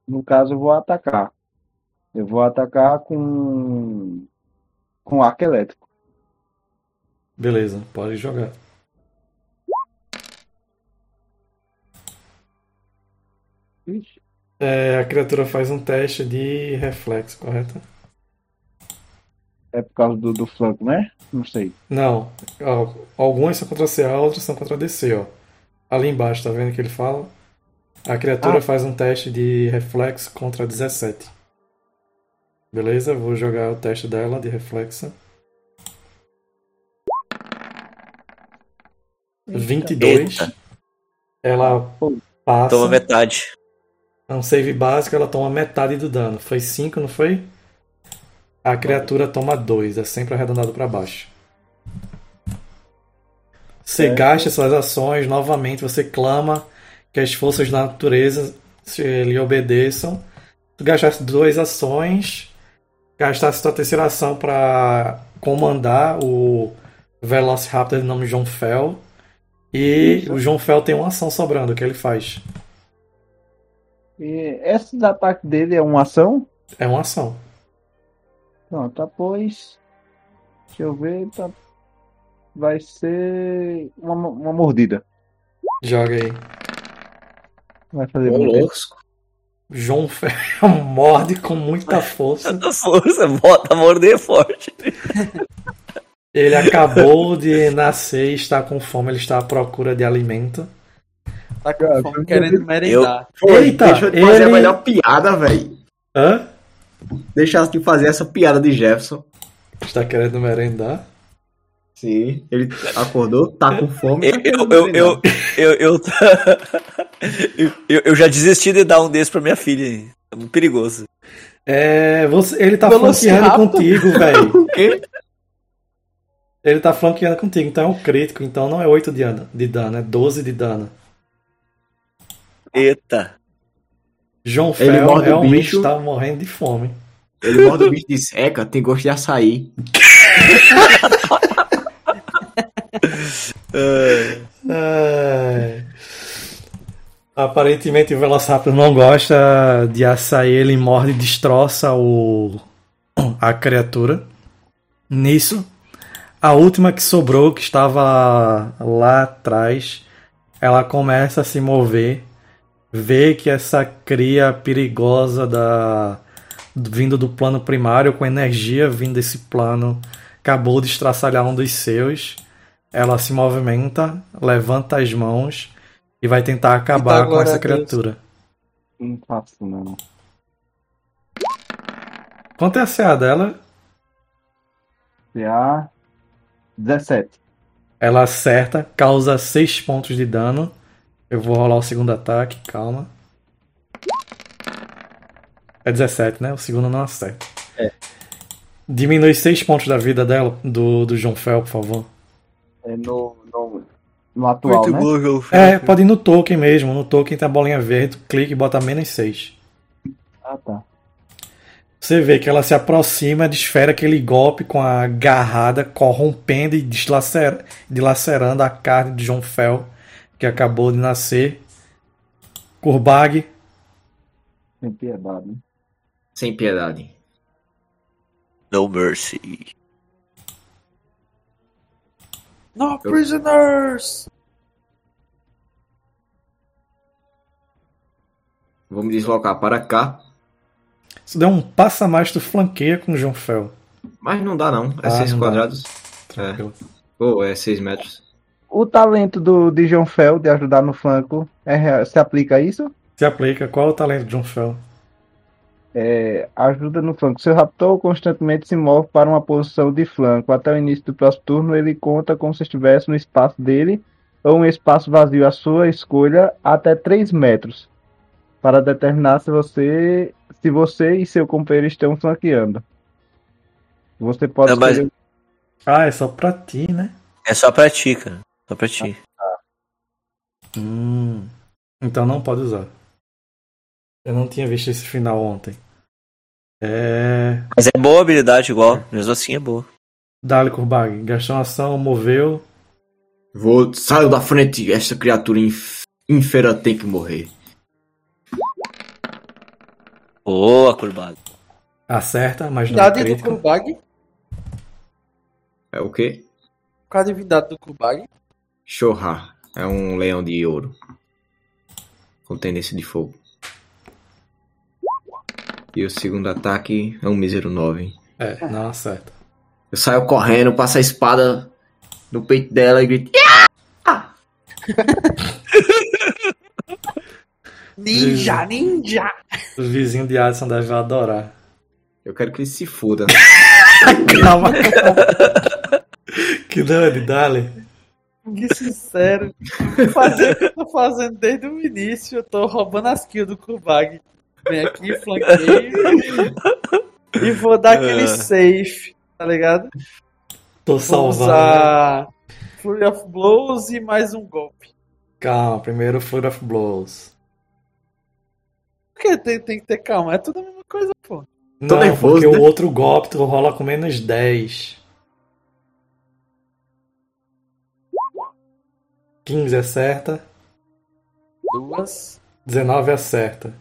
No caso, eu vou atacar. Eu vou atacar com. Com arco elétrico.
Beleza, pode jogar.
Ixi,
É, a criatura faz um teste de reflexo, correto?
É por causa do, do flanco, né? Não sei.
Não, ó, algumas são contra CA, outras são contra DC, ó. Ali embaixo, tá vendo que ele fala? A criatura
Ah.
faz um teste de reflexo contra 17. Beleza? Vou jogar o teste dela de reflexo. 22.
Eita.
Ela passa.
Toma metade.
É um save básico, ela toma metade do dano. Foi 5, não foi? A criatura toma 2, é sempre arredondado para baixo. Você
É.
gasta suas ações, novamente você clama que as forças da natureza se lhe obedeçam. Tu gastasse duas ações, gastasse tua terceira ação para comandar o Velociraptor de nome John Fell. E o John Fell tem uma ação sobrando, o que ele faz?
E esses ataques dele é uma ação?
É uma ação.
Pronto, tá, pois. Deixa eu ver. Tá... Vai ser uma, uma mordida.
Joga aí.
Vai fazer
louco.
João Ferro morde com muita força.
Tanta força, bota morder forte.
Ele acabou de nascer e está com fome, ele está à procura de alimento.
Tá com
Cara,
fome
eu-
querendo merendar.
Foi,
Eita,
deixa eu te fazer
ele-
a melhor piada, velho.
Hã?
Deixa eu te fazer essa piada de Jefferson.
Está querendo merendar?
Sim, ele acordou, tá com fome.
Eu,
tá
eu, eu, eu, eu, eu, eu, eu já desisti de dar um desse pra minha filha. É muito perigoso.
É, você, ele tá flanqueando contigo, velho. Ele tá flanqueando contigo, então é um crítico, então não é 8 de dano, de dano é 12 de dano.
Eita.
João
Ele
Fel
morde o
realmente
bicho.
está morrendo de fome.
Ele morde o bicho de seca, tem gosto de açaí.
É. Aparentemente o Velociraptor não gosta de açaí, ele morde e destroça o... a criatura. Nisso, a última que sobrou, que estava lá atrás, ela começa a se mover, vê que essa cria perigosa da vindo do plano primário, com energia vindo desse plano, acabou de estraçalhar um dos seus. Ela se movimenta, levanta as mãos e vai tentar acabar com
glória
essa criatura.
Não faço não.
Quanto é a CA dela?
CA 17.
Ela acerta, causa 6 pontos de dano. Eu vou rolar o segundo ataque, calma. É 17, né? O segundo não acerta.
É.
Diminui 6 pontos da vida dela, do, do João Fel, por favor.
É no, no, no atual,
Muito
né?
bom, João.
É, pode ir no token mesmo. No token tem a bolinha verde, clica e bota menos 6.
Ah, tá.
Você vê que ela se aproxima, desfere aquele golpe com a garrada, corrompendo e dilacerando a carne de John Fel, que acabou de nascer. Kurbag,
Sem piedade. né?
Sem piedade.
No mercy.
No prisoners!
Vou me deslocar para cá.
se der um passo a mais, tu flanqueia com o John Fel.
Mas não dá não. É
Ah,
6
não dá.
quadrados.
Tranquilo.
Ou é 6 metros.
O talento do, de João Fel de ajudar no flanco é, se aplica a isso?
Se aplica, qual é o talento de John Fel?
É, ajuda no flanco. Seu raptor constantemente se move para uma posição de flanco. Até o início do próximo turno, ele conta como se estivesse no espaço dele ou um espaço vazio à sua escolha até 3 metros. Para determinar se você, se você e seu companheiro estão flanqueando. Você pode
Não, mas-
escolher
Ah, é só pra ti, né?
É só pra ti, cara. Só pra ti.
Hum, então não pode usar. Eu não tinha visto esse final ontem. É.
Mas é boa a habilidade igual, mesmo assim é boa.
Dali Kurbag, gastou uma ação, moveu.
Vou. Saio da frente, essa criatura inf... infera tem que morrer.
Boa, Kurbag.
Acerta, mas não é
do
crítico.
Kurbag.
É o quê?
Qual a divindade do Kurbag?
Shoha. É um leão de ouro. Com tendência de fogo. E o segundo ataque é um mísero 9.
É, não acerta.
Eu saio correndo, passo a espada no peito dela e grito.
Ninja, ninja!
Os vizinhos de Addison devem adorar.
Eu quero que ele se foda.
Calma, calma. que dane, Dali.
Que sincero. Vou fazer o que eu tô fazendo desde o início. Eu tô roubando as kills do Kurbag. Vem aqui, flanqueio. e vou dar aquele safe, tá ligado?
Tô
Vou
salvando.
usar Fury of Blows e mais um golpe.
Calma, primeiro Flurry of Blows.
Por que tem, tem que ter calma? É tudo a mesma coisa, pô.
Tô
Não,
nervoso,
porque
né?
o outro golpe tu rola com menos 10. 15 acerta,
Duas.
19 acerta.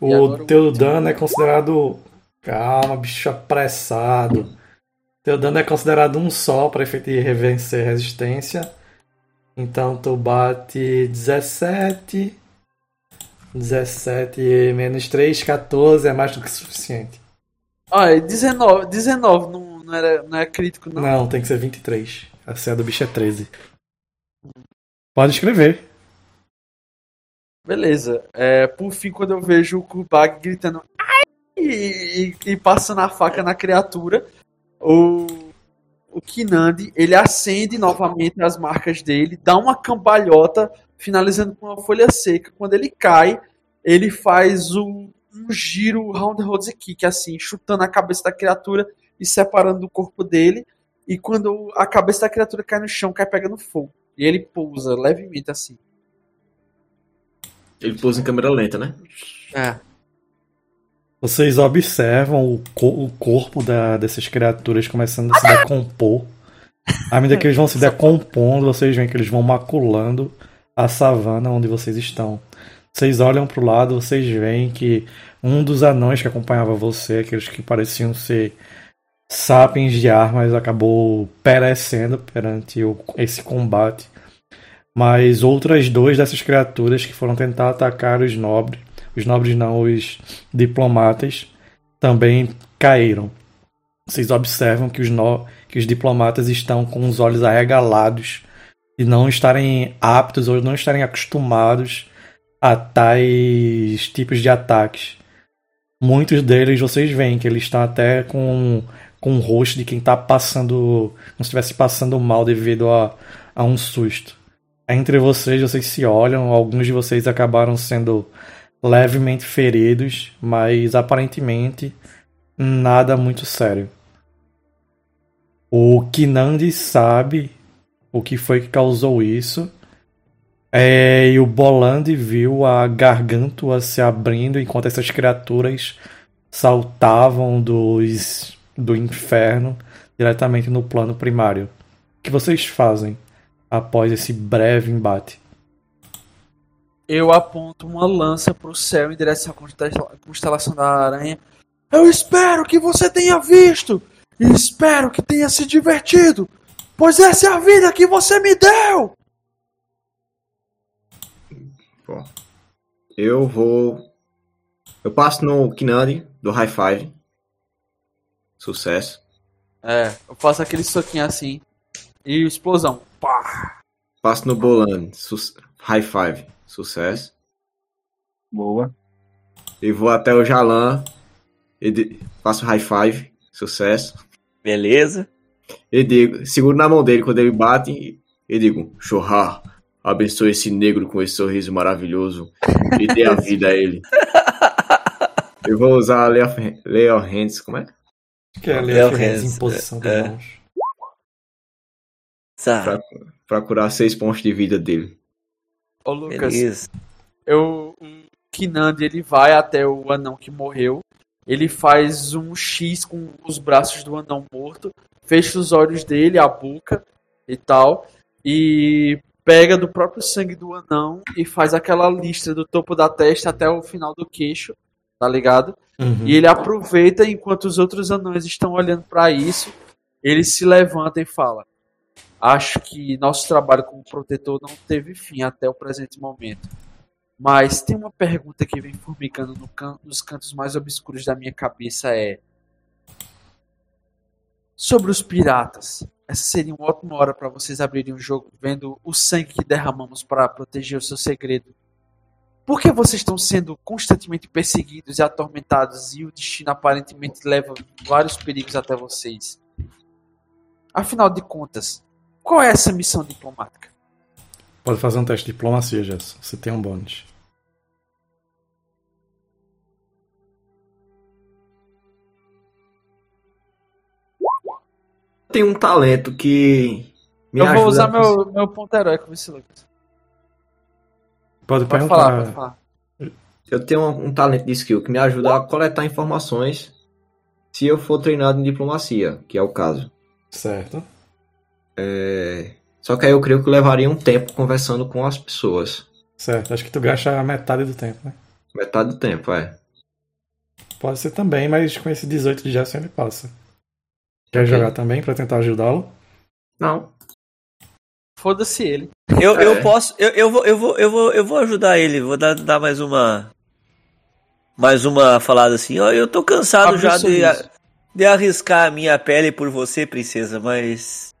Agora
O
o
teu
último.
dano é considerado. Calma, bicho apressado. Teu dano é considerado um só para efeito de revencer resistência. Então tu bate 17. 17 menos 3, 14 é mais do que suficiente.
Ah, é 19. 19 não, não, era, não é crítico, não.
Não, tem que ser 23. A CA do bicho é 13. Pode escrever.
Beleza. É, por fim, quando eu vejo o Kurbag gritando ai e, e, passando a faca na criatura, o, o Kinandi ele acende novamente as marcas dele, dá uma cambalhota, finalizando com uma folha seca. Quando ele cai, ele faz um, um giro round road kick, assim, chutando a cabeça da criatura e separando do corpo dele. E quando a cabeça da criatura cai no chão, cai pegando fogo. E ele pousa levemente assim.
Ele pousa em câmera lenta, né?
É.
Vocês observam o, co- o corpo da- dessas criaturas começando a se decompor. À medida que eles vão se decompondo, vocês veem que eles vão maculando a savana onde vocês estão. Vocês olham pro lado, vocês veem que um dos anões que acompanhava você, aqueles que pareciam ser sapiens de armas, acabou perecendo perante o- esse combate. Mas outras duas dessas criaturas que foram tentar atacar os nobres, os nobres não, os diplomatas, também caíram. Vocês observam que os, no- que os diplomatas estão com os olhos arregalados e não estarem aptos ou não estarem acostumados a tais tipos de ataques. Muitos deles vocês veem que eles estão até com, com o rosto de quem está passando, como se estivesse passando mal devido a, a um susto. Entre vocês, vocês se olham, alguns de vocês acabaram sendo levemente feridos, mas aparentemente nada muito sério. O Kinandi sabe o que foi que causou isso. É, e o Boland viu a garganta se abrindo enquanto essas criaturas saltavam dos, do inferno diretamente no plano primário. O que vocês fazem após esse breve embate?
Eu aponto uma lança pro céu em direção à constela- constelação da aranha. Eu espero que você tenha visto! E espero que tenha se divertido! Pois essa é a vida que você me deu!
Bom, eu vou. Eu passo no Kinandi do High Five. Sucesso.
É, eu faço aquele soquinho assim. E explosão. Pá!
Passo no Bolan. Su... High Five. Sucesso.
Boa.
E vou até o Jalan. E Faço High Five. Sucesso.
Beleza.
E digo, seguro na mão dele quando ele bate e digo, Shoha, abençoe esse negro com esse sorriso maravilhoso e dê a vida a ele. Eu vou usar Leo, Leo Hands, como é?
Que é ali
Hands,
em posição de
é.
mãos.
Tá.
Pra, pra curar seis pontos de vida dele.
Ô, Lucas,
Beleza.
eu, o Kinandi, ele vai até o anão que morreu. Ele faz um X com os braços do anão morto, fecha os olhos dele, a boca e tal, e pega do próprio sangue do anão e faz aquela lista do topo da testa até o final do queixo, tá ligado?
Uhum.
E ele aproveita enquanto os outros anões estão olhando pra isso, ele se levanta e fala: Acho que nosso trabalho como protetor não teve fim até o presente momento. Mas tem uma pergunta que vem formigando no can- nos cantos mais obscuros da minha cabeça é sobre os piratas. Essa seria uma ótima hora para vocês abrirem o jogo vendo o sangue que derramamos para proteger o seu segredo. Por que vocês estão sendo constantemente perseguidos e atormentados e o destino aparentemente leva vários perigos até vocês? Afinal de contas, qual é essa missão diplomática?
Pode fazer um teste de diplomacia, Jess. Você tem um bônus.
Tem um talento que me
Eu vou usar
a-
meu, meu ponto heróico, vice Lucas.
Pode,
Pode
perguntar.
falar, pode falar.
Eu tenho um, um talento de skill que me ajuda a coletar informações se eu for treinado em diplomacia, que é o caso.
Certo.
É, Só que aí eu creio que eu levaria um tempo conversando com as pessoas.
Certo. Acho que tu gasta a metade do tempo, né?
Metade do tempo, é.
Pode ser também, mas com esse 18 de Jason ele passa. Quer
Ok.
jogar também pra tentar ajudá-lo?
Não.
Foda-se ele.
Eu,
É.
eu posso. Eu, eu, vou, eu, vou, eu, vou, eu vou ajudar ele. Vou dar, dar mais uma. Mais uma falada assim. Ó, eu tô cansado
Abre
já de, de arriscar a minha pele por você, princesa, mas.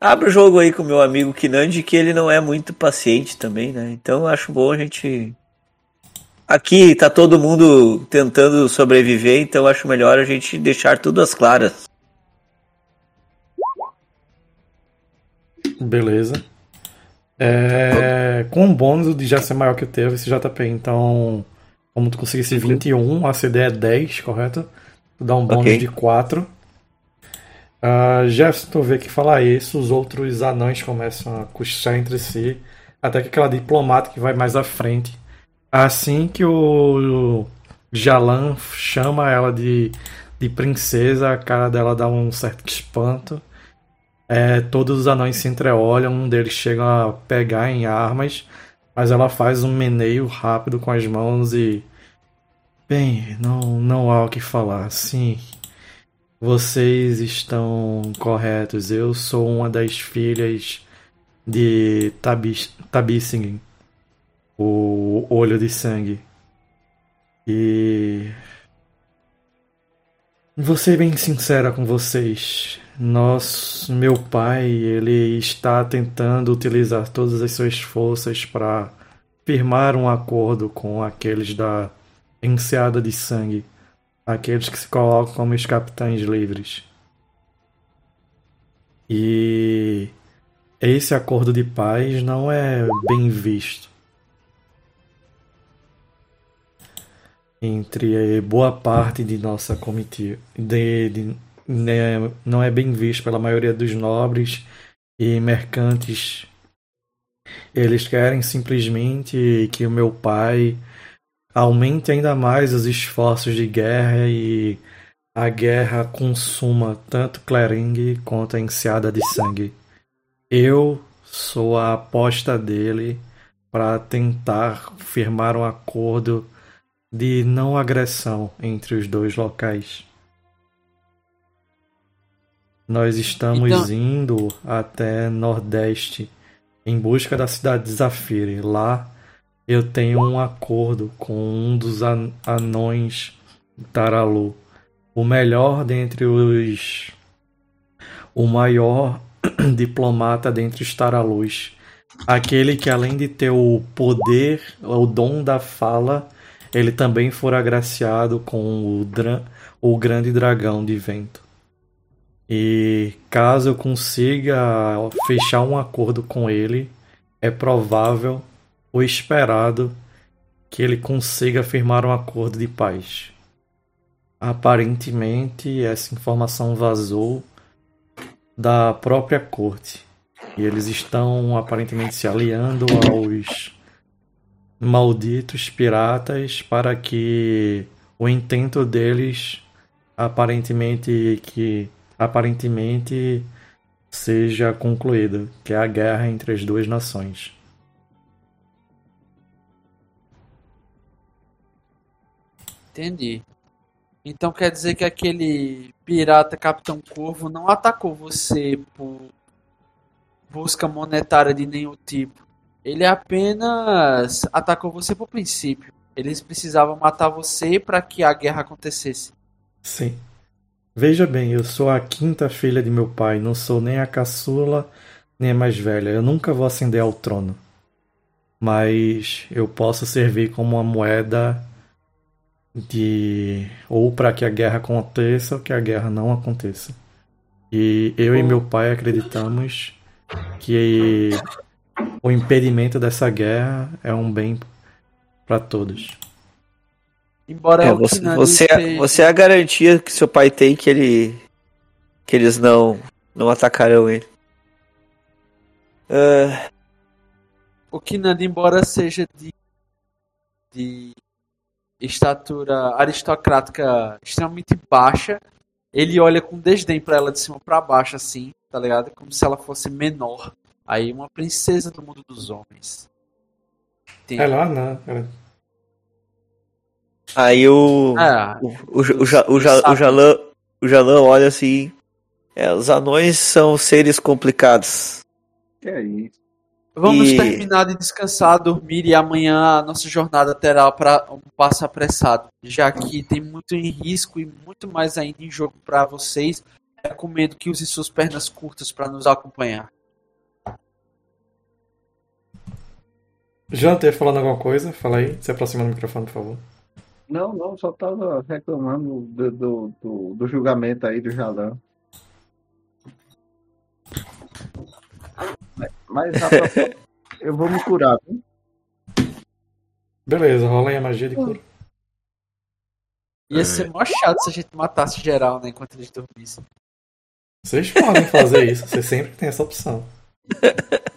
Abre o jogo aí com o meu amigo Kinandi, que ele não é muito paciente também, né? Então eu acho bom a gente. Aqui tá todo mundo tentando sobreviver, então eu acho melhor a gente deixar tudo às claras.
Beleza. É, com o bônus de já ser maior que o teu, esse JP. Então, como tu conseguisse 21, a CD é 10, correto? Tu dá um bônus
Ok.
de 4. Uh, Jefferson, tu vê que falar isso, os outros anões começam a cochichar entre si. Até que aquela diplomata que vai mais à frente. Assim que o Jalan chama ela de, de princesa, a cara dela dá um certo espanto. É, todos os anões se entreolham, um deles chega a pegar em armas, mas ela faz um meneio rápido com as mãos e. Bem, não, não há o que falar. Sim, vocês estão corretos. Eu sou uma das filhas de Tabis- o olho de sangue. E. Vou ser bem sincera com vocês. Nós, meu pai, ele está tentando utilizar todas as suas forças para firmar um acordo com aqueles da enseada de sangue, aqueles que se colocam como os capitães livres. E esse acordo de paz não é bem visto entre boa parte de nossa comitiva, de, de, né, não é bem visto pela maioria dos nobres e mercantes. Eles querem simplesmente que o meu pai aumente ainda mais os esforços de guerra e a guerra consuma tanto Clering quanto a enseada de sangue. Eu sou a aposta dele para tentar firmar um acordo de não agressão entre os dois locais. Nós estamos
Então-
indo até Nordeste em busca da cidade de Zafire. Lá eu tenho um acordo com um dos an- anões Taralu, o melhor dentre os. o maior diplomata dentre os Taralus. Aquele que, além de ter o poder, o dom da fala, ele também for agraciado com o, o grande dragão de vento. E caso eu consiga fechar um acordo com ele, é provável ou esperado que ele consiga firmar um acordo de paz. Aparentemente, essa informação vazou da própria corte. E eles estão aparentemente se aliando aos malditos piratas para que o intento deles aparentemente que aparentemente seja concluído, que é a guerra entre as duas nações.
Entendi. Então quer dizer que aquele pirata Capitão Corvo não atacou você por busca monetária de nenhum tipo. Ele apenas atacou você por princípio. Eles precisavam matar você para que a guerra acontecesse.
Sim. Veja bem, eu sou a quinta filha de meu pai, não sou nem a caçula nem a mais velha. Eu nunca vou ascender ao trono. Mas eu posso servir como uma moeda de ou para que a guerra aconteça ou que a guerra não aconteça. E eu e meu pai acreditamos que o impedimento dessa guerra é um bem para todos.
Embora é, você, você, é, você é a garantia que seu pai tem que ele que eles não não atacarão ele.
Uh... O Kinand, embora seja de, de estatura aristocrática extremamente baixa, ele olha com desdém para ela de cima para baixo assim, tá ligado? Como se ela fosse menor. Aí uma princesa do mundo dos homens.
Tem... É lá, não. É.
Aí o. Ah, o, o, o, o, o, o, Jalã olha assim. É, os anões são seres complicados.
Que é isso?
Vamos e... terminar de descansar, dormir e amanhã a nossa jornada terá para um passo apressado, já que tem muito em risco e muito mais ainda em jogo para vocês. Recomendo que use suas pernas curtas para nos acompanhar.
Janter falando alguma coisa? Fala aí, se aproxima do microfone, por favor.
Não, não, só tava reclamando do, do, do, do julgamento aí do Jalan. Mas eu vou me curar, viu?
Beleza, rola aí a magia de cura.
Ia ser mó chato se a gente matasse geral, né, enquanto eles dormissem.
Vocês podem fazer isso, você sempre tem essa opção.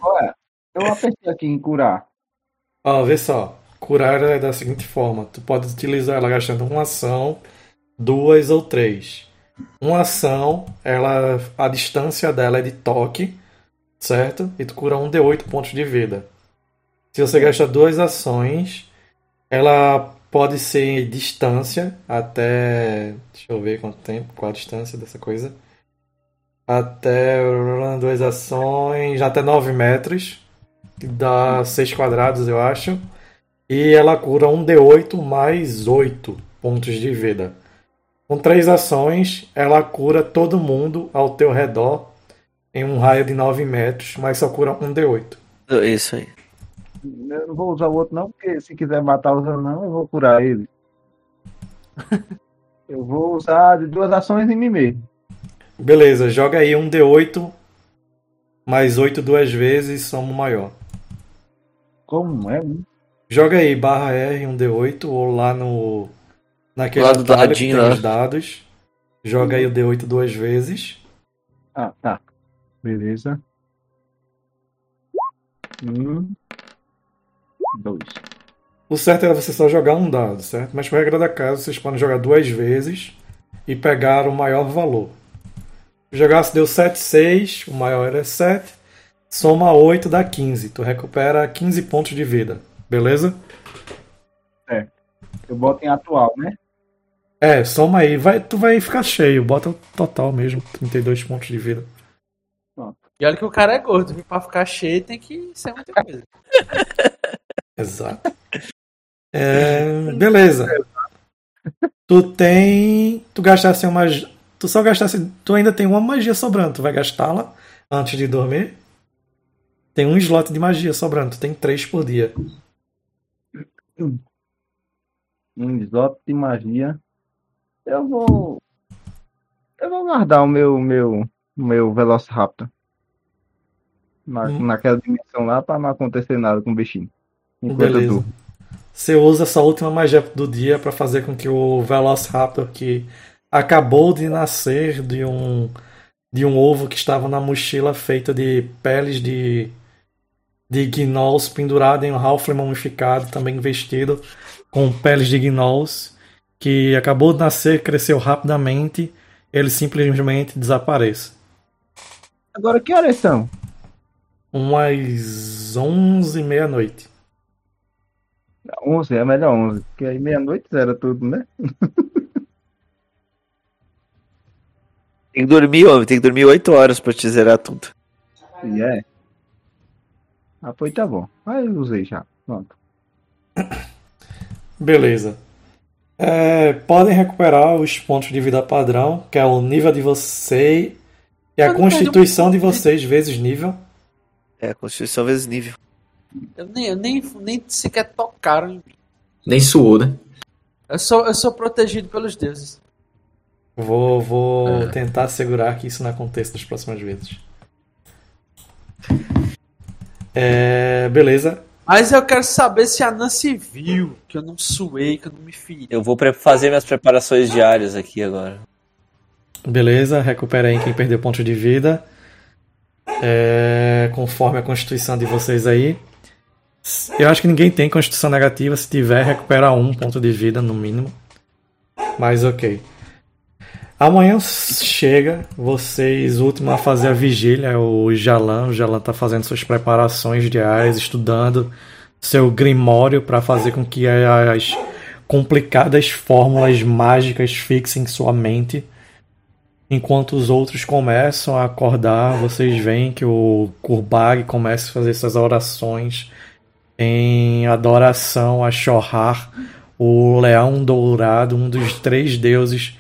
Olha, eu apertei aqui em curar.
Ó, vê só. Curar é da seguinte forma: tu pode utilizar ela gastando uma ação, duas ou três. Uma ação, ela, a distância dela é de toque, certo? E tu cura um D8 pontos de vida. Se você gasta duas ações, ela pode ser distância até. Deixa eu ver quanto tempo, qual a distância dessa coisa. Até duas ações, até 9 metros. Dá 6 quadrados, eu acho. E ela cura um D8 mais 8 pontos de vida. Com três ações, ela cura todo mundo ao teu redor em um raio de 9 metros, mas só cura um D8.
Isso aí.
Eu não vou usar o outro não, porque se quiser matar os não, eu vou curar ele. eu vou usar de duas ações em mim mesmo.
Beleza, joga aí um D8 mais 8 duas vezes, somo maior.
Como é?
Joga aí barra R, um D8, ou lá no. Naquele lá do dadinho, que tem os dados. Joga aí o D8 duas vezes.
Ah, tá. Beleza. Um. Dois.
O certo era você só jogar um dado, certo? Mas por regra da casa, vocês podem jogar duas vezes e pegar o maior valor. Jogasse deu 7, 6, o maior era 7. Soma 8 dá 15. Tu recupera 15 pontos de vida. Beleza?
É. Eu boto em atual, né?
É, soma aí. Vai, tu vai ficar cheio. Bota total mesmo. 32 pontos de vida.
Pronto. E olha que o cara é gordo. Pra ficar cheio tem que ser muita coisa.
Exato. É, beleza. Tu tem. Tu gastasse uma. Tu só gastasse. Tu ainda tem uma magia sobrando. Tu vai gastá-la antes de dormir. Tem um slot de magia sobrando. Tu tem três por dia
um slot de magia. Eu vou. Eu vou guardar o meu meu meu Velociraptor. Na, hum. Naquela dimensão lá pra não acontecer nada com o bichinho.
Beleza. Você usa essa última magia do dia para fazer com que o Velociraptor que acabou de nascer de um de um ovo que estava na mochila feita de peles de, de gnolls pendurado em um halfling mumificado, também vestido com peles de gnolls, que acabou de nascer, cresceu rapidamente, ele simplesmente desaparece.
Agora que horas são?
Umas 11 e meia-noite.
11, é melhor 11, porque aí meia-noite zera tudo, né?
Tem que dormir, homem. Tem que dormir 8 horas pra te zerar tudo.
E é. Ah, pois tá bom. Aí eu usei já. Pronto.
Beleza. É, podem recuperar os pontos de vida padrão, que é o nível de você e a constituição de vocês vezes nível.
É, Constituição vezes nível.
Eu nem, eu nem, nem sequer tocaram em mim.
Nem suou, né?
Eu sou, eu sou protegido pelos deuses.
Vou, vou
É.
tentar assegurar que isso não aconteça nas próximas vezes. É, beleza.
Mas eu quero saber se a Nancy viu que eu não suei, que eu não me feri.
Eu vou fazer minhas preparações diárias aqui agora.
Beleza, recupera aí quem perdeu pontos de vida. É, conforme a constituição de vocês aí. Eu acho que ninguém tem constituição negativa. Se tiver, recupera um ponto de vida no mínimo. Mas ok. Amanhã chega, vocês, o último a fazer a vigília, é o Jalan. O Jalan tá fazendo suas preparações diárias, estudando seu grimório para fazer com que as complicadas fórmulas mágicas fixem sua mente. Enquanto os outros começam a acordar, vocês veem que o Kurbag começa a fazer essas orações em adoração a Shohar, o leão dourado, um dos três deuses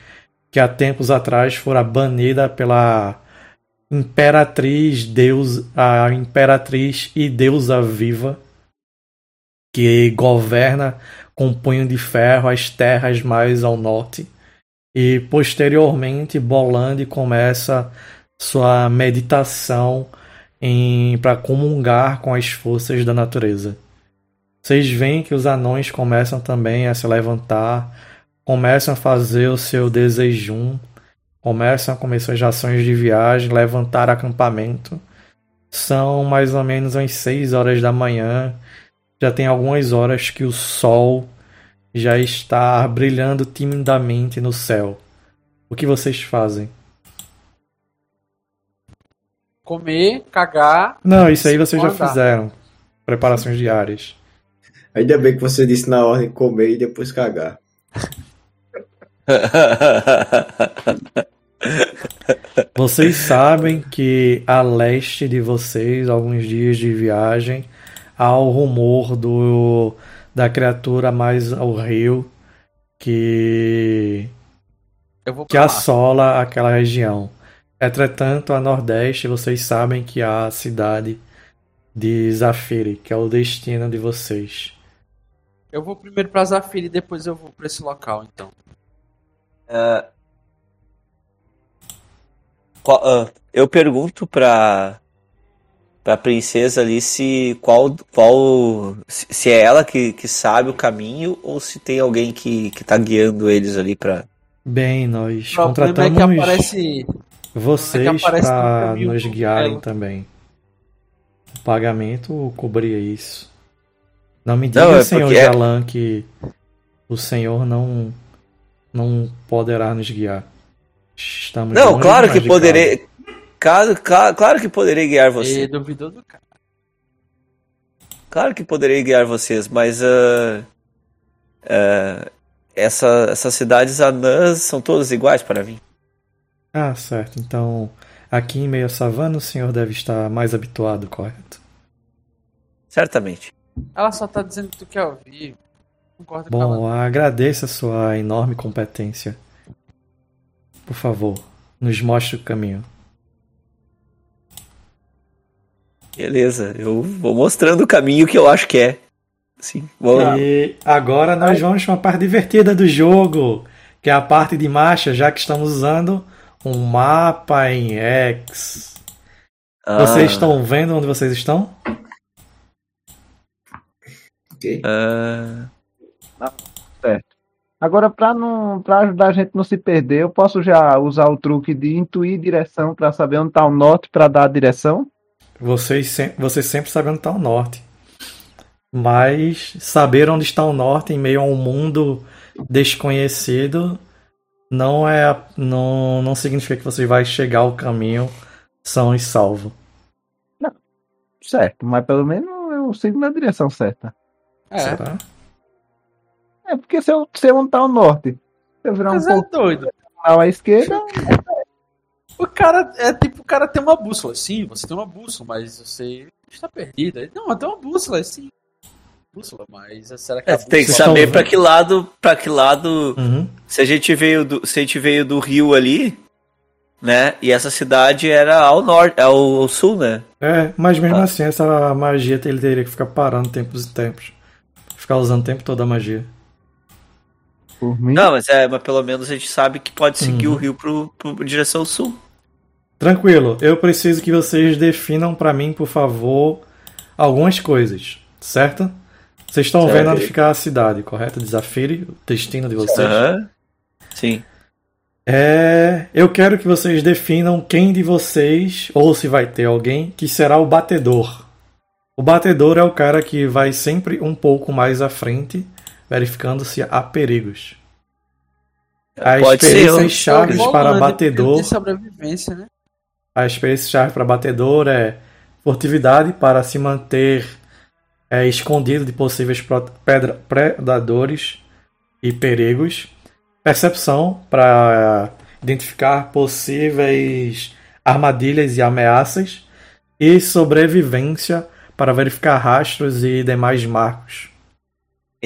que há tempos atrás fora banida pela imperatriz deus a imperatriz e deusa viva que governa com punho de ferro as terras mais ao norte e posteriormente Bolande começa sua meditação para comungar com as forças da natureza. Vocês veem que os anões começam também a se levantar, começam a fazer o seu desejum, começam a começar as ações de viagem, levantar acampamento. São mais ou menos às 6 horas da manhã. Já tem algumas horas que o sol já está brilhando timidamente no céu. O que vocês fazem?
Comer, cagar.
Não, isso aí vocês já
Andar.
fizeram. Preparações diárias.
Ainda bem que você disse na ordem comer e depois cagar.
Vocês sabem que a leste de vocês, alguns dias de viagem, há o rumor do da criatura mais ao rio que que assola aquela região. Entretanto, a nordeste, vocês sabem que há a cidade de Zafiri, que é o destino de vocês.
Eu vou primeiro pra Zafira e depois eu vou pra esse local, então.
Ah, qual- ah, eu pergunto pra, pra princesa ali se qual, qual se se é ela que, que sabe o caminho ou se tem alguém que, que tá guiando eles ali pra.
Bem, nós
O problema é que
contratamos
aparece.
vocês
é que aparece caminho
nos guiarem também. O pagamento cobria isso. Não me
Não,
diga,
é
senhor
porque é-
Jalan, que o senhor não não poderá nos guiar. Estamos
Não,
longe
claro que poderei. Claro, claro, claro que poderei guiar
E
você.
duvidou do cara.
Claro que poderei guiar vocês, mas ah, ah, essa, essas cidades anãs são todas iguais para mim.
Ah, certo. Então, aqui em meio à savana, o senhor deve estar mais habituado, correto?
Certamente.
Ela só tá dizendo que tu quer ouvir. Concorda com ela.
Bom, agradeço a sua enorme competência. Por favor, nos mostre o caminho.
Beleza, eu vou mostrando o caminho que eu acho que é. Sim, vou lá.
E agora nós vamos para uma parte divertida do jogo, que é a parte de marcha, já que estamos usando um mapa em X.
Ah,
Vocês estão vendo onde vocês estão?
Ok?
Ah,
Agora, para não, para ajudar a gente não se perder, eu posso já usar o truque de intuir direção para saber onde está o norte para dar a direção?
Vocês, vocês sempre sabem onde está o norte. Mas saber onde está o norte em meio a um mundo desconhecido não é não, não significa que você vai chegar ao caminho são e salvo.
Certo, mas pelo menos eu sigo na direção certa.
É,
Será?
É porque se eu sei onde está o norte, se eu virar um
mas é
pouco
doido.
à esquerda,
O cara é tipo, o cara tem uma bússola. Sim, você tem uma bússola, mas você está perdido. Não, eu tenho uma bússola, sim. Bússola, mas será que
É,
a
tem que saber
vendo?
pra que lado, para que lado,
Uhum.
se a gente veio do, se a gente veio do rio ali, né? E essa cidade era ao norte, ao, ao sul, né?
É, mas mesmo
Ah.
assim, essa magia ele teria que ficar parando tempos e tempos. Ficar usando o tempo todo a magia.
Por mim,
Não, mas é, mas pelo menos a gente sabe que pode seguir
Uhum.
o rio pro, pro direção sul.
Tranquilo, eu preciso que vocês definam pra mim, por favor, algumas coisas, certo? Vocês estão vendo onde fica a cidade, correto? Desafie o destino de vocês.
Aham. Sim.
É, eu quero que vocês definam quem de vocês, ou se vai ter alguém, que será o batedor. O batedor é o cara que vai sempre um pouco mais à frente, verificando se há perigos. As
Pode
experiências chaves para
porque
batedor.
Sobrevivência, né?
A experiência chave para batedor é furtividade para se manter é, escondido de possíveis predadores e perigos. Percepção para identificar possíveis armadilhas e ameaças. E sobrevivência para verificar rastros e demais marcos.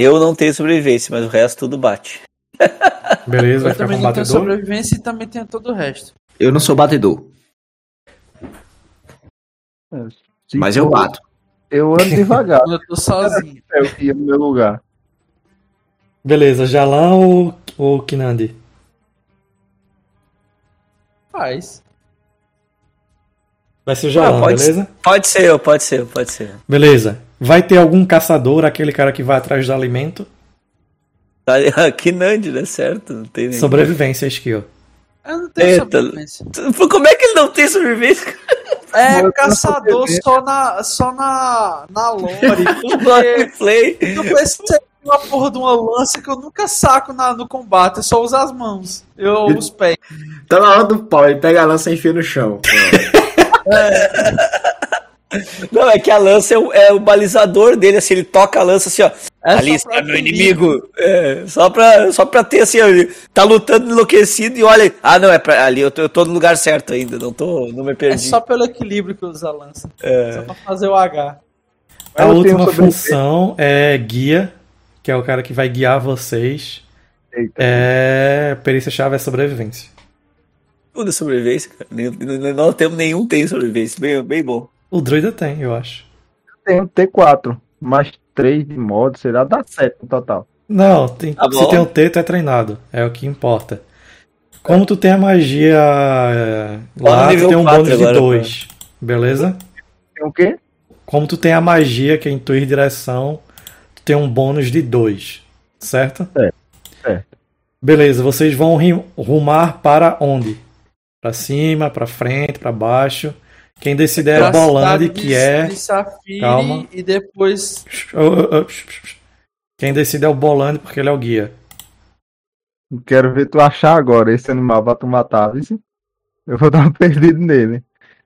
Eu não tenho sobrevivência, mas o resto tudo bate.
Beleza? Vai
Eu
ficar
também
com
não tenho
batedor?
sobrevivência e também tenho todo o resto.
Eu não sou batedor,
se
mas eu
for-
bato.
Eu ando devagar,
Quando eu tô sozinho.
eu ia no meu lugar.
Beleza, Jalan ou, ou Kinandi?
Faz.
Vai ser o Jalan,
Ah, pode
beleza?
Pode ser eu, pode ser eu, pode ser eu.
Beleza. Vai ter algum caçador, aquele cara que vai atrás do alimento?
Tá, aqui Nandi, né? Certo? Não tem nem...
Sobrevivência skill.
Eu não tenho
Eita.
sobrevivência.
Como é que ele não tem sobrevivência?
É
Eu
caçador só na, só na, na lore. Porque
play.
eu pensei uma porra de uma lança que eu nunca saco na, no combate, eu só uso as mãos. Eu os pés.
Tá na hora do pau, ele pega a lança e enfia no chão.
Não, é que a lança é o, é o balizador dele, assim, ele toca a lança assim, ó.
É
ali está meu
ferir.
inimigo. É, só pra, só pra ter assim, ó, ele tá lutando enlouquecido e olha. Ah, não, é pra, ali, eu tô, eu tô no lugar certo ainda, não tô, não me
É
perdi.
só pelo equilíbrio que eu uso a lança.
É.
Só pra fazer o H.
A última função é guia, que é o cara que vai guiar vocês.
Eita.
É. Perícia-chave é sobrevivência.
Tudo é sobrevivência, cara. Nem- nem- Não temos nenhum tem sobrevivência. Bem, bem bom.
O druida tem, eu acho.
Tenho T4, mais 3 de modo, será? Dá 7 no total.
Não, tem,
Tá
se tem o T, tu é treinado. É o que importa. Como tu tem a magia é, lá, tu tem um
4
bônus de
agora,
2. Beleza?
Tem o quê?
Como tu tem a magia que é intuir direção, tu tem um bônus de 2. Certo?
Certo, certo.
Beleza, vocês vão rumar para onde? Pra cima, pra frente, pra baixo. Quem decide é a Bolande,
cidade
que é.
de Safiri,
Calma.
E depois.
Quem decide é o Bolande, porque ele é o guia.
Quero ver tu achar agora esse animal pra tu matar, viu? Eu vou dar um perdido nele.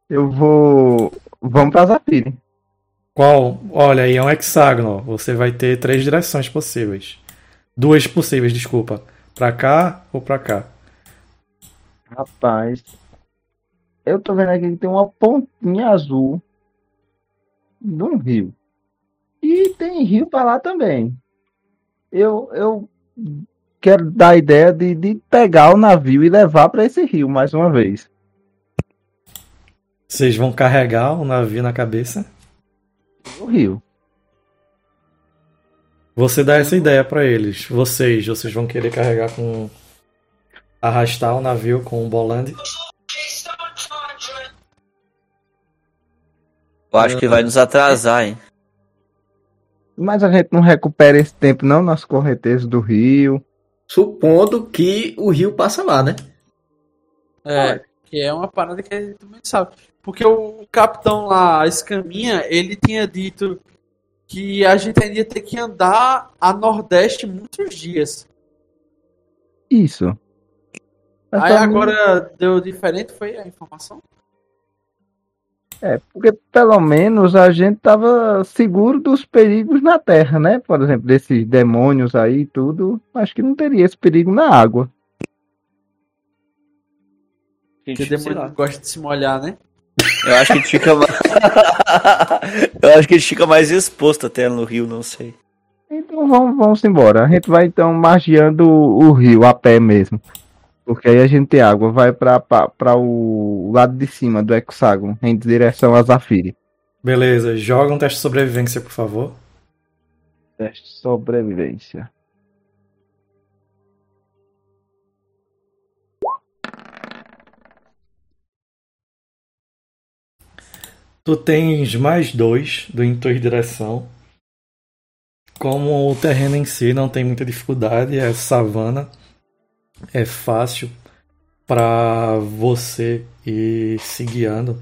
Eu vou. Vamos pra Zafiri.
Qual? Olha, aí é um hexágono. Você vai ter três direções possíveis. Duas possíveis, desculpa. Pra cá ou pra cá.
Rapaz. Eu tô vendo aqui que tem uma pontinha azul de um rio. E tem rio pra lá também. Eu, eu quero dar a ideia de, de pegar o navio e levar pra esse rio mais uma vez.
Vocês vão carregar o navio na cabeça.
O rio.
Você dá essa ideia pra eles. Vocês, vocês vão querer carregar com. Arrastar o navio com o Bolande.
Eu acho que vai nos atrasar, hein?
Mas a gente não recupera esse tempo não nas correntezas do rio.
Supondo que o rio passa lá, né?
É, que é uma parada que a gente também sabe. Porque o capitão lá, a Escaminha, ele tinha dito que a gente ainda ia ter que andar a Nordeste muitos dias.
Isso. Mas
Aí
também-
agora deu diferente, foi a informação?
É, porque pelo menos a gente tava seguro dos perigos na terra, né? Por exemplo, desses demônios aí e tudo. Acho que não teria esse perigo na água.
Porque
Gente, sei
demônio gosta de se molhar, né?
Eu acho que a gente fica mais. Eu acho que a gente fica mais exposto até no rio, não sei.
Então vamos, vamos embora. A gente vai então margeando o, o rio a pé mesmo. Porque aí a gente tem água. Vai para o lado de cima do hexágono, em direção a Zafiri.
Beleza, joga um teste de sobrevivência, por favor.
Teste de sobrevivência.
Tu tens mais dois do em tua direção. Como o terreno em si não tem muita dificuldade, é savana, é fácil para você ir se guiando.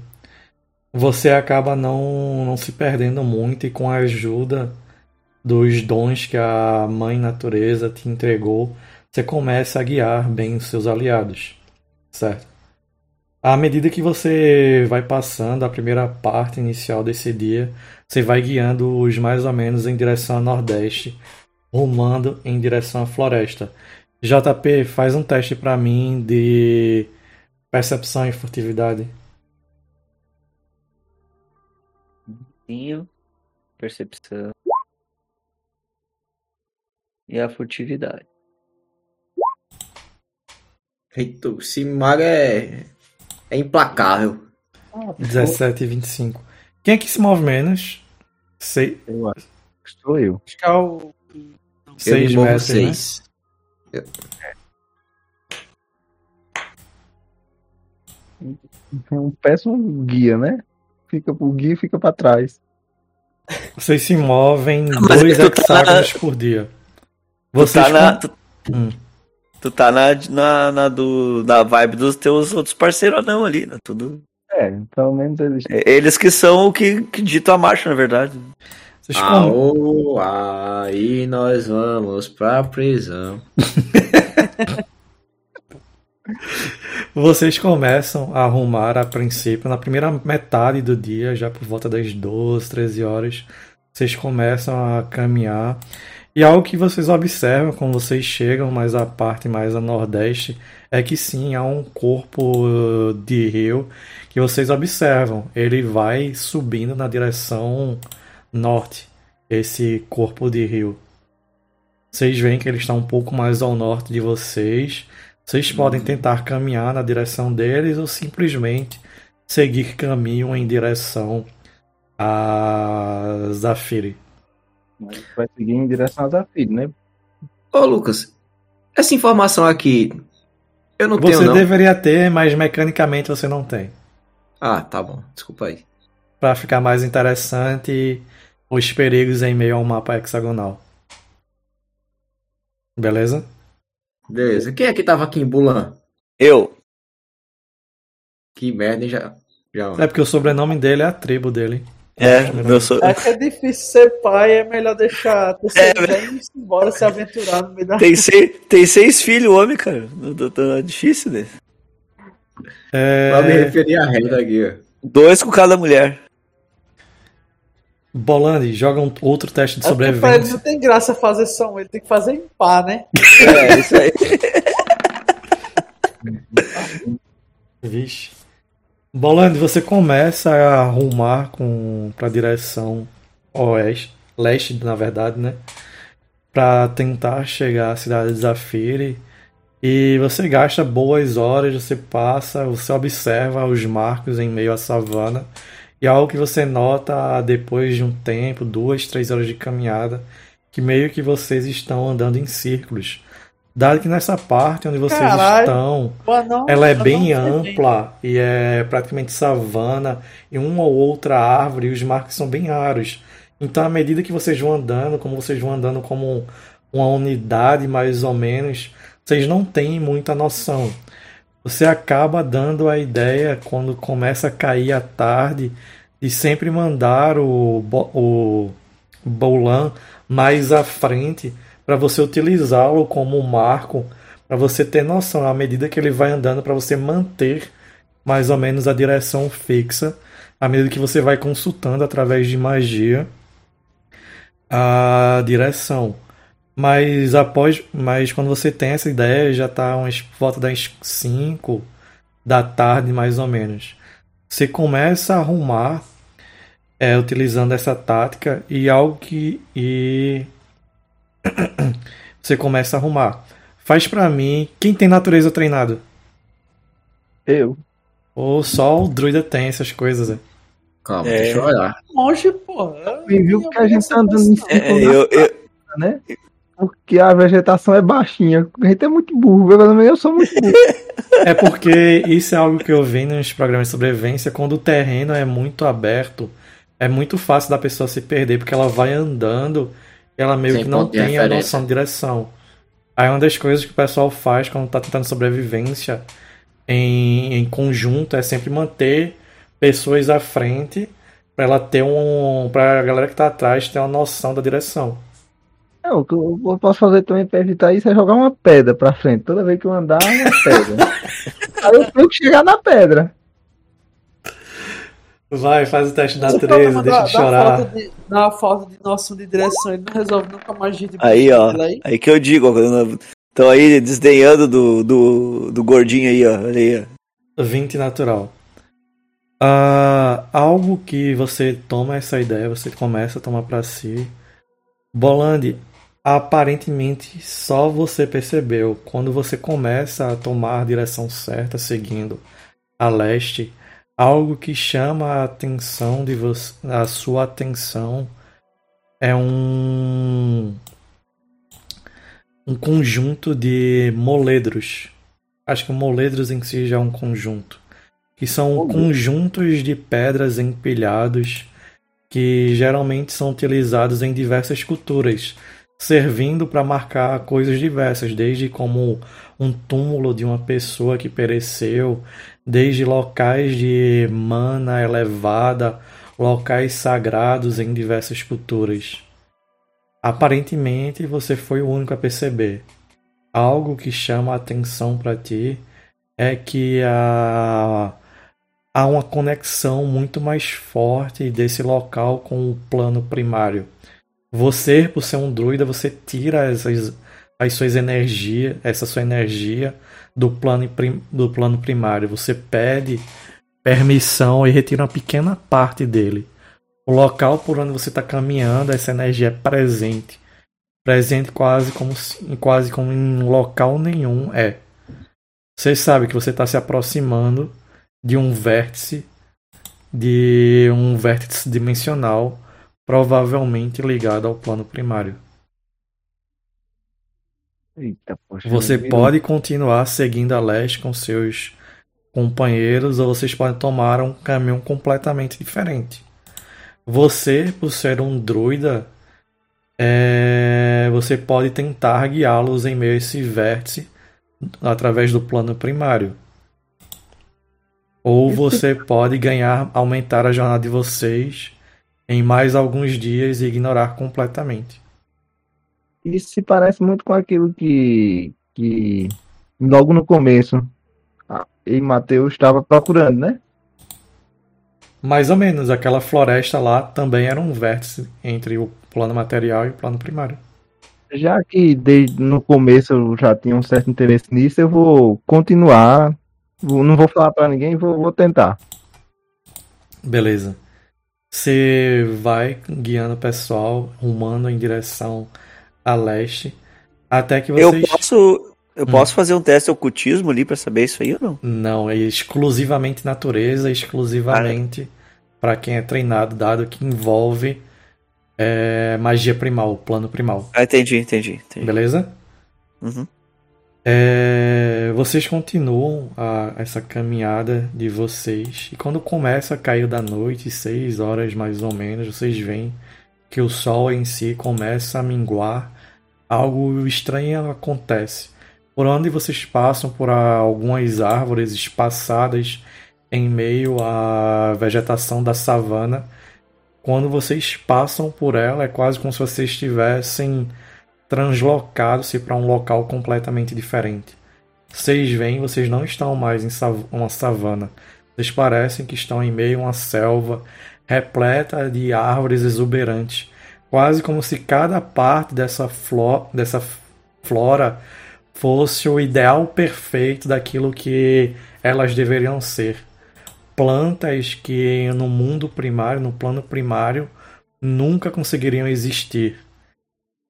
Você acaba não, não se perdendo muito e com a ajuda dos dons que a Mãe Natureza te entregou, você começa a guiar bem os seus aliados, certo? À medida que você vai passando a primeira parte inicial desse dia, você vai guiando-os mais ou menos em direção a nordeste, rumando em direção à floresta. JP, faz um teste para mim de percepção e furtividade.
Percepção. E a furtividade.
Eita, esse mago é, é implacável.
17 e 25. Quem é que se move menos? Sei.
Eu acho. Sou eu.
Acho que é o...
6 metros,
6.
É um péssimo guia, né? Fica, o guia fica pra trás.
Vocês se movem
Mas
dois
hexágonos tá
na... por dia. Vocês tu
tá, na,
tá
tu...
Hum.
Tu tá na, na, na, do, vibe dos teus outros parceiros não ali, né? Tudo...
É, pelo menos eles...
É, eles que são o que, que dito a marcha, na verdade.
Vocês
Aô, aí nós vamos pra prisão.
Vocês começam a arrumar a princípio, na primeira metade do dia, já por volta das 12, 13 horas, vocês começam a caminhar. E algo que vocês observam quando vocês chegam mais à parte mais a nordeste é que sim, há um corpo uh, de rio que vocês observam. Ele vai subindo na direção norte, esse corpo de rio. Vocês veem que ele está um pouco mais ao norte de vocês. Vocês podem tentar caminhar na direção deles ou simplesmente seguir caminho em direção a Zafiri.
Vai seguir em direção a Zafiri, né?
Ô, Lucas, essa informação aqui. Eu não tenho,
Você deveria ter, mas mecanicamente você não tem.
Ah, tá bom. Desculpa aí.
Para ficar mais interessante, os perigos em meio ao mapa hexagonal. Beleza?
Beleza. Quem é que tava aqui em Bulan?
Eu.
Que merda, hein? Já. já...
É porque o sobrenome dele é a tribo dele.
É, meu so...
É que é difícil ser pai, é melhor deixar ter
É,
é, ir embora se aventurar no meio da.
tem, seis, tem seis filhos, homem, cara. É difícil, né?
Pra me
É...
referir à regra aqui, ó.
Dois com cada mulher.
Bolandi, joga um outro teste de
É porque pra ele
sobrevivência.
não tem graça fazer só um, ele tem que fazer em par, né?
É, isso aí.
Vixe. Bolandi, você começa a arrumar com para direção oeste, leste, na verdade, né? Para tentar chegar à cidade de Zafiri. E você gasta boas horas, você passa, você observa os marcos em meio à savana. E algo que você nota depois de um tempo, duas, três horas de caminhada, que meio que vocês estão andando em círculos. Dado que nessa parte onde vocês
Caralho.
estão,
O anão-
ela é bem ampla e é praticamente savana e uma ou outra árvore e os marcos são bem raros. Então, à medida que vocês vão andando, como vocês vão andando como uma unidade mais ou menos, vocês não têm muita noção. Você acaba dando a ideia quando começa a cair a tarde de sempre mandar o, o Bolan mais à frente para você utilizá-lo como um marco para você ter noção à medida que ele vai andando para você manter mais ou menos a direção fixa à medida que você vai consultando através de magia a direção. Mas após, mas quando você tem essa ideia, já está umas volta das 5 da tarde mais ou menos. Você começa a arrumar é, utilizando essa tática e algo que e você começa a arrumar. Faz para mim, quem tem natureza treinado?
Eu.
Ou só o druida tem essas coisas, é.
Calma,
É.
deixa eu olhar.
Monge, pô.
E viu que a gente tá andando em cima
É,
da
eu, eu,
né? Porque a vegetação é baixinha. A gente é muito burro. Pelo menos eu sou muito burro.
É porque isso é algo que eu vi nos programas de sobrevivência, quando o terreno é muito aberto, é muito fácil da pessoa se perder, porque ela vai andando e ela meio
Sem
que não tem a noção de direção. Aí uma das coisas que o pessoal faz quando tá tentando sobrevivência em, em conjunto é sempre manter pessoas à frente para ela ter um. pra galera que tá atrás ter uma noção da direção.
É, o que eu posso fazer também pra evitar isso é jogar uma pedra pra frente. Toda vez que eu andar, é uma pedra. Aí eu tenho que chegar na pedra.
Vai, faz o teste natureza,
problema
deixa
da-
de chorar.
falta de- Da falta de noção de direção, ele não resolve nunca a magia de
aí, ó.
Aí.
Aí que eu digo. Estão aí desdenhando do, do, do gordinho aí, ó. Olha aí, ó.
20 natural. Ah, algo que você toma essa ideia, você começa a tomar pra si. Bolandi, aparentemente só você percebeu. Quando você começa a tomar a direção certa, seguindo a leste, algo que chama a atenção de você, a sua atenção é um um conjunto de moledros. Acho que moledros em si já é um conjunto. Que são conjuntos de pedras empilhados que geralmente são utilizados em diversas culturas, servindo para marcar coisas diversas, desde como um túmulo de uma pessoa que pereceu, desde locais de mana elevada, locais sagrados em diversas culturas. Aparentemente você foi o único a perceber. Algo que chama a atenção para ti é que há, há uma conexão muito mais forte desse local com o plano primário. Você, por ser um druida, você tira essas, as suas energias, essa sua energia do plano, do plano primário. Você pede permissão e retira uma pequena parte dele. O local por onde você está caminhando, essa energia é presente. Presente quase como, se- quase como em local nenhum é. Você sabe que você está se aproximando de um vértice, de um vértice dimensional, provavelmente ligado ao plano primário.
Eita, poxa.
Você pode continuar seguindo a leste com seus companheiros ou vocês podem tomar um caminho completamente diferente. Você, por ser um druida, é, você pode tentar guiá-los em meio a esse vértice através do plano primário. Ou você pode ganhar, aumentar a jornada de vocês em mais alguns dias e ignorar completamente.
Isso se parece muito com aquilo que, que logo no começo e Matheus estava procurando, né?
Mais ou menos, aquela floresta lá também era um vértice entre o plano material e o plano primário.
Já que desde no começo eu já tinha um certo interesse nisso, eu vou continuar. Não vou falar pra ninguém, vou, vou tentar.
Beleza. Você vai guiando o pessoal, rumando em direção a leste, até que
Eu
vocês.
posso. Eu
Hum.
posso fazer um teste de ocultismo ali pra saber isso aí ou não?
Não, é exclusivamente natureza, exclusivamente para quem é treinado, dado que envolve é, magia primal, plano primal.
Ah, entendi, entendi. entendi.
Beleza?
Uhum.
É, vocês continuam a- essa caminhada de vocês e quando começa a cair da noite, seis horas mais ou menos, vocês veem que o sol em si começa a minguar algo estranho acontece. Por onde vocês passam por algumas árvores espaçadas em meio à vegetação da savana, quando vocês passam por ela, é quase como se vocês estivessem translocados-se para um local completamente diferente. Vocês veem, vocês não estão mais em uma savana. Vocês parecem que estão em meio a uma selva repleta de árvores exuberantes, quase como se cada parte dessa, dessa flora fosse o ideal perfeito daquilo que elas deveriam ser. Plantas que no mundo primário, no plano primário, nunca conseguiriam existir.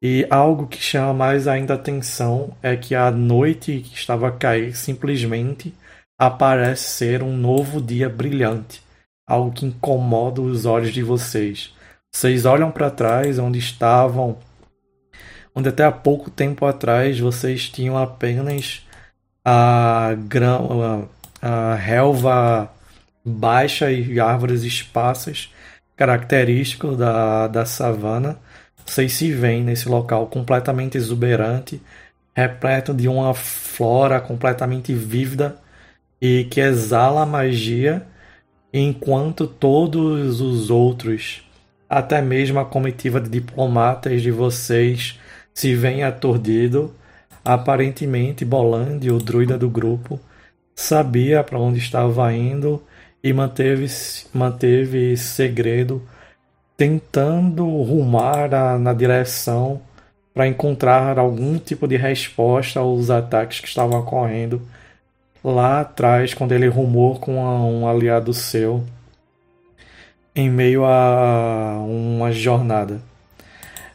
E algo que chama mais ainda atenção é que a noite que estava a cair simplesmente aparece ser um novo dia brilhante, algo que incomoda os olhos de vocês. Vocês olham para trás onde estavam, onde até há pouco tempo atrás vocês tinham apenas a, grama, a relva baixa e árvores esparsas, característico da, da savana. Vocês se veem nesse local completamente exuberante, repleto de uma flora completamente vívida e que exala magia, enquanto todos os outros até mesmo a comitiva de diplomatas de vocês se vem aturdido. Aparentemente, Bolandi, o druida do grupo, sabia para onde estava indo e manteve, manteve segredo, tentando rumar a, na direção para encontrar algum tipo de resposta aos ataques que estavam ocorrendo lá atrás, quando ele rumou com um aliado seu em meio a uma jornada.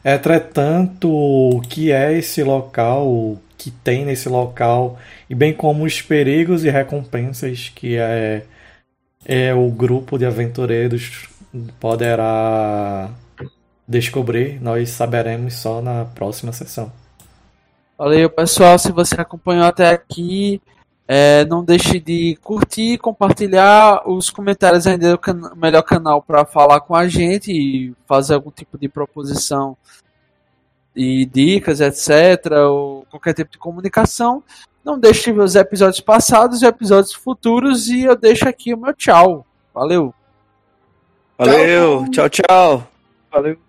Entretanto, o que é esse local, o que tem nesse local, e bem como os perigos e recompensas que é, é o grupo de aventureiros poderá descobrir, nós saberemos só na próxima sessão.
Valeu, pessoal. Se você acompanhou até aqui, é, não deixe de curtir, compartilhar os comentários ainda do can melhor canal para falar com a gente e fazer algum tipo de proposição e dicas, etc. Ou qualquer tipo de comunicação. Não deixe de ver os episódios passados e episódios futuros e eu deixo aqui o meu tchau. Valeu.
Valeu, tchau, tchau.
Valeu.